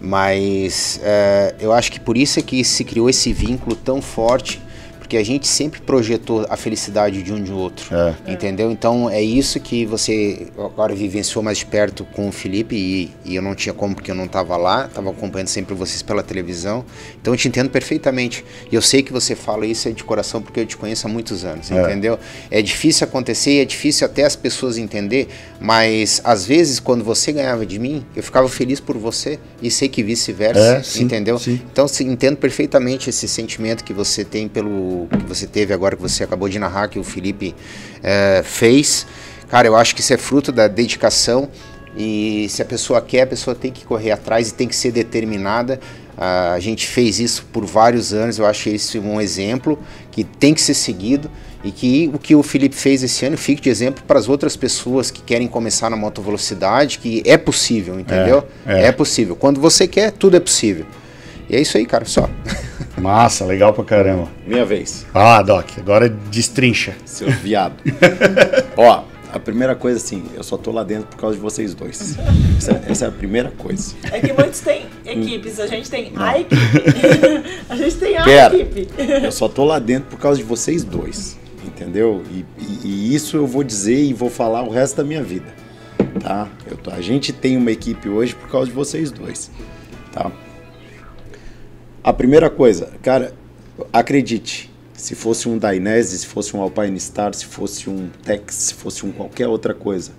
Mas é, eu acho que por isso é que se criou esse vínculo tão forte, porque a gente sempre projetou a felicidade de um de outro. É. Entendeu? Então é isso que você agora vivenciou mais de perto com o Felipe e, e eu não tinha como porque eu não estava lá, estava acompanhando sempre vocês pela televisão. Então eu te entendo perfeitamente. E eu sei que você fala isso de coração porque eu te conheço há muitos anos, É. entendeu? É difícil acontecer e é difícil até as pessoas entender, mas às vezes quando você ganhava de mim, eu ficava feliz por você e sei que vice-versa, É, entendeu? sim. Então se- entendo perfeitamente esse sentimento que você tem pelo que você teve agora que você acabou de narrar que o Felipe eh, fez. Cara, eu acho que isso é fruto da dedicação e se a pessoa quer, a pessoa tem que correr atrás e tem que ser determinada. A gente fez isso por vários anos, eu acho esse um exemplo que tem que ser seguido e que o que o Felipe fez esse ano fique de exemplo para as outras pessoas que querem começar na moto velocidade, que é possível, entendeu? é. é possível. Quando você quer, tudo é possível. E é isso aí, cara, só. Massa, legal pra caramba. Minha vez, Ah, Doc, agora destrincha. seu viado. Ó, a primeira coisa assim, eu só tô lá dentro por causa de vocês dois. Essa, essa é a primeira coisa. É que muitos têm equipes, a gente tem a equipe. a gente tem a Pera. equipe. Eu só tô lá dentro por causa de vocês dois, entendeu? E, e- e isso eu vou dizer e vou falar o resto da minha vida, tá? Eu tô- a gente tem uma equipe hoje por causa de vocês dois, tá? A primeira coisa, cara, acredite, se fosse um Dainese, se fosse um Alpine Star, se fosse um Tex, se fosse um qualquer outra coisa,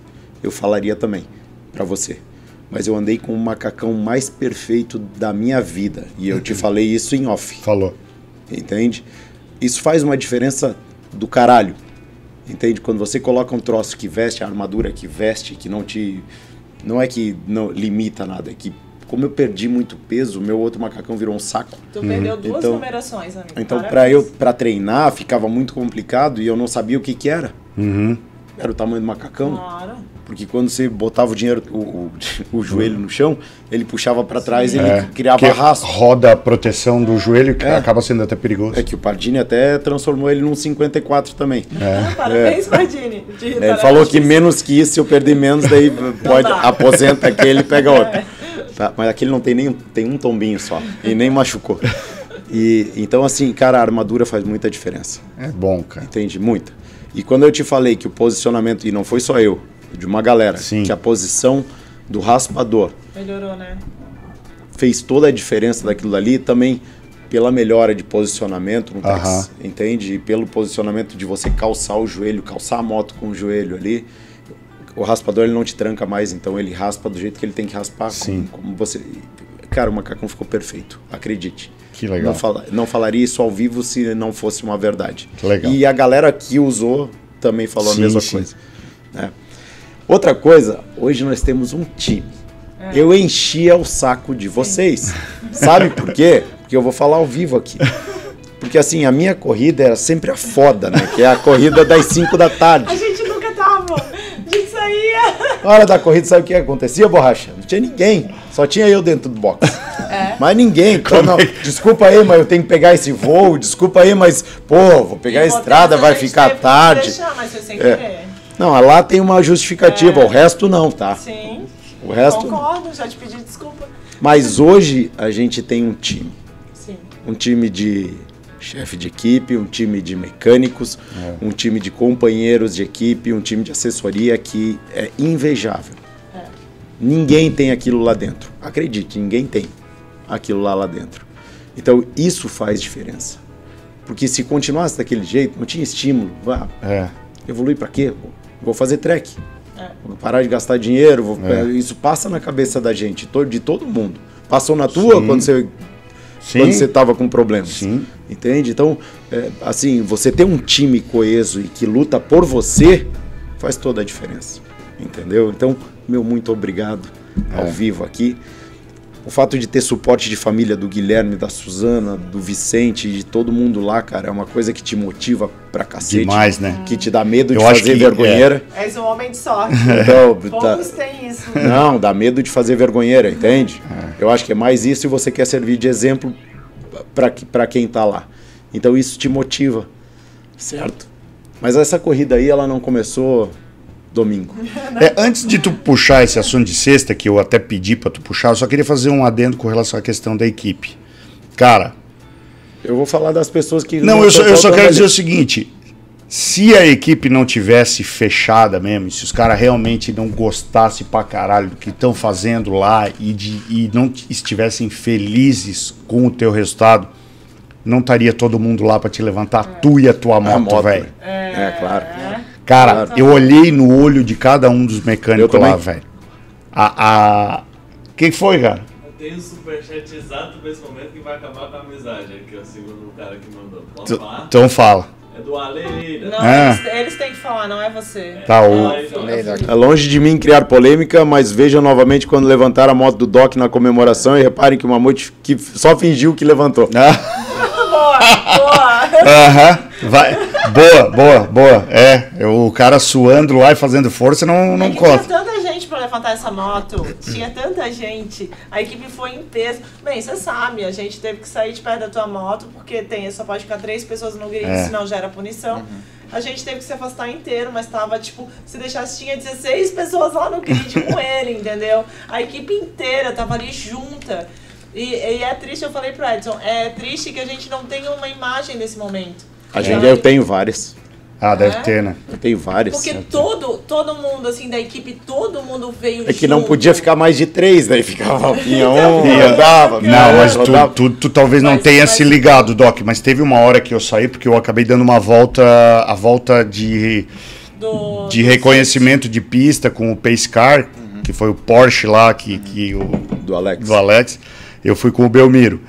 eu falaria também pra você. Mas eu andei com o macacão mais perfeito da minha vida e eu te falei isso em off Falou. entende? Isso faz uma diferença do caralho, entende? Quando você coloca um troço que veste a armadura que veste, que não te, não é que não limita nada, é que como eu perdi muito peso, meu outro macacão virou um saco. Tu perdeu duas Então- numerações, amigo. Então, para eu para treinar, ficava muito complicado e eu não sabia o que que era. Uhum. Era o tamanho do macacão. Claro. Porque quando você botava o dinheiro, o, o, o joelho no chão, ele puxava para trás e ele É, criava rastro. roda a proteção do joelho, que É. acaba sendo até perigoso. É que o Pardini até transformou ele num 54 também. Ah, parabéns, Pardini. De- É, ele falou que menos que isso, se eu perder menos, daí pode aposenta aquele e pega outro. Tá, mas aquele não tem nem tem um tombinho só e nem machucou. E então assim, cara, a armadura faz muita diferença. É bom, cara. Entende? Muita. E quando eu te falei que o posicionamento, e não foi só eu, de uma galera, Sim. que a posição do raspador Melhorou, né? fez toda a diferença daquilo ali, também pela melhora de posicionamento no entende? E pelo posicionamento de você calçar o joelho, calçar a moto com o joelho ali. O raspador ele não te tranca mais, então ele raspa do jeito que ele tem que raspar. Sim. Como, como você. Cara, o macacão ficou perfeito, acredite. Que legal. Não, fala- não falaria isso ao vivo se não fosse uma verdade. Que legal. E a galera que usou também falou Sim, a mesma sim. coisa. né? Outra coisa, hoje nós temos um time. Eu enchia o saco de vocês. Sabe por quê? Porque eu vou falar ao vivo aqui. Porque assim, a minha corrida era sempre a foda, né? Que é a corrida das 5 da A tarde. gente nunca tava. A gente saía. Na hora da corrida, sabe o que acontecia, borracha? Não tinha ninguém. Só tinha eu dentro do box. É. Mas ninguém. Então, não, desculpa aí, mas eu tenho que pegar esse voo. Desculpa aí, mas, pô, vou pegar a Importante, estrada, vai ficar tarde. Deixar, mas foi sem É. querer. Não, lá tem uma justificativa, o resto não, tá? Sim. O resto. não. Concordo, já te pedi desculpa. Mas hoje a gente tem um time. Sim. um time de chefe de equipe, um time de mecânicos, um time de companheiros de equipe, um time de assessoria que é invejável. É. Ninguém tem aquilo lá dentro. Acredite, ninguém tem aquilo lá lá dentro. Então isso faz diferença. Porque se continuasse daquele jeito, não tinha estímulo. Ah, É. evoluir para quê? Vou fazer trek. É. Vou parar de gastar dinheiro. vou- É. Isso passa na cabeça da gente, de todo mundo. Passou na tua Sim. quando você Sim. quando você estava com problemas. Sim. Entende? Então, é, assim, você ter um time coeso e que luta por você faz toda a diferença. Entendeu? Então, meu muito obrigado ao É. vivo aqui. O fato de ter suporte de família do Guilherme, da Suzana, do Vicente, de todo mundo lá, cara, é uma coisa que te motiva pra cacete. Demais, né? Que te dá medo Eu de acho fazer que, vergonheira. És um homem de sorte. Então, tá- Poucos têm isso. não, dá medo de fazer vergonheira, entende? É. Eu acho que é mais isso e você quer servir de exemplo para quem tá lá. Então isso te motiva, certo? Mas essa corrida aí, ela não começou domingo. É, antes de tu puxar esse assunto de sexta, que eu até pedi pra tu puxar, eu só queria fazer um adendo com relação à questão da equipe. Cara, Eu vou falar das pessoas que. não, eu só, eu só quero ali. dizer o seguinte: se a equipe não tivesse fechada mesmo, e se os caras realmente não gostassem pra caralho do que estão fazendo lá e, de, e não estivessem felizes com o teu resultado, não estaria todo mundo lá pra te levantar, tu e a tua moto, moto, velho. É, claro. Cara, eu olhei no olho de cada um dos Eu mecânicos lá, velho. A. a... que foi, cara? Tem um superchat exato nesse momento que vai acabar com a amizade. Aqui, ó, segundo o cara que mandou. Posso falar? Então fala. É do Aleira. Não, Ah. eles, eles têm que falar, não é você. Tá, o- Ah, então. É longe de mim criar polêmica, mas vejam novamente quando levantar a moto do Doc na comemoração e reparem que o Mamute que só fingiu que levantou. Boa, boa. Aham. Vai. Boa, boa, boa. É, o cara suando lá e fazendo força não, É não que conta. tinha tanta gente pra levantar essa moto. Tinha tanta gente. A equipe foi em peso. Bem, você sabe, a gente teve que sair de perto da tua moto, porque tem, só pode ficar três pessoas no grid, É. senão gera punição. A gente teve que se afastar inteiro, mas tava, tipo, se deixasse, tinha 16 pessoas lá no grid com ele, entendeu? A equipe inteira tava ali junta. E, e é triste, eu falei pro Edson, é triste que a gente não tenha uma imagem desse momento. A gente, eu tenho várias. Ah, deve É? ter, né? Eu tenho várias. Porque todo, todo mundo, assim, da equipe, todo mundo veio É que não junto. podia ficar mais de três, daí ficava vinha um, vinha Não, mas tu, tu, tu talvez não Mas- tenha mas- se ligado, Doc, mas teve uma hora que eu saí porque eu acabei dando uma volta, a volta de, do, de do reconhecimento de pista com o Pace Car, que foi o Porsche lá, que, que o, do Alex. do Alex, eu fui com o Belmiro.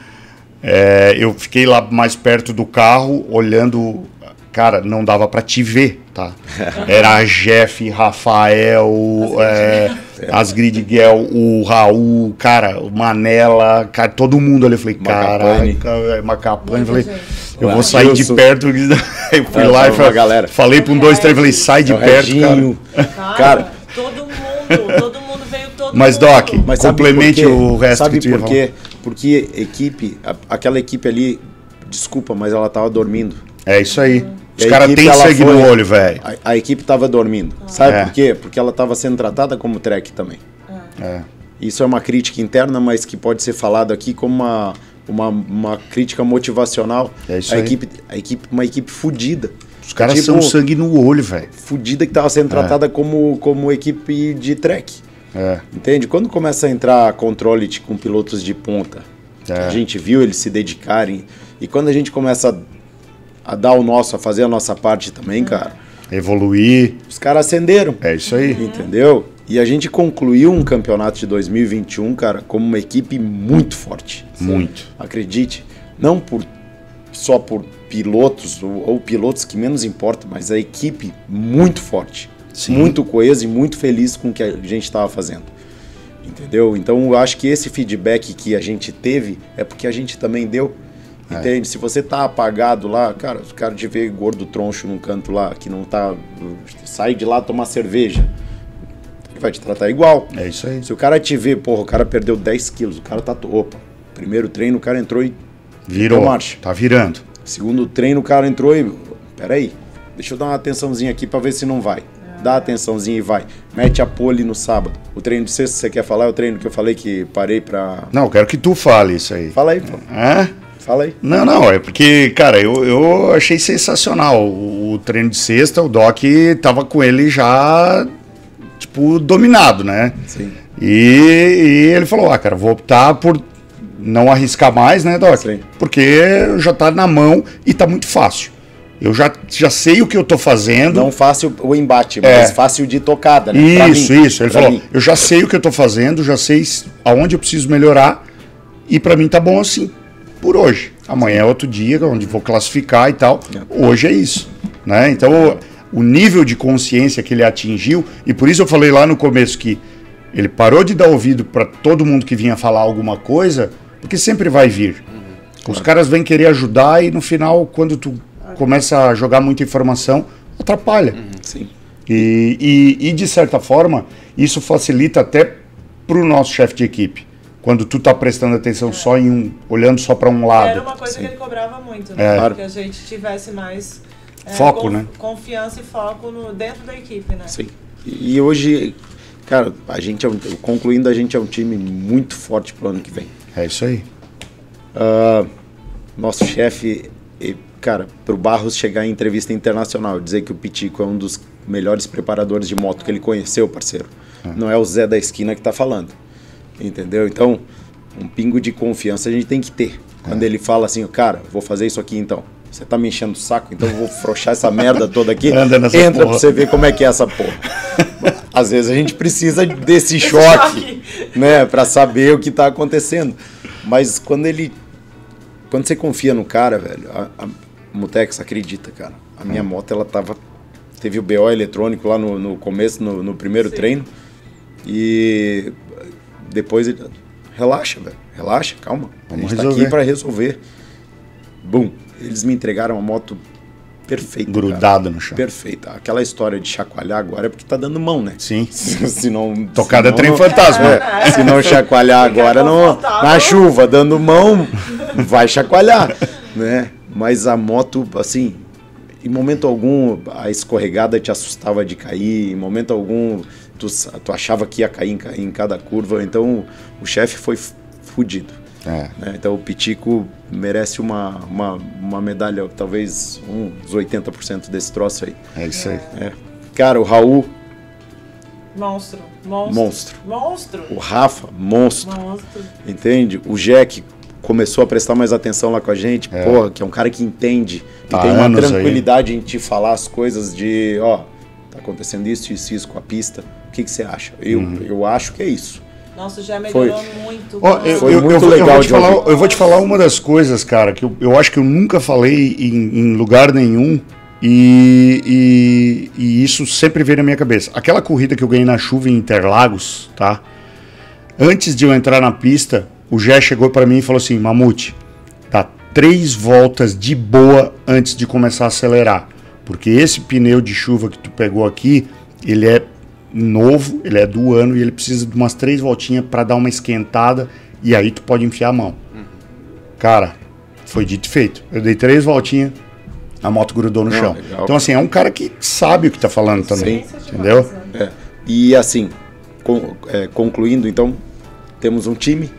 É, eu fiquei lá mais perto do carro, olhando. Cara, não dava pra te ver, tá? Era Jeff, Rafael, é, Asgrid Guel, o Raul, cara, o Manela, cara, todo mundo ali. Eu falei, Macapane. caraca, velho, Macapane. Falei, eu vou sair de perto. Eu fui É, lá e falei, galera. falei pra um, dois, três, falei, sai de O perto, cara. Cara, Cara. todo mundo, todo mundo Mas. Doc, Mas Complemente o resto Sabe que tu por quê? Porque equipe, a- aquela equipe ali, desculpa, mas ela tava dormindo. É isso aí. Os caras têm sangue no foi- olho, velho. A, a equipe tava dormindo. Sabe É. por quê? Porque ela tava sendo tratada como track também. É. Isso é uma crítica interna, mas que pode ser falado aqui como uma, uma, uma crítica motivacional. É isso a aí. equipe, a equipe, uma equipe fudida. Os caras Tipo, são sangue no olho, velho. Fudida que tava sendo tratada como, como equipe de track. É. Entende? Quando começa a entrar controle com pilotos de ponta, É. a gente viu eles se dedicarem, e quando a gente começa a, a dar o nosso, a fazer a nossa parte também, cara, Evoluir. os caras acenderam. É isso aí. Entendeu? E a gente concluiu um campeonato de 2021, cara, como uma equipe muito forte. Muito. Acredite. Não por só por pilotos ou, ou pilotos que menos importa, mas a equipe muito forte. Sim. Muito coesa e muito feliz com o que a gente estava fazendo. Entendeu? Então eu acho que esse feedback que a gente teve é porque a gente também deu. É. Entende? Se você tá apagado lá, cara, os caras te vê gordo troncho num canto lá, que não tá. Sai de lá tomar cerveja. Ele vai te tratar igual. É isso aí. Se o cara te vê, porra, o cara perdeu 10 quilos, o cara tá. Opa, primeiro treino o cara entrou e. Virou. Marcha. Tá virando. Segundo treino o cara entrou e. Peraí, deixa eu dar uma atençãozinha aqui pra ver se não vai. Dá atençãozinha e vai. Mete a pole no sábado. O treino de sexta, você quer falar? É o treino que eu falei que parei pra. Não, eu quero que tu fale isso aí. Fala aí, pô. Hã? Fala aí. Não, não, é porque, cara, eu, eu achei sensacional. O, o treino de sexta, o Doc tava com ele já, tipo, dominado, né? Sim. E, e ele falou, ah, cara, vou optar por não arriscar mais, né, Doc? Sim. Porque já tá na mão e tá muito fácil. Eu já, já sei o que eu tô fazendo. Não fácil o embate, É. mas fácil de tocada, né? Isso, mim. isso. Ele falou, mim. eu já sei o que eu tô fazendo, já sei aonde eu preciso melhorar e pra mim tá bom assim por hoje. Amanhã é outro dia onde vou classificar e tal. Hoje é isso, né? Então o, o nível de consciência que ele atingiu e por isso eu falei lá no começo que ele parou de dar ouvido pra todo mundo que vinha falar alguma coisa, porque sempre vai vir. Os caras vêm querer ajudar e no final quando tu começa a jogar muita informação, atrapalha. Sim. E, e, e, de certa forma, isso facilita até para o nosso chefe de equipe. Quando tu tá prestando atenção só em um, olhando só para um lado. Era uma coisa Sim. que ele cobrava muito, É. né? Claro. Que a gente tivesse mais é, Foco, né? Confiança e foco no, dentro da equipe, né? Sim. E hoje, cara, a gente é um, concluindo, a gente é um time muito forte pro ano que vem. É isso aí. Ah, nosso chefe, cara, pro Barros chegar em entrevista internacional, dizer que o Pitico é um dos melhores preparadores de moto que ele conheceu, parceiro. Não é o Zé da esquina que tá falando. Entendeu? Então, um pingo de confiança a gente tem que ter. Quando ele fala assim, cara, vou fazer isso aqui então. Você tá me enchendo o saco, então eu vou frouxar essa merda toda aqui. Anda nessa Entra porra. pra você ver como é que é essa porra. Às vezes a gente precisa desse choque, né, para saber o que tá acontecendo. Mas quando ele quando você confia no cara, velho, a, a Mutex acredita, cara. A minha moto, ela tava. Teve o BO eletrônico lá no, no começo, no, no primeiro Sim. treino. E depois ele. Relaxa, velho. Relaxa, calma. Vamos a gente tá resolver. aqui pra resolver. Bum. Eles me entregaram uma moto perfeita. cara. Grudado no chão. Perfeita. Aquela história de chacoalhar agora é porque tá dando mão, né? Sim. se não, Tocada senão trem não- fantasma. é, se não chacoalhar agora não, na chuva, dando mão, vai chacoalhar, né? Mas a moto, assim, em momento algum a escorregada te assustava de cair, em momento algum tu, tu achava que ia cair em, em cada curva, então o chefe foi fudido. É. né? Então o Pitico merece uma, uma, uma medalha, talvez uns 80% desse troço aí. É isso aí. É. Cara, o Raul, Monstro. Monstro. monstro. Monstro. O Rafa, monstro. Monstro. Entende? O Jack começou a prestar mais atenção lá com a gente, É. porra, que é um cara que entende Tá e tem uma anos aí. tranquilidade em te falar as coisas de, ó, tá acontecendo isso, isso, isso com a pista. O que que você acha? Eu, Uhum. eu acho que é isso. Nossa, já Foi. melhorou muito. Ó, cara. eu, Foi eu- eu muito vou- eu legal vou te de falar, eu vou te falar uma das coisas, cara, que eu, eu acho que eu nunca falei em, em lugar nenhum E, e, e isso sempre veio na minha cabeça. Aquela corrida que eu ganhei na chuva em Interlagos, tá? Antes de eu entrar na pista, o Jé chegou para mim e falou assim: Mamute, dá três voltas de boa antes de começar a acelerar. Porque esse pneu de chuva que tu pegou aqui, ele é novo, ele é do ano e ele precisa de umas três voltinhas para dar uma esquentada e aí tu pode enfiar a mão. Cara, foi dito e feito. Eu dei três voltinhas, a moto grudou no Não, chão. legal. Então, assim, é um cara que sabe o que tá falando também. De Entendeu? É. E assim, é, concluindo, então, temos um time.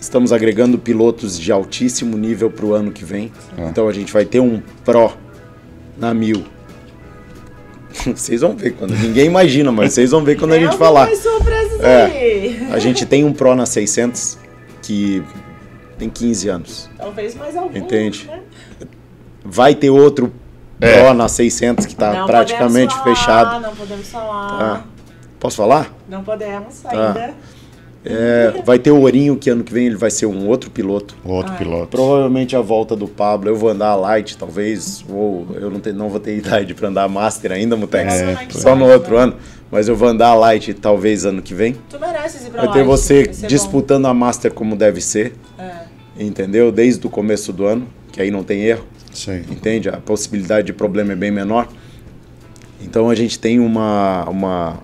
Estamos agregando pilotos de altíssimo nível para o ano que vem. Então a gente vai ter um Pro na mil. Vocês vão ver quando. Ninguém imagina, mas vocês vão ver quando a Tem gente falar. surpresas É. aí. A gente tem um Pro na 600 que tem 15 anos. Talvez mais algum. Entende? Né? Vai ter outro É. Pro na 600 que está praticamente falar, fechado. Não podemos falar. Tá. Posso falar? Não podemos ainda. É, vai ter o Ourinho, que ano que vem ele vai ser um outro piloto. Outro Ah. piloto. Provavelmente a volta do Pablo, eu vou andar a light, talvez, ou eu não, te- não vou ter idade para andar a master ainda, Mutex. É, Só no outro ano. Mas eu vou andar a light talvez ano que vem. Tu mereces ir pra Vai ter Light, você disputando a master como deve ser, bom. É. entendeu? Desde o começo do ano, que aí não tem erro. Aí. entende? A possibilidade de problema é bem menor. Então a gente tem uma, uma,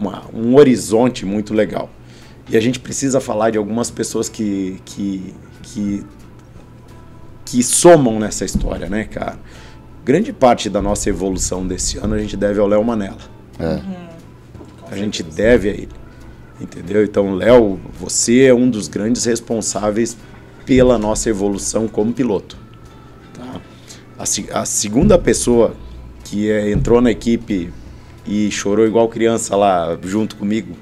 uma- um horizonte muito legal. E a gente precisa falar de algumas pessoas que, que, que, que somam nessa história, né, cara? Grande parte da nossa evolução desse ano a gente deve ao Léo Manela. A gente deve a ele. Entendeu? Então, Léo, você é um dos grandes responsáveis pela nossa evolução como piloto. Tá? A, a segunda pessoa que é- entrou na equipe e chorou igual criança lá junto comigo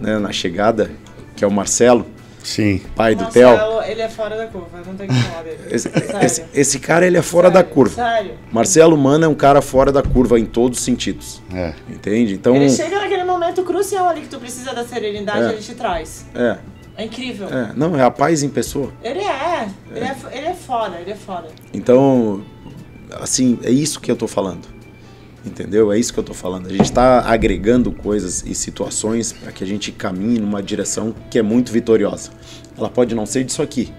né, na chegada, que é o Marcelo, Sim. pai do Theo. Marcelo, ele é fora da curva, não tem que falar dele. Esse, esse- esse cara ele é fora da Sério, curva. Sério. Marcelo Mano é um cara fora da curva em todos os sentidos. É. Entende? Então, Ele chega naquele momento crucial ali que tu precisa da serenidade, É. ele te traz. é, É incrível. é, não, é a paz em pessoa. Ele é. Ele é, ele é foda, ele é foda. Então, assim, é isso que eu tô falando. Entendeu? É isso que eu tô falando. A gente está agregando coisas e situações para que a gente caminhe numa direção que é muito vitoriosa. Ela pode não ser disso aqui,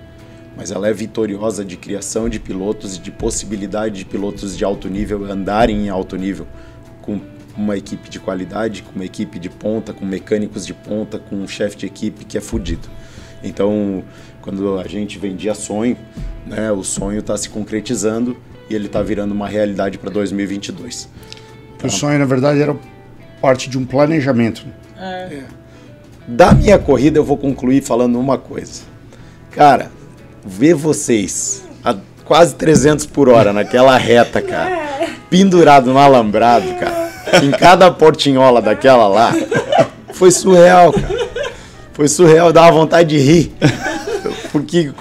mas ela é vitoriosa de criação de pilotos e de possibilidade de pilotos de alto nível andarem em alto nível com uma equipe de qualidade, com uma equipe de ponta, com mecânicos de ponta, com um chefe de equipe que é fudido. Então, quando a gente vendia sonho, né, o sonho está se concretizando e ele está virando uma realidade para 2022. O sonho, na verdade, era parte de um planejamento. É. Da minha corrida, eu vou concluir falando uma coisa. Cara, ver vocês a quase 300 por hora naquela reta, cara, pendurado no alambrado, cara, em cada portinhola daquela lá, foi surreal, cara. Foi surreal, dava vontade de rir. Porque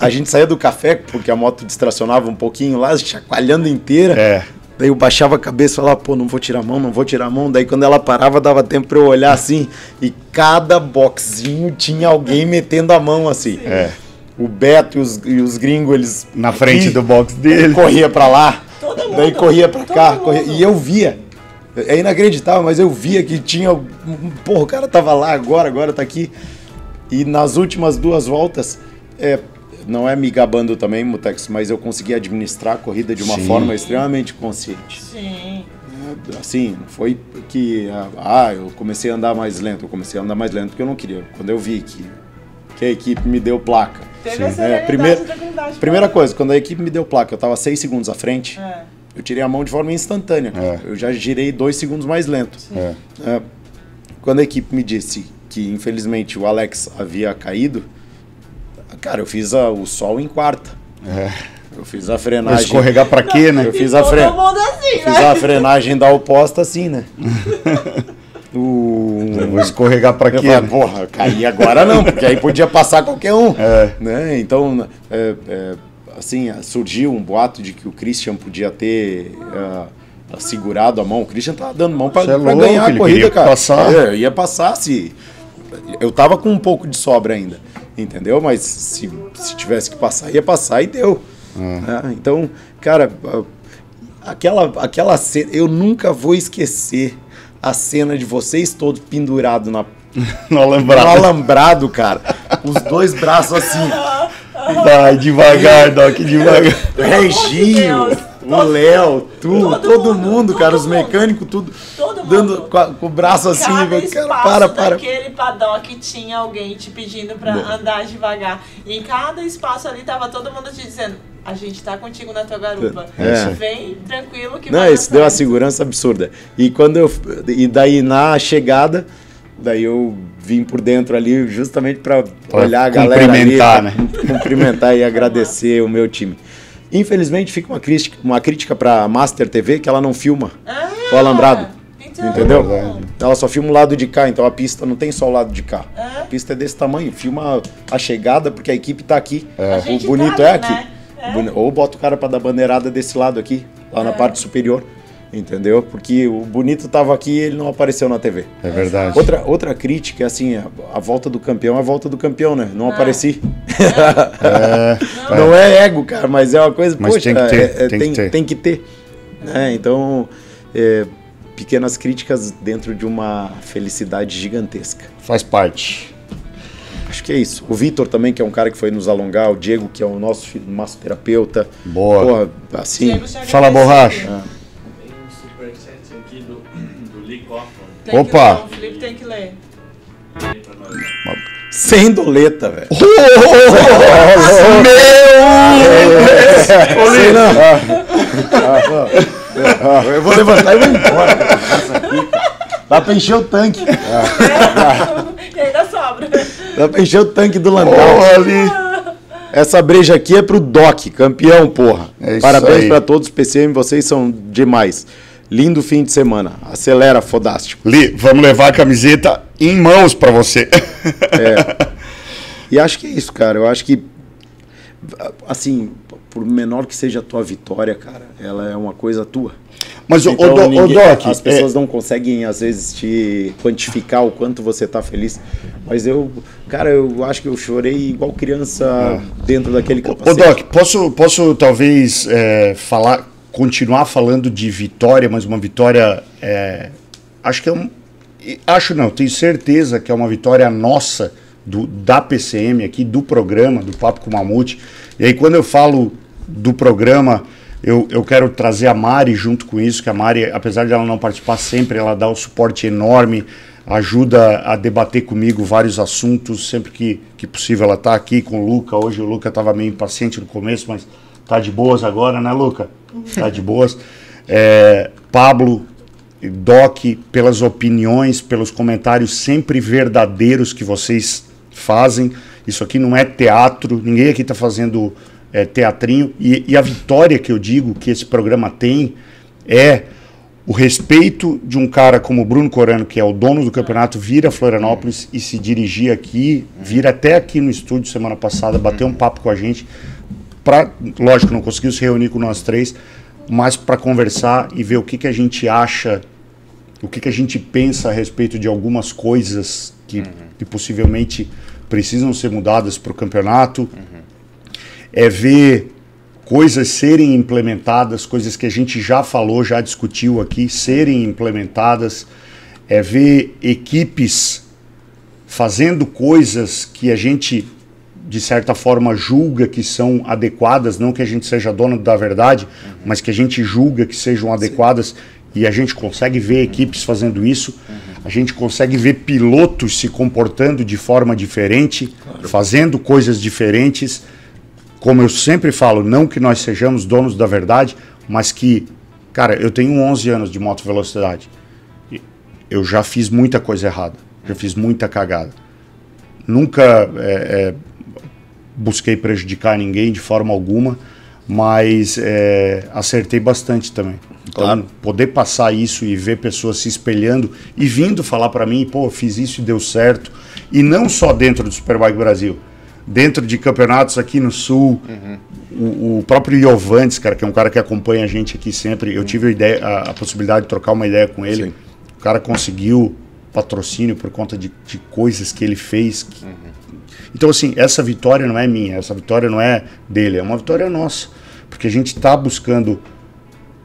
a gente saía do café, porque a moto distracionava um pouquinho lá, chacoalhando inteira. É. Daí eu baixava a cabeça e falava, pô, não vou tirar a mão, não vou tirar a mão. Daí quando ela parava, dava tempo pra eu olhar assim. E cada boxinho tinha alguém metendo a mão assim. É. O Beto e os, e os gringos, eles. Na frente do box dele. Corria pra lá. Todo mundo, Daí corria pra cá. corria- e eu via. É inacreditável, mas eu via que tinha. Porra, o cara tava lá agora, agora tá aqui. E nas últimas duas voltas, é, não é me gabando também, Mutex, mas eu consegui administrar a corrida de uma Sim. forma extremamente consciente. Sim. Assim, não foi que ah, eu comecei a andar mais lento, eu comecei a andar mais lento porque eu não queria. Quando eu vi que, que a equipe me deu placa. Teve Sim. a É. Primeira pra- coisa, quando a equipe me deu placa, eu tava seis segundos à frente, É. eu tirei a mão de forma instantânea. É. Eu já girei dois segundos mais lento. É. É, quando a equipe me disse que infelizmente o Alex havia caído, cara, eu fiz a- o sol em quarta. É. Eu fiz a Vai frenagem. escorregar pra quê, né? Eu fiz a fre- assim, Fiz né? a frenagem da oposta assim, né? o... Vou escorregar pra Eu quê? falei, né? porra, cair agora não, porque aí podia passar qualquer um. É. Né? Então, é, é, assim, surgiu um boato de que o Christian podia ter ah, segurado a mão. O Christian tava dando mão é para louco, ganhar a corrida, cara. passar. É, ia passar se. Eu tava com um pouco de sobra ainda, entendeu? Mas se, se tivesse que passar, ia passar e deu. É. né? Então, cara, ah, aquela, aquela cena, eu nunca vou esquecer a cena de vocês todos pendurados na, No alambrado. no alambrado, cara. Os dois braços assim. Vai devagar, Doc, devagar. Reginho, O Léo, tu, todo, Todo mundo, mundo, cara, todo os mundo. mecânicos, tudo. Todo mundo. Dando com, a- com o braço assim, velho. Cara, para, para. daquele paddock tinha alguém te pedindo pra andar devagar. E em cada espaço ali tava todo mundo te dizendo: a gente tá contigo na tua garupa. É. Vem tranquilo que Não, vai isso deu uma certo." segurança absurda. E quando eu. E daí na chegada, daí eu vim por dentro ali justamente pra Pra olhar a galera. cumprimentar, ali, né? Cumprimentar e agradecer o meu time. Infelizmente fica uma crítica, uma crítica pra Master TV que ela não filma Ah, o alambrado. então- Entendeu? Ela só filma o lado de cá, então a pista não tem só o lado de cá. É. A pista é desse tamanho, filma a chegada porque a equipe tá aqui. A O bonito tá é aqui. né? É. Ou bota o cara pra dar bandeirada desse lado aqui, lá na parte superior. Entendeu? Porque o bonito tava aqui e ele não apareceu na TV. É verdade. Outra, outra crítica é assim, a, a volta do campeão é a volta do campeão, né? Não apareci. É, Não é ego, cara, mas é uma coisa. Mas poxa, tem que ter, é- é- tem tem, que ter. tem que ter. né? Então, é, pequenas críticas dentro de uma felicidade gigantesca. faz parte. Acho que é isso. O Vitor também, que é um cara que foi nos alongar, o Diego, que é o nosso massoterapeuta. Boa. Porra, assim. Fala, borracha. Tem Tem Opa. Que ler, o Felipe tem que ler. Sem doleta, velho. Sei não. Eu vou levantar e vou embora. Dá pra encher o tanque. e ainda sobra. Dá pra encher o tanque do Landau. Ali. Essa breja aqui é pro Doc, campeão, porra. É isso Parabéns aí. pra todos, PCM, vocês são demais. Lindo fim de semana. Acelera, fodástico. Li, vamos levar a camiseta em mãos pra você. E acho que é isso, cara. Eu acho que, assim, por menor que seja a tua vitória, cara, ela é uma coisa tua. Mas, Então, o, o, ninguém- Doc, as pessoas é, não conseguem, às vezes, te quantificar o quanto você tá feliz. Mas eu, cara, eu acho que eu chorei igual criança dentro daquele Ô, capacete. Doc, posso, posso talvez é, falar, continuar falando de vitória, mas uma vitória. é, acho que é um. Acho não, tenho certeza que é uma vitória nossa, do, da PCM aqui, do programa, do Papo com o Mamute. E aí, quando eu falo do programa, eu, eu quero trazer a Mari junto com isso, que a Mari, apesar de ela não participar sempre, ela dá um suporte enorme, ajuda a debater comigo vários assuntos, sempre que, que possível ela está aqui com o Luca. Hoje o Luca estava meio impaciente no começo, mas tá de boas agora, né, Luca? Tá de boas. É, Pablo, Doc, pelas opiniões, pelos comentários sempre verdadeiros que vocês fazem. Isso aqui não é teatro, ninguém aqui está fazendo é, teatrinho. E, e a vitória que eu digo que esse programa tem é o respeito de um cara como o Bruno Corano, que é o dono do campeonato, vir a Florianópolis e se dirigir aqui, vir até aqui no estúdio semana passada, bater um papo com a gente. Pra, lógico, não conseguiu se reunir com nós três, mas para conversar e ver o que, que a gente acha, o que, que a gente pensa a respeito de algumas coisas que, que possivelmente precisam ser mudadas para o campeonato. É ver coisas serem implementadas, coisas que a gente já falou, já discutiu aqui, serem implementadas. É ver equipes fazendo coisas que a gente de certa forma julga que são adequadas, não que a gente seja dono da verdade, mas que a gente julga que sejam adequadas e a gente consegue ver equipes fazendo isso, a gente consegue ver pilotos se comportando de forma diferente, fazendo coisas diferentes. Como eu sempre falo, não que nós sejamos donos da verdade, mas que, cara, eu tenho 11 anos de moto velocidade. Eu já fiz muita coisa errada, já fiz muita cagada. Nunca é, é, busquei prejudicar ninguém de forma alguma, mas é, acertei bastante também. Então, Claro. poder passar isso e ver pessoas se espelhando e vindo falar para mim, pô, fiz isso e deu certo. E não só dentro do Superbike Brasil, dentro de campeonatos aqui no Sul. O, o próprio Iovantes, cara, que é um cara que acompanha a gente aqui sempre, eu tive a, ideia, a, a possibilidade de trocar uma ideia com ele. Sim. O cara conseguiu patrocínio por conta de, de coisas que ele fez. que- Então, assim, essa vitória não é minha, essa vitória não é dele, é uma vitória nossa. Porque a gente está buscando.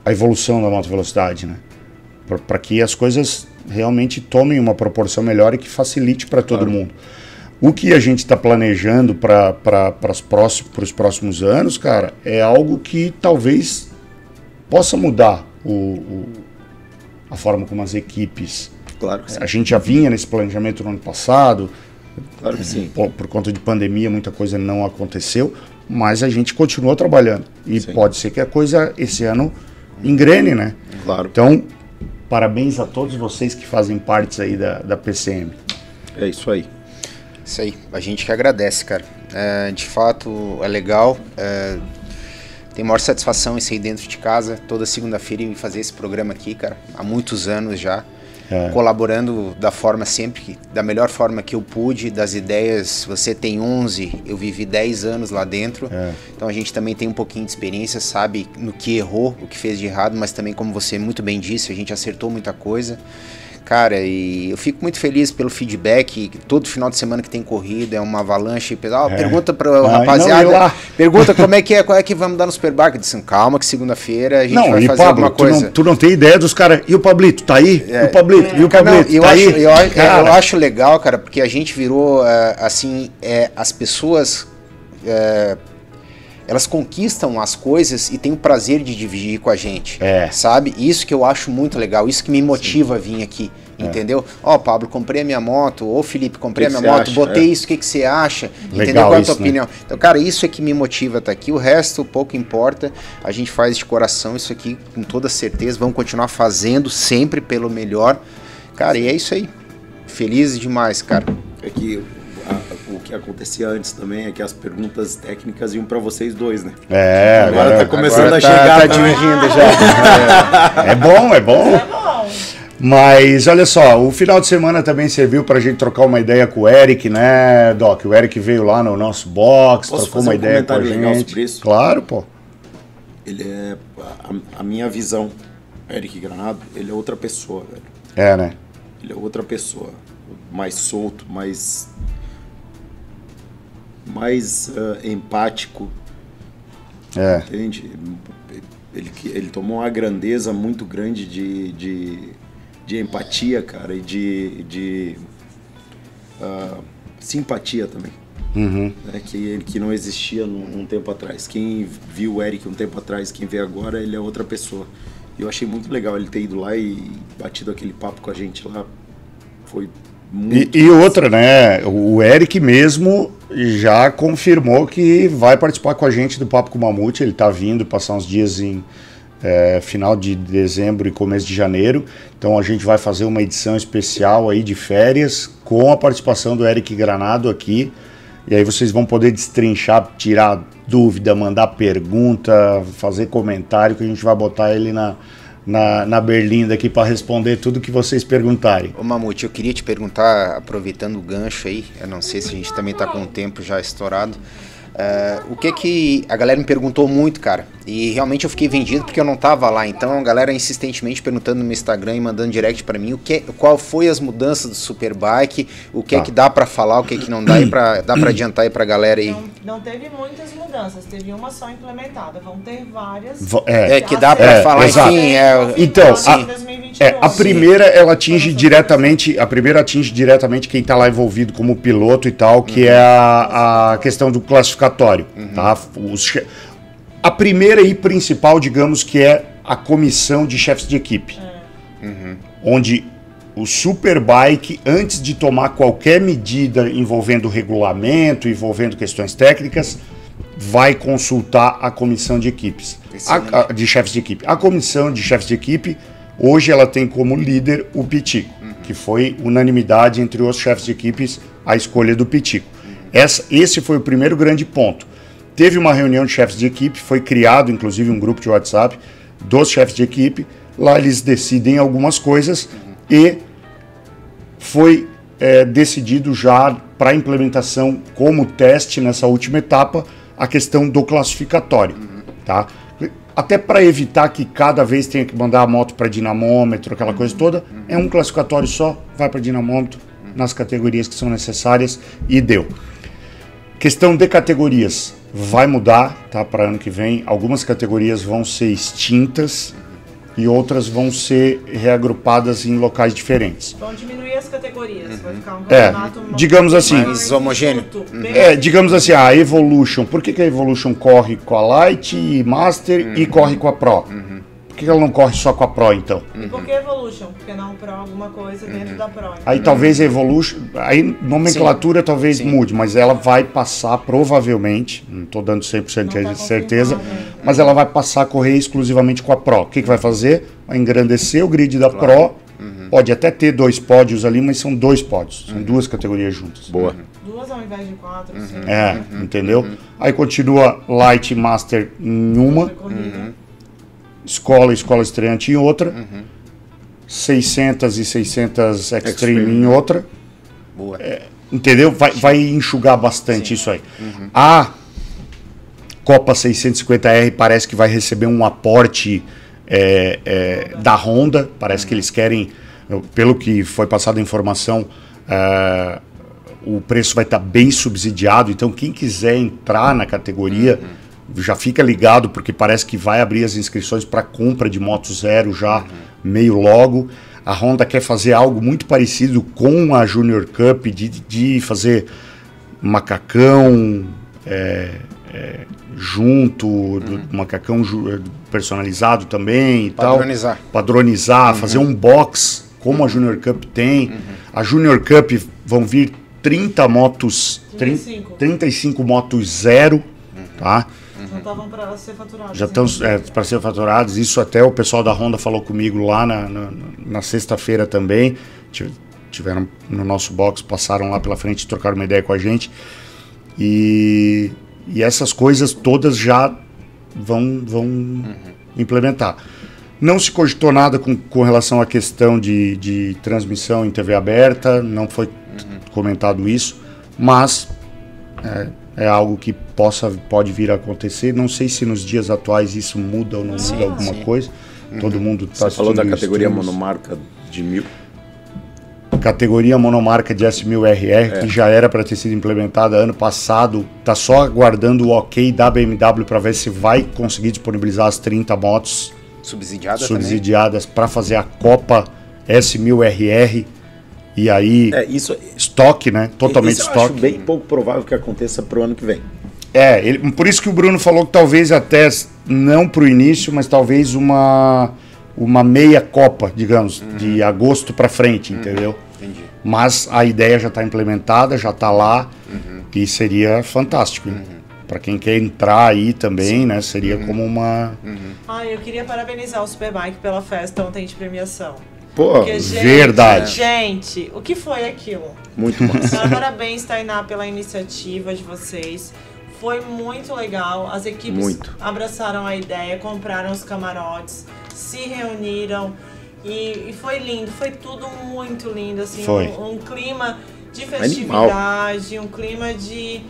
a evolução da moto velocidade, né? Para que as coisas realmente tomem uma proporção melhor e que facilite para todo Claro. mundo. O que a gente está planejando para os próximos, pros próximos anos, cara, é algo que talvez possa mudar o, o- a forma como as equipes. Claro que sim. A gente já vinha nesse planejamento no ano passado, Claro que sim. por, por conta de pandemia, muita coisa não aconteceu, mas a gente continuou trabalhando. E Sim. pode ser que a coisa esse ano engrene, né? Claro. Então, parabéns a todos vocês que fazem parte aí da, da PCM. É isso aí. Isso aí, a gente que agradece, cara. É, de fato, é legal. É, tem maior satisfação em sair dentro de casa toda segunda-feira e fazer esse programa aqui, cara. Há muitos anos já. É. Colaborando da forma sempre, da melhor forma que eu pude, das ideias. Você tem 11, eu vivi 10 anos lá dentro. É. Então a gente também tem um pouquinho de experiência, sabe no que errou, o que fez de errado, mas também, como você muito bem disse, a gente acertou muita coisa. Cara, e eu fico muito feliz pelo feedback. Todo final de semana que tem corrida é uma avalanche. Ah, É. Pergunta pro Ai, não, rapaziada. lá? Pergunta como é que é, qual é que vamos dar no Superbike. Eu disse, calma, que segunda-feira a gente Não, vai e fazer Pablo, alguma tu coisa. não, tu não tem ideia dos caras. E o Pablito, tá aí? E o Pablito? E o não, Pablito, eu, tá acho, aí? eu, eu acho legal, cara, porque a gente virou, é, assim, é, as pessoas, é, elas conquistam as coisas e têm o prazer de dividir com a gente, É. sabe? Isso que eu acho muito legal, isso que me motiva a vir aqui, É. entendeu? Ó, Pablo, comprei a minha moto, ô Felipe, comprei Que a minha moto, acha? botei É. isso, o que, que você acha? entendeu? Legal Qual é a tua né? opinião? Então, cara, isso é que me motiva a estar aqui, o resto pouco importa, a gente faz de coração isso aqui com toda certeza, vamos continuar fazendo sempre pelo melhor, cara, e é isso aí. Feliz demais, cara. É que a- o que acontecia antes também é que as perguntas técnicas iam pra vocês dois, né? É, Agora agora tá começando Agora a tá- chegar tá também. dividindo já. é bom, é bom. É bom. Mas olha só, o final de semana também serviu pra gente trocar uma ideia com o Eric, né, Doc? O Eric veio lá no nosso box, Posso trocou fazer uma um ideia com a gente. sobre isso? Claro, pô. Ele é. A, a minha visão, Eric Granado, ele é outra pessoa, velho. É, né? Ele é outra pessoa. Mais solto, mais. Mais ah, empático, É. entende? Ele, ele tomou uma grandeza muito grande de, de, de empatia, cara, e de, de ah, simpatia também. Uhum. né, que, ele- que não existia num, um tempo atrás. Quem viu o Eric um tempo atrás, quem vê agora, ele é outra pessoa. E eu achei muito legal ele ter ido lá e batido aquele papo com a gente lá. Foi muito. E, e outra, né? O Eric mesmo já confirmou que vai participar com a gente do Papo com o Mamute. Ele tá vindo passar uns dias em é, final de dezembro e começo de janeiro. Então a gente vai fazer uma edição especial aí de férias com a participação do Eric Granado aqui. E aí vocês vão poder destrinchar, tirar dúvida, mandar pergunta, fazer comentário, que a gente vai botar ele na, na, na berlinda aqui para responder tudo que vocês perguntarem. Ô Mamute, eu queria te perguntar, aproveitando o gancho aí, eu não sei se a gente também tá com o tempo já estourado. Eh, o que que a galera me perguntou muito, cara, e realmente eu fiquei vendido porque eu não tava lá. Então a galera insistentemente perguntando no meu Instagram e mandando direct pra mim o que, qual foi as mudanças do Superbike, o que é Tá. que dá pra falar, o que é que não dá, e pra, dá pra adiantar aí pra galera aí. Não, não teve muitas mudanças, teve uma só implementada. Vão ter várias. Vo- é. É que dá pra É, falar, exato. enfim, é, Então, a- É, a primeira ela atinge diretamente, a primeira atinge diretamente quem está lá envolvido como piloto e tal, que é a, a questão do classificatório, tá? Os a primeira e principal, digamos que é a comissão de chefes de equipe, onde o Superbike, antes de tomar qualquer medida envolvendo regulamento, envolvendo questões técnicas, vai consultar a comissão de equipes, a- a- de chefes de equipe. A comissão de chefes de equipe, hoje ela tem como líder o Pitico, que foi unanimidade entre os chefes de equipes a escolha do Pitico. Essa, esse foi o primeiro grande ponto. Teve uma reunião de chefes de equipe, foi criado inclusive um grupo de WhatsApp dos chefes de equipe. Lá eles decidem algumas coisas e foi é, decidido já para implementação como teste nessa última etapa a questão do classificatório, tá? Até para evitar que cada vez tenha que mandar a moto para dinamômetro, aquela coisa toda, é um classificatório só, vai para dinamômetro nas categorias que são necessárias e deu. Questão de categorias vai mudar, tá? Para ano que vem, algumas categorias vão ser extintas, e outras vão ser reagrupadas em locais diferentes. Vão diminuir as categorias, vai ficar um É, campeonato digamos assim- Mais homogêneo. Uhum. É, digamos assim, a Evolution, por que, que a Evolution corre com a Light e Master e corre com a Pro? Por que, ela não corre só com a Pro então? E por que Evolution? Porque não Pro alguma coisa dentro da Pro. Aí talvez a Evolution, aí nomenclatura talvez Sim. mude, mas ela vai passar provavelmente, não estou dando 100% Não tá de certeza, mas ela vai passar a correr exclusivamente com a Pro. O que, que vai fazer? Vai engrandecer o grid da Pro, pode até ter dois pódios ali, mas são dois pódios, são duas categorias juntas. Boa. Duas ao invés de quatro, sim. É, entendeu? Aí continua Light Master em uma. Escola escola estreante em outra, 600 e 600 Extreme, Extreme. em outra. Boa. Entendeu? Vai, vai enxugar bastante isso aí. A Copa 650R parece que vai receber um aporte é, é, da Honda. Parece que eles querem, pelo que foi passada a informação, é, o preço vai estar bem subsidiado. Então, quem quiser entrar na categoria, já fica ligado, porque parece que vai abrir as inscrições para compra de moto zero já meio logo. A Honda quer fazer algo muito parecido com a Junior Cup, de, de fazer macacão é, é, junto, do- macacão ju- é, personalizado também e tal Padronizar. padronizar, fazer um box como a Junior Cup tem. A Junior Cup vão vir 30 motos, 30, 35. 35 motos zero, tá? Já estavam para ser faturados. Já estão é, para ser faturados. Isso até o pessoal da Honda falou comigo lá na, na, na sexta-feira também. Tive- Tiveram no nosso box, passaram lá pela frente, trocaram uma ideia com a gente. E, e essas coisas todas já vão, vão implementar. Não se cogitou nada com, com relação à questão de, de transmissão em TV aberta, não foi comentado isso, mas é, é algo que possa, pode vir a acontecer. Não sei se nos dias atuais isso muda ou não muda alguma sim. coisa. Todo mundo está Você falou da categoria monomarca de mil. categoria monomarca de S1000RR, que já era para ter sido implementada ano passado, tá só aguardando o ok da BMW para ver se vai conseguir disponibilizar as 30 motos Subsidiada subsidiadas para fazer a Copa S1000RR e aí É, isso, estoque, né? Totalmente isso eu acho estoque. bem pouco provável que aconteça pro ano que vem. É, ele- por isso que o Bruno falou que talvez até não para o início, mas talvez uma uma meia Copa, digamos, de agosto para frente, entendeu? também. Entendi. Mas a ideia já está implementada, já está lá e seria fantástico. Para quem quer entrar aí também, né? Seria como uma Ah, eu queria parabenizar o Superbike pela festa ontem de premiação. Pô, Porque, gente, verdade. Gente, o que foi aquilo? muito massa. Então, parabéns, Tainá, pela iniciativa de vocês. Foi muito legal. As equipes Muito. abraçaram a ideia, compraram os camarotes, se reuniram e, e foi lindo. Foi tudo muito lindo, assim, Foi. Um, um clima de Animal. festividade, um clima de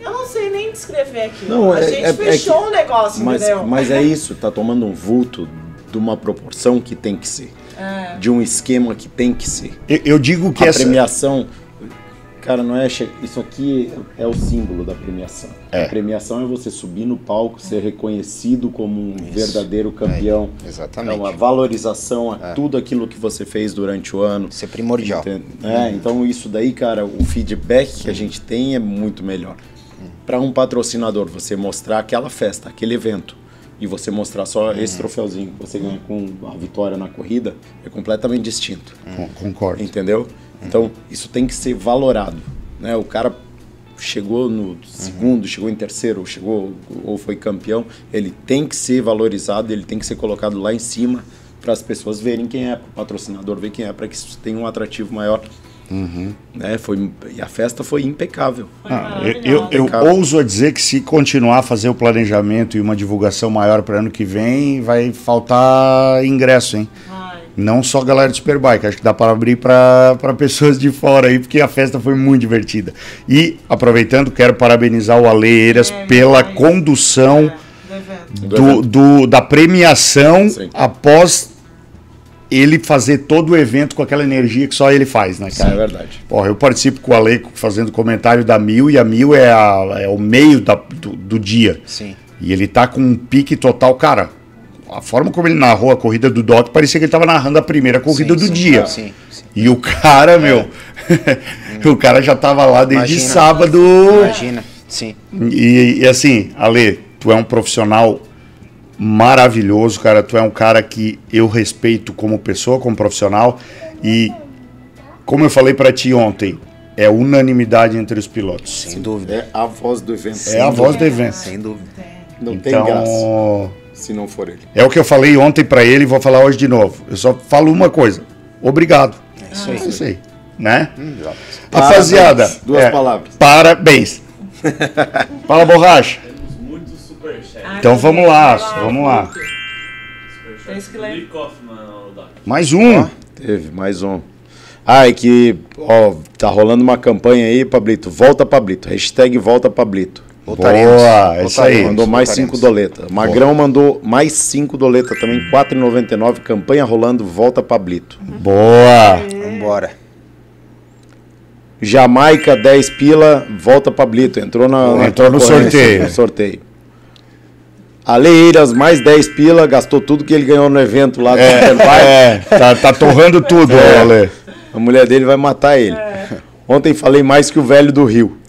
eu não sei nem descrever aquilo. Não, a é- gente é- é fechou que- o negócio, Mas, entendeu? mas é isso, tá tomando um vulto de uma proporção que tem que ser. É. De um esquema que tem que ser. Eu, eu digo que a essa premiação, cara, não é. che- Isso aqui é o símbolo da premiação. É. A premiação é você subir no palco, ser reconhecido como um verdadeiro campeão. É Exatamente. uma valorização a É. tudo aquilo que você fez durante o ano. Isso é primordial. É, então isso daí, cara, o feedback que a gente tem é muito melhor. Para um patrocinador, você mostrar aquela festa, aquele evento, e você mostrar só esse troféuzinho que você ganha com a vitória na corrida, é completamente distinto. Con- concordo. Entendeu? Então, isso tem que ser valorado. Né? O cara chegou no segundo, chegou em terceiro, ou chegou ou foi campeão, ele tem que ser valorizado, ele tem que ser colocado lá em cima para as pessoas verem quem é, para o patrocinador ver quem é, para que isso tenha um atrativo maior. Né? Foi, e a festa foi impecável. Foi Ah, eu, eu, eu ouso a dizer que se continuar a fazer o planejamento e uma divulgação maior para ano que vem, vai faltar ingresso, hein? Ai, Não só galera de Superbike, acho que dá para abrir para pessoas de fora aí, porque a festa foi muito divertida. E, aproveitando, quero parabenizar o Ale Eiras É, pela demais. condução é, do evento. Do do, do- da premiação Sim. após ele fazer todo o evento com aquela energia que só ele faz, né, É cara? verdade. Porra, eu participo com o Ale fazendo comentário da Mil, e a Mil é, a- é o meio da- do, do dia. Sim. E ele tá com um pique total, cara. a forma como ele narrou a corrida do Doc parecia que ele estava narrando a primeira corrida Sim, do sim, dia. Sim, sim. E o cara, meu, o cara já tava lá desde Imagina. sábado. Imagina, sim. E, e assim, Ale, tu é um profissional maravilhoso, cara. Tu é um cara que eu respeito como pessoa, como profissional. E como eu falei pra ti ontem, é unanimidade entre os pilotos. Sem dúvida. É a voz do evento. É a voz do evento. Sem dúvida. Não tem graça Então, se não for ele. é o que eu falei ontem pra ele e vou falar hoje de novo. Eu só falo uma coisa: obrigado. É isso aí. É isso aí, né? Hum. Rapaziada. Duas é, palavras. Parabéns. Fala, borracha. Então vamos lá, vamos lá. Mais um. Teve mais um. Ah, é que, ó, tá rolando uma campanha aí, Pablito. Volta, Pablito. Hashtag volta, Pablito. Voltaremos. Boa, é isso aí. Mandou mais voltaremos. cinco doleta. Magrão mandou mais cinco doleta também, 4,99. Campanha rolando, volta, Pablito. Boa. Vambora. Jamaica, 10 pila, volta, Pablito. Entrou na, na Entrou no sorteio. no sorteio. Aleiras, mais 10 pila, gastou tudo que ele ganhou no evento lá do Superbike. É, tá, tá torrando tudo, É. Ale. A mulher dele vai matar ele. Ontem falei mais que o velho do Rio.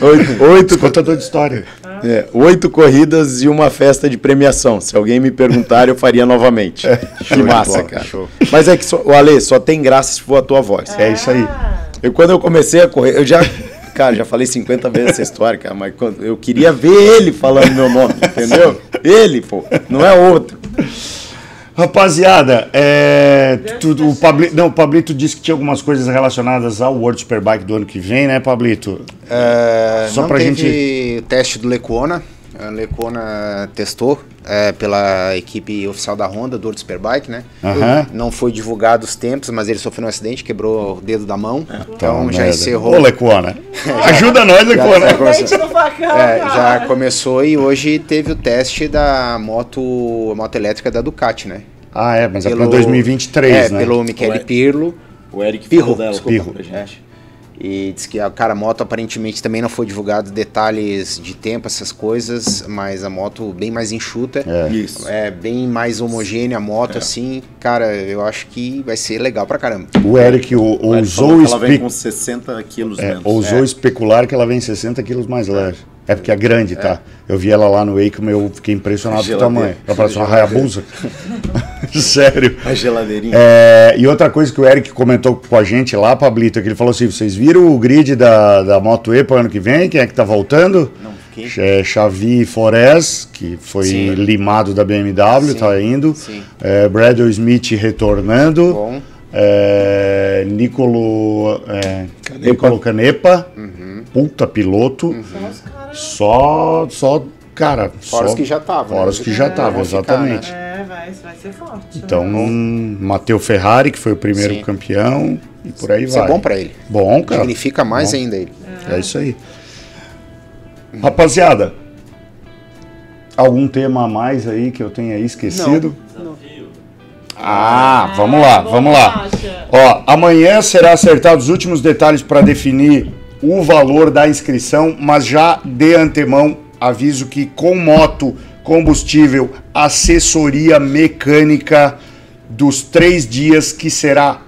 Oito, oito, Contador de história. é, oito corridas e uma festa de premiação. Se alguém me perguntar, eu faria novamente. que de massa, bola, cara. show. Mas é que, só, o Ale, só tem graça se for a tua voz. É isso aí. Eu, quando eu comecei a correr, eu já. Cara, já falei 50 vezes essa história, cara, mas quando- eu queria ver ele falando meu nome, entendeu? Ele, pô, não é outro. Rapaziada, é, tudo, o Pablito, não, o Pablito disse que tinha algumas coisas relacionadas ao World Superbike do ano que vem, né, Pablito? É, Só não pra teve o teste do Lecuona. A Lecuona testou é, pela equipe oficial da Honda, do World Superbike, né? Aham. Não foi divulgado os tempos, mas ele sofreu um acidente, quebrou o dedo da mão. então Tá, já merda. encerrou. Ô, Lecuona. Ajuda nós, Lecuona. já começou. No facão, É, já começou e hoje teve o teste da moto, moto elétrica da Ducati, né? Ah, é, mas é 2023, é, né? pelo Michele. Pirlo. O Eric Pirro, falou dela. desculpa. Pirro. pra gente. E diz que a cara, a moto aparentemente também não foi divulgado detalhes de tempo, essas coisas, mas a moto bem mais enxuta. É. Isso. É bem mais homogênea a moto, assim, cara, eu acho que vai ser legal pra caramba. O Eric o- O Eric ousou, que ela vem com 60 quilos é, menos. ousou especular que ela vem 60 quilos mais leve. É porque é grande, tá? Eu vi ela lá no Wake, mas eu fiquei impressionado com o tamanho. Ela parece uma Hayabusa. Sério. A geladeirinha. É, e outra coisa que o Eric comentou com a gente lá, Pablito, é que ele falou assim: vocês viram o grid da, da Moto E para o ano que vem? Quem é que tá voltando? Não, quem? É Xavi Forés, que foi Sim. limado da BMW, Sim, tá indo. sim. É, Bradley Smith retornando. Bom. É, Nicolo, é, Canepa. Nicolo Canepa, Uhum. Puta piloto. Só, só, cara. Fora só, os que já estavam. Fora os que já estavam, ficar, exatamente. É, vai, vai ser forte. Então, Matteo Ferrari, que foi o primeiro Sim. campeão, e por aí Isso vai. é bom pra ele. Bom, cara. Significa mais Bom. ainda ele. É isso aí. Rapaziada, algum tema a mais aí que eu tenha esquecido? Ah, vamos lá, vamos lá. Ó, amanhã será acertado os últimos detalhes para definir o valor da inscrição, mas já de antemão aviso que com moto, combustível, assessoria mecânica dos três dias que será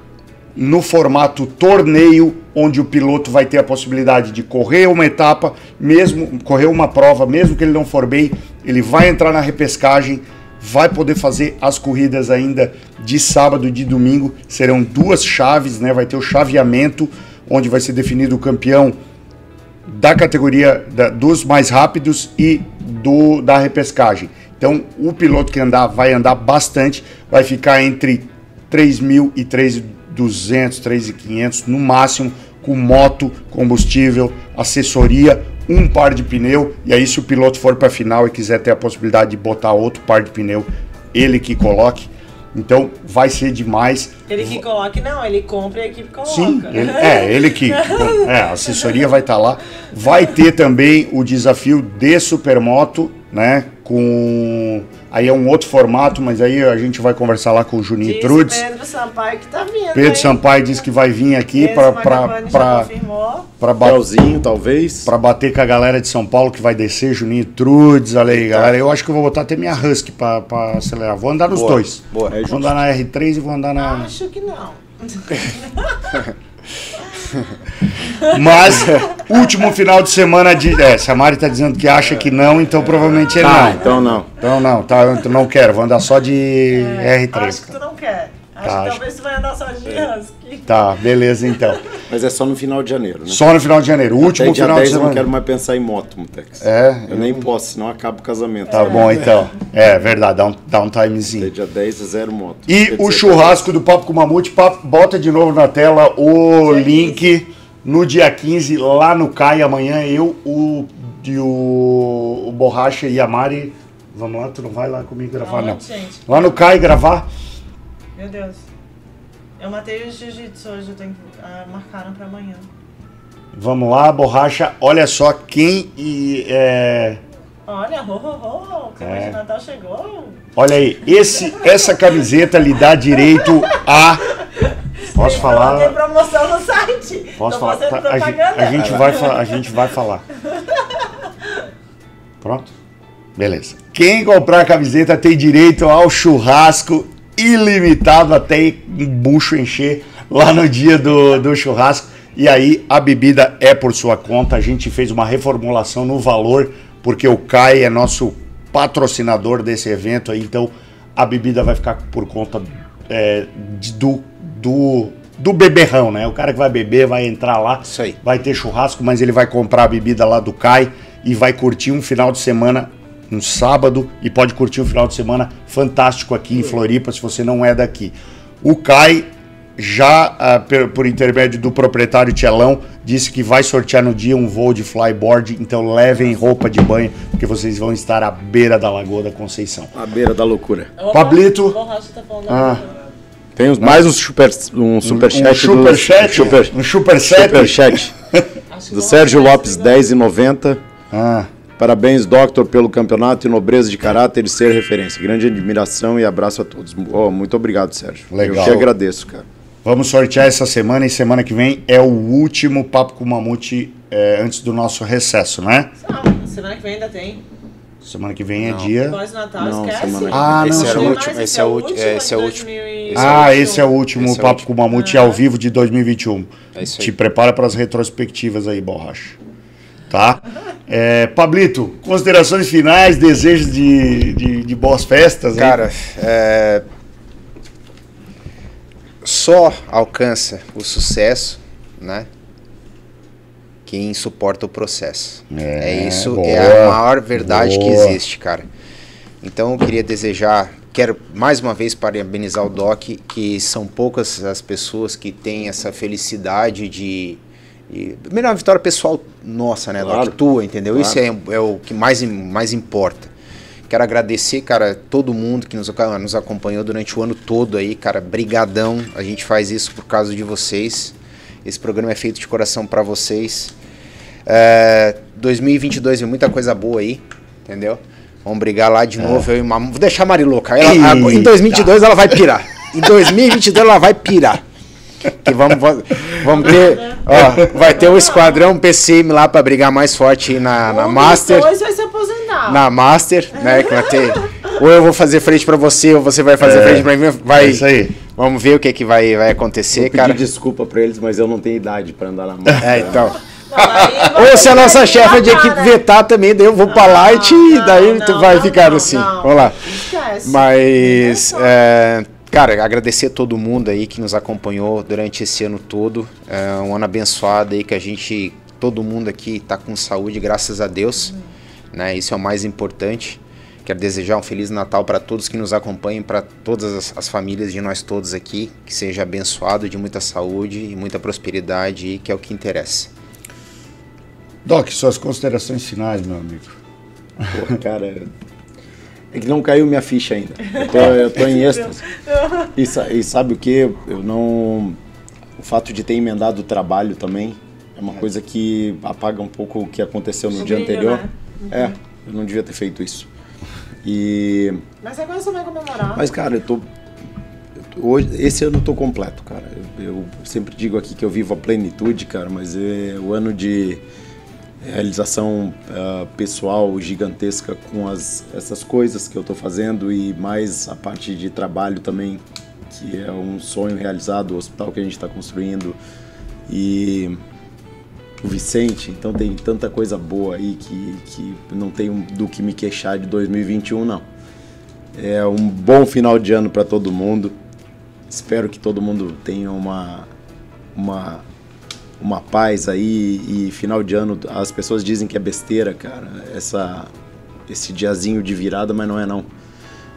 no formato torneio, onde o piloto vai ter a possibilidade de correr uma etapa, mesmo correr uma prova, mesmo que ele não for bem, ele vai entrar na repescagem, vai poder fazer as corridas ainda de sábado e de domingo. Serão duas chaves, né? Vai ter o chaveamento, onde vai ser definido o campeão da categoria da- dos mais rápidos e do da repescagem. Então, o piloto que andar vai andar bastante, vai ficar entre 3.000 e 3.200, 3.500 no máximo, com moto, combustível, assessoria, um par de pneu. E aí, se o piloto for para a final e quiser ter a possibilidade de botar outro par de pneu, ele que coloque. Então, vai ser demais. Ele que coloque, não, ele compra e a equipe coloca. Sim, ele- é, ele que. É, a assessoria vai estar lá. Vai ter também o desafio de Supermoto, né? Com Aí é um outro formato, mas aí a gente vai conversar lá com o Juninho Diz Trudes. Pedro Sampaio que tá vindo. Pedro hein? Sampaio disse que vai vir aqui para para confirmou. para bater Belzinho, talvez. Pra bater com a galera de São Paulo que vai descer, Juninho Trudes, olha aí, galera. Eu acho que eu vou botar até minha Husky pra, pra acelerar. Vou andar nos Boa, dois. boa. Vou andar na R3 e vou andar na. Acho que não. Mas, último final de semana de. É, se a Mari tá dizendo que acha que não, então provavelmente é Ah, não. então não. Então não, tá, eu não quero, vou andar só de R3. Acho que tu não quer. Acho Tá, que talvez tu vai andar só de Husky. Tá, beleza então. Mas é só no final de janeiro, né? Só no final de janeiro, último Até dia final 10 de eu não quero mais pensar em moto, Mutex. É, Eu nem posso, senão acaba o casamento. tá bom então. É verdade, dá um, dá um timezinho. Até dia 10 é zero moto. E Quer o dizer, churrasco do Papo com Mamute, papo- bota de novo na tela o Dia link no dia 15, lá no CAI. Amanhã eu, o, e o, o Borracha e a Mari. Vamos lá, tu não vai lá comigo gravar, não. Gente? Lá no CAI gravar. Meu Deus. Eu matei o jiu-jitsu hoje, eu tenho que. ah, marcaram pra amanhã. Vamos lá, Borracha. Olha só quem. E, é, Olha, ho, ho, ho, o clima É. de Natal chegou. olha aí, esse, essa camiseta lhe dá direito a. Posso Tem falar? promoção no site. Posso Tô falar? Tá, a, gente, a gente vai, a gente vai falar. Pronto? Beleza. Quem comprar a camiseta tem direito ao churrasco ilimitado até bucho encher lá no dia do, do churrasco. E aí a bebida é por sua conta. A gente fez uma reformulação no valor, porque o CAI é nosso patrocinador desse evento aí. Então a bebida vai ficar por conta é, do, do, do beberrão, né? O cara que vai beber vai entrar lá, vai ter churrasco, mas ele vai comprar a bebida lá do CAI e vai curtir um final de semana, um sábado, e pode curtir um final de semana fantástico aqui em Floripa, se você não é daqui. O CAI já, per- por intermédio do proprietário Tchelão, disse que vai sortear no dia um voo de flyboard, então levem roupa de banho, porque vocês vão estar à beira da Lagoa da Conceição. À beira da loucura. Ô, Pablito. Tá Ah. Tem uns- mais um super, um superchat um superchat, super, um superchat. superchat Acho que do o Sérgio Lopes, pegou. 10,90. Ah, Parabéns, Doctor, pelo campeonato e nobreza de caráter e ser referência. Grande admiração e abraço a todos. Oh, muito obrigado, Sérgio. Legal. Eu que agradeço, cara. Vamos sortear essa semana e semana que vem é o último Papo com o Mamute é, antes do nosso recesso, né? Não, semana que vem ainda tem. Semana que vem é Não. dia. Depois do Natal, Não, esquece. semana- Ah, esse não, era o sim. último, esse é o último, esse é o último. 2000 Ah, esse é o último Esse é o Papo com o Mamute ao vivo de 2021. É isso aí. Te prepara para as retrospectivas aí, Borracha. Tá? É, Pablito, considerações finais, desejos de, de, de boas festas. Cara, é, só alcança o sucesso, né? Quem suporta o processo. É, É, isso, boa, é a maior verdade que boa. existe, cara. Então eu queria desejar, quero mais uma vez parabenizar o Doc, que são poucas as pessoas que têm essa felicidade de. De primeiro, uma vitória pessoal nossa, né, Claro. Doc? Tua, entendeu? Claro. Isso é, é o que mais, mais importa. Quero agradecer, cara, todo mundo que nos, nos acompanhou durante o ano todo aí, cara, brigadão. A gente faz isso por causa de vocês. Esse programa é feito de coração pra vocês. É, 2022 vem muita coisa boa aí, entendeu? Vamos brigar lá de novo. Eu e Vou deixar a Mari louca. Ela- em 2022 ela vai pirar. Em 2022 ela vai pirar. Que vamos, vamos- ter, ó, vai ter o esquadrão PCM lá pra brigar mais forte aí na, na Um Master dois vai se aposentar. na Master, né? Que vai ter. Ou eu vou fazer frente pra você, ou você vai fazer É, frente pra mim. Vai. É isso aí. Vamos ver o que, que vai, vai acontecer, Vou pedir cara. desculpa pra eles, mas eu não tenho idade pra andar na mão. É, então. Não, Ou se a nossa que chefe é de equipe vetar também, daí eu vou pra Light e daí não, tu vai não, ficar não, assim. não. Vamos lá. Esquece. Mas, é, cara, agradecer a todo mundo aí que nos acompanhou durante esse ano todo. É um ano abençoado aí que a gente, todo mundo aqui tá com saúde, graças a Deus. Né? Isso é o mais importante. Quero desejar um Feliz Natal para todos que nos acompanhem, para todas as, as famílias de nós todos aqui. Que seja abençoado de muita saúde e muita prosperidade, e que é o que interessa. Doc, suas considerações finais, meu amigo. Pô, cara, é que não caiu minha ficha ainda. Eu tô, eu tô em êxtase. E, e sabe o que? Eu não. O fato de ter emendado o trabalho também é uma coisa que apaga um pouco o que aconteceu no dia brilho, anterior. né? É, eu não devia ter feito isso. E Mas agora você vai comemorar. mas cara, eu tô eu tô- hoje esse ano eu tô completo, cara. Eu, eu sempre digo aqui que eu vivo a plenitude, cara, mas é o ano de realização ah, pessoal gigantesca com as essas coisas que eu tô fazendo e mais a parte de trabalho também, que é um sonho realizado, o hospital que a gente está construindo e o Vicente, então tem tanta coisa boa aí que, que não tenho do que me queixar de 2021 não. É um bom final de ano para todo mundo. Espero que todo mundo tenha uma uma uma paz aí e final de ano as pessoas dizem que é besteira, cara, essa esse diazinho de virada, mas não é não.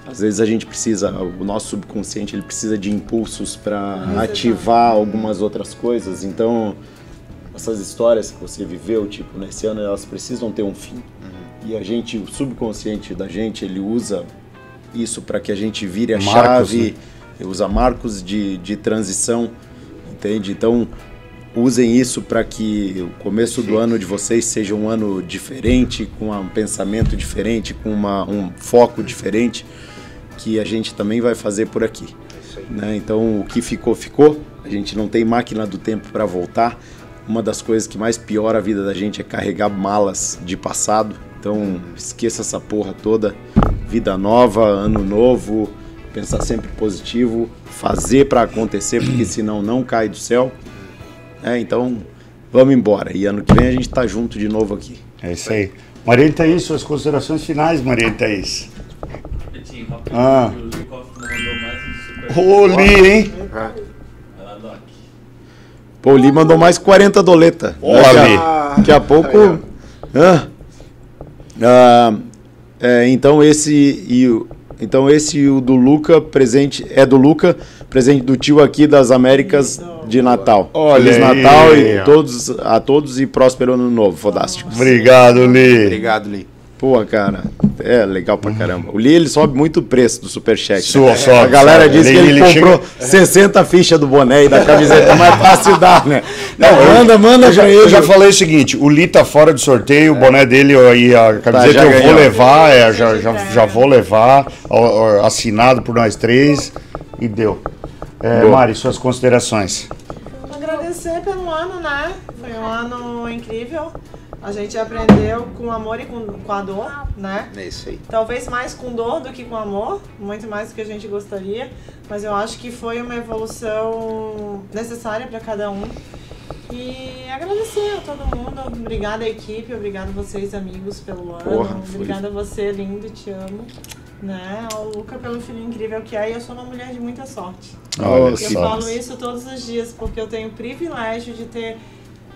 Às vezes a gente precisa, o nosso subconsciente ele precisa de impulsos para ativar algumas outras coisas. Então, essas histórias que você viveu, tipo, nesse ano, elas precisam ter um fim. E a gente, o subconsciente da gente, ele usa isso para que a gente vire a Marcos, chave, usa marcos de, de transição, entende? Então, usem isso para que o começo do ano de vocês seja um ano diferente, com um pensamento diferente, com uma, um foco diferente, que a gente também vai fazer por aqui. Né? Então, o que ficou, ficou. A gente não tem máquina do tempo para voltar. Uma das coisas que mais piora a vida da gente é carregar malas de passado. Então, esqueça essa porra toda. Vida nova, ano novo, pensar sempre positivo, fazer para acontecer, porque senão não cai do céu. É, então, vamos embora. E ano que vem a gente tá junto de novo aqui. É isso aí. Maria Thaís, suas considerações finais, Maria Thaís. Rápido, Ah. o Zukov mandou mais um super. Li, hein? Doc. Pô, o Lee mandou mais 40 doleta. Ó, daqui, Lee. a, daqui a pouco. Hã? Ah, é, então esse e o. Então esse e o do Luca, presente. É do Luca, presente do tio aqui das Américas de Natal. Olha Feliz aí, Natal e todos, a todos e próspero ano novo, fodástico. Obrigado, Li. Obrigado, Lee. Pô, cara, é legal pra caramba. O Lee ele sobe muito o preço do superchat. Sua, né? sobe, a galera sobe. disse que Ele- ele, comprou 60 fichas do boné e da camiseta, mas é fácil dar, né? Não, eu- manda, manda Eu já, eu já falei o seguinte, o Li tá fora do sorteio, o boné dele eu- e a camiseta já eu vou ganhou. levar, é, já, já, já vou levar, assinado por nós três, e deu. É. Mari, suas considerações. Agradecer pelo ano, né? Foi um ano incrível. A gente aprendeu com amor e com, com a dor, né? É isso aí. Talvez mais com dor do que com amor, muito mais do que a gente gostaria, mas eu acho que foi uma evolução necessária para cada um. E agradecer a todo mundo, obrigada equipe, obrigada vocês amigos pelo ano, Porra, obrigada a você lindo, te amo, né? Ao Luca pelo filho incrível que é e eu sou uma mulher de muita sorte. Olha Eu falo isso todos os dias porque eu tenho o privilégio de ter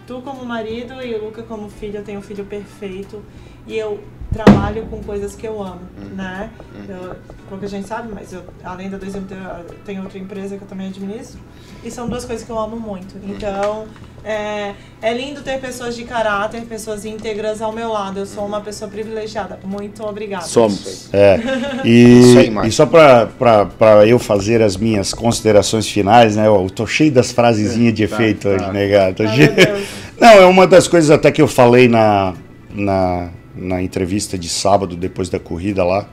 tu como marido e o Luca como filho. Eu tenho um filho perfeito e eu trabalho com coisas que eu amo, né? Eu, pouca gente sabe, mas eu, além da 2M, eu tenho outra empresa que eu também administro e são duas coisas que eu amo muito. Então, é, é lindo ter pessoas de caráter, pessoas íntegras ao meu lado. Eu sou uma pessoa privilegiada. Muito obrigada. Somos. É, Isso aí, e, e só para eu fazer as minhas considerações finais, né? Eu tô cheio das frasezinhas de efeito hoje, né, Ai, Deus. Não, é uma das coisas até que eu falei na, na, na entrevista de sábado, depois da corrida lá,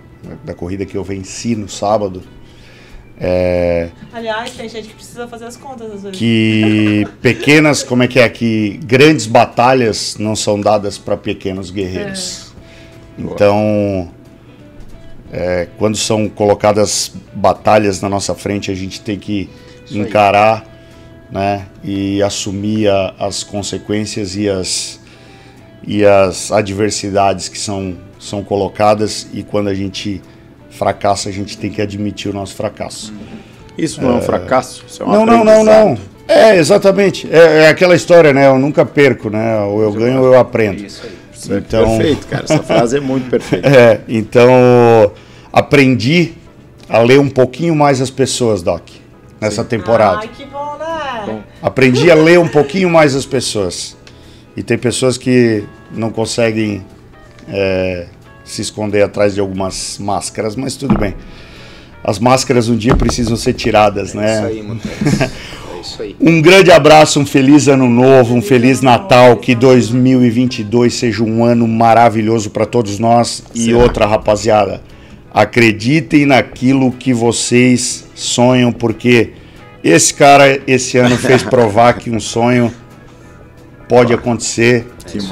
da corrida que eu venci no sábado. É, Aliás, tem gente que precisa fazer as contas às vezes. que pequenas, como é que é? Que grandes batalhas não são dadas para pequenos guerreiros. Então, é, quando são colocadas batalhas na nossa frente, a gente tem que encarar né, e assumir a- as consequências e as, e as adversidades que são, são colocadas. E quando a gente fracassa, a gente tem que admitir o nosso fracasso. Isso não é um fracasso? Isso é um Não, não, não, não. É, exatamente. É, é aquela história, né? Eu nunca perco, né? Ou eu ganho ou eu aprendo. Isso aí. Então, Perfeito, cara. Essa frase é muito perfeita. é, então aprendi a ler um pouquinho mais as pessoas, Doc, nessa temporada. Ai, que bom, né? Aprendi a ler um pouquinho mais as pessoas. E tem pessoas que não conseguem é, se esconder atrás de algumas máscaras, mas tudo bem. As máscaras um dia precisam ser tiradas, né? Isso aí. É isso aí. Um grande abraço, um feliz ano novo, um feliz Natal, que 2022 seja um ano maravilhoso para todos nós. E outra, rapaziada, Acreditem naquilo que vocês sonham, porque esse cara esse ano fez provar que um sonho pode acontecer,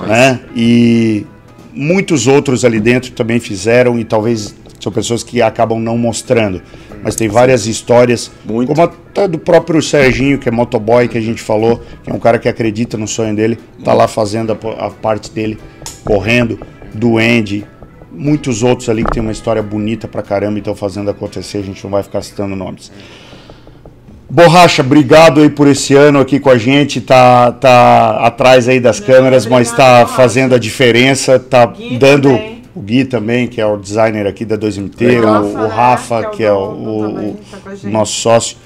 né? E muitos outros ali dentro também fizeram e talvez são pessoas que acabam não mostrando. Mas tem várias histórias, Muito. como até do próprio Serginho, que é motoboy, que a gente falou, que é um cara que acredita no sonho dele, tá lá fazendo a, a parte dele, correndo, do Andy, muitos outros ali que tem uma história bonita pra caramba e estão fazendo acontecer, a gente não vai ficar citando nomes. Borracha, obrigado aí por esse ano aqui com a gente, tá, tá atrás aí das Não, câmeras, mas obrigado, tá Borracha. fazendo a diferença, tá Gui dando também. o Gui também, que é o designer aqui da 2MT, Legal. o, o Rafa, né, que é o, dono o- o tá nosso sócio.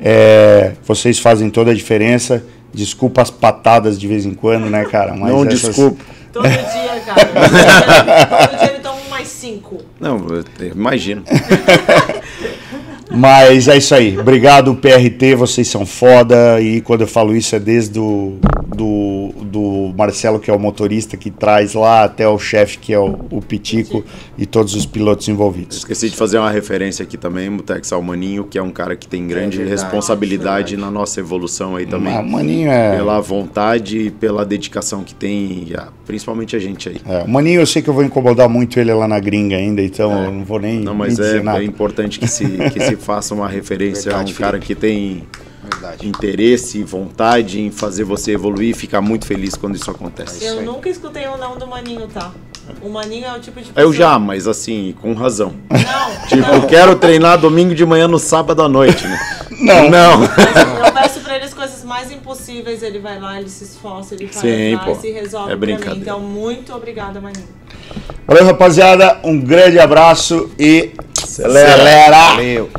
É, vocês fazem toda a diferença. Desculpa as patadas de vez em quando, né, cara? Mas Não, essas- desculpa. Todo dia, cara. Todo dia, ele toma mais cinco. Não, imagino. Mas é isso aí. Obrigado, PRT, vocês são foda. E quando eu falo isso é desde do, do, do Marcelo, que é o motorista que traz lá, até o chefe, que é o, o Pitico, e todos os pilotos envolvidos. Esqueci de fazer uma referência aqui também, Mutex Almaninho, que é um cara que tem grande verdade, responsabilidade na nossa evolução aí também. Ah, Maninho é. Pela vontade e pela dedicação que tem, e principalmente a gente aí. é, o Maninho, eu sei que eu vou incomodar muito ele lá na gringa ainda, então eu não vou nem, Não, nem mas dizer é, nada. é importante que se, que se faça uma referência Verdade, a um cara que tem Verdade. interesse e vontade em fazer você evoluir e ficar muito feliz quando isso acontece. Eu nunca escutei o não do Maninho, tá? O Maninho é o tipo de Eu pessoa- já, mas assim, com razão. Não, Tipo, não. eu quero treinar domingo de manhã no sábado à noite, né? Não. Não. Mas eu peço pra ele as coisas mais impossíveis, ele vai lá, ele se esforça, ele faz Sim, atrás pô. e resolve É pra mim. brincadeira. Então, muito obrigada, Maninho. Valeu, rapaziada. Um grande abraço e Acelera. acelera. Valeu.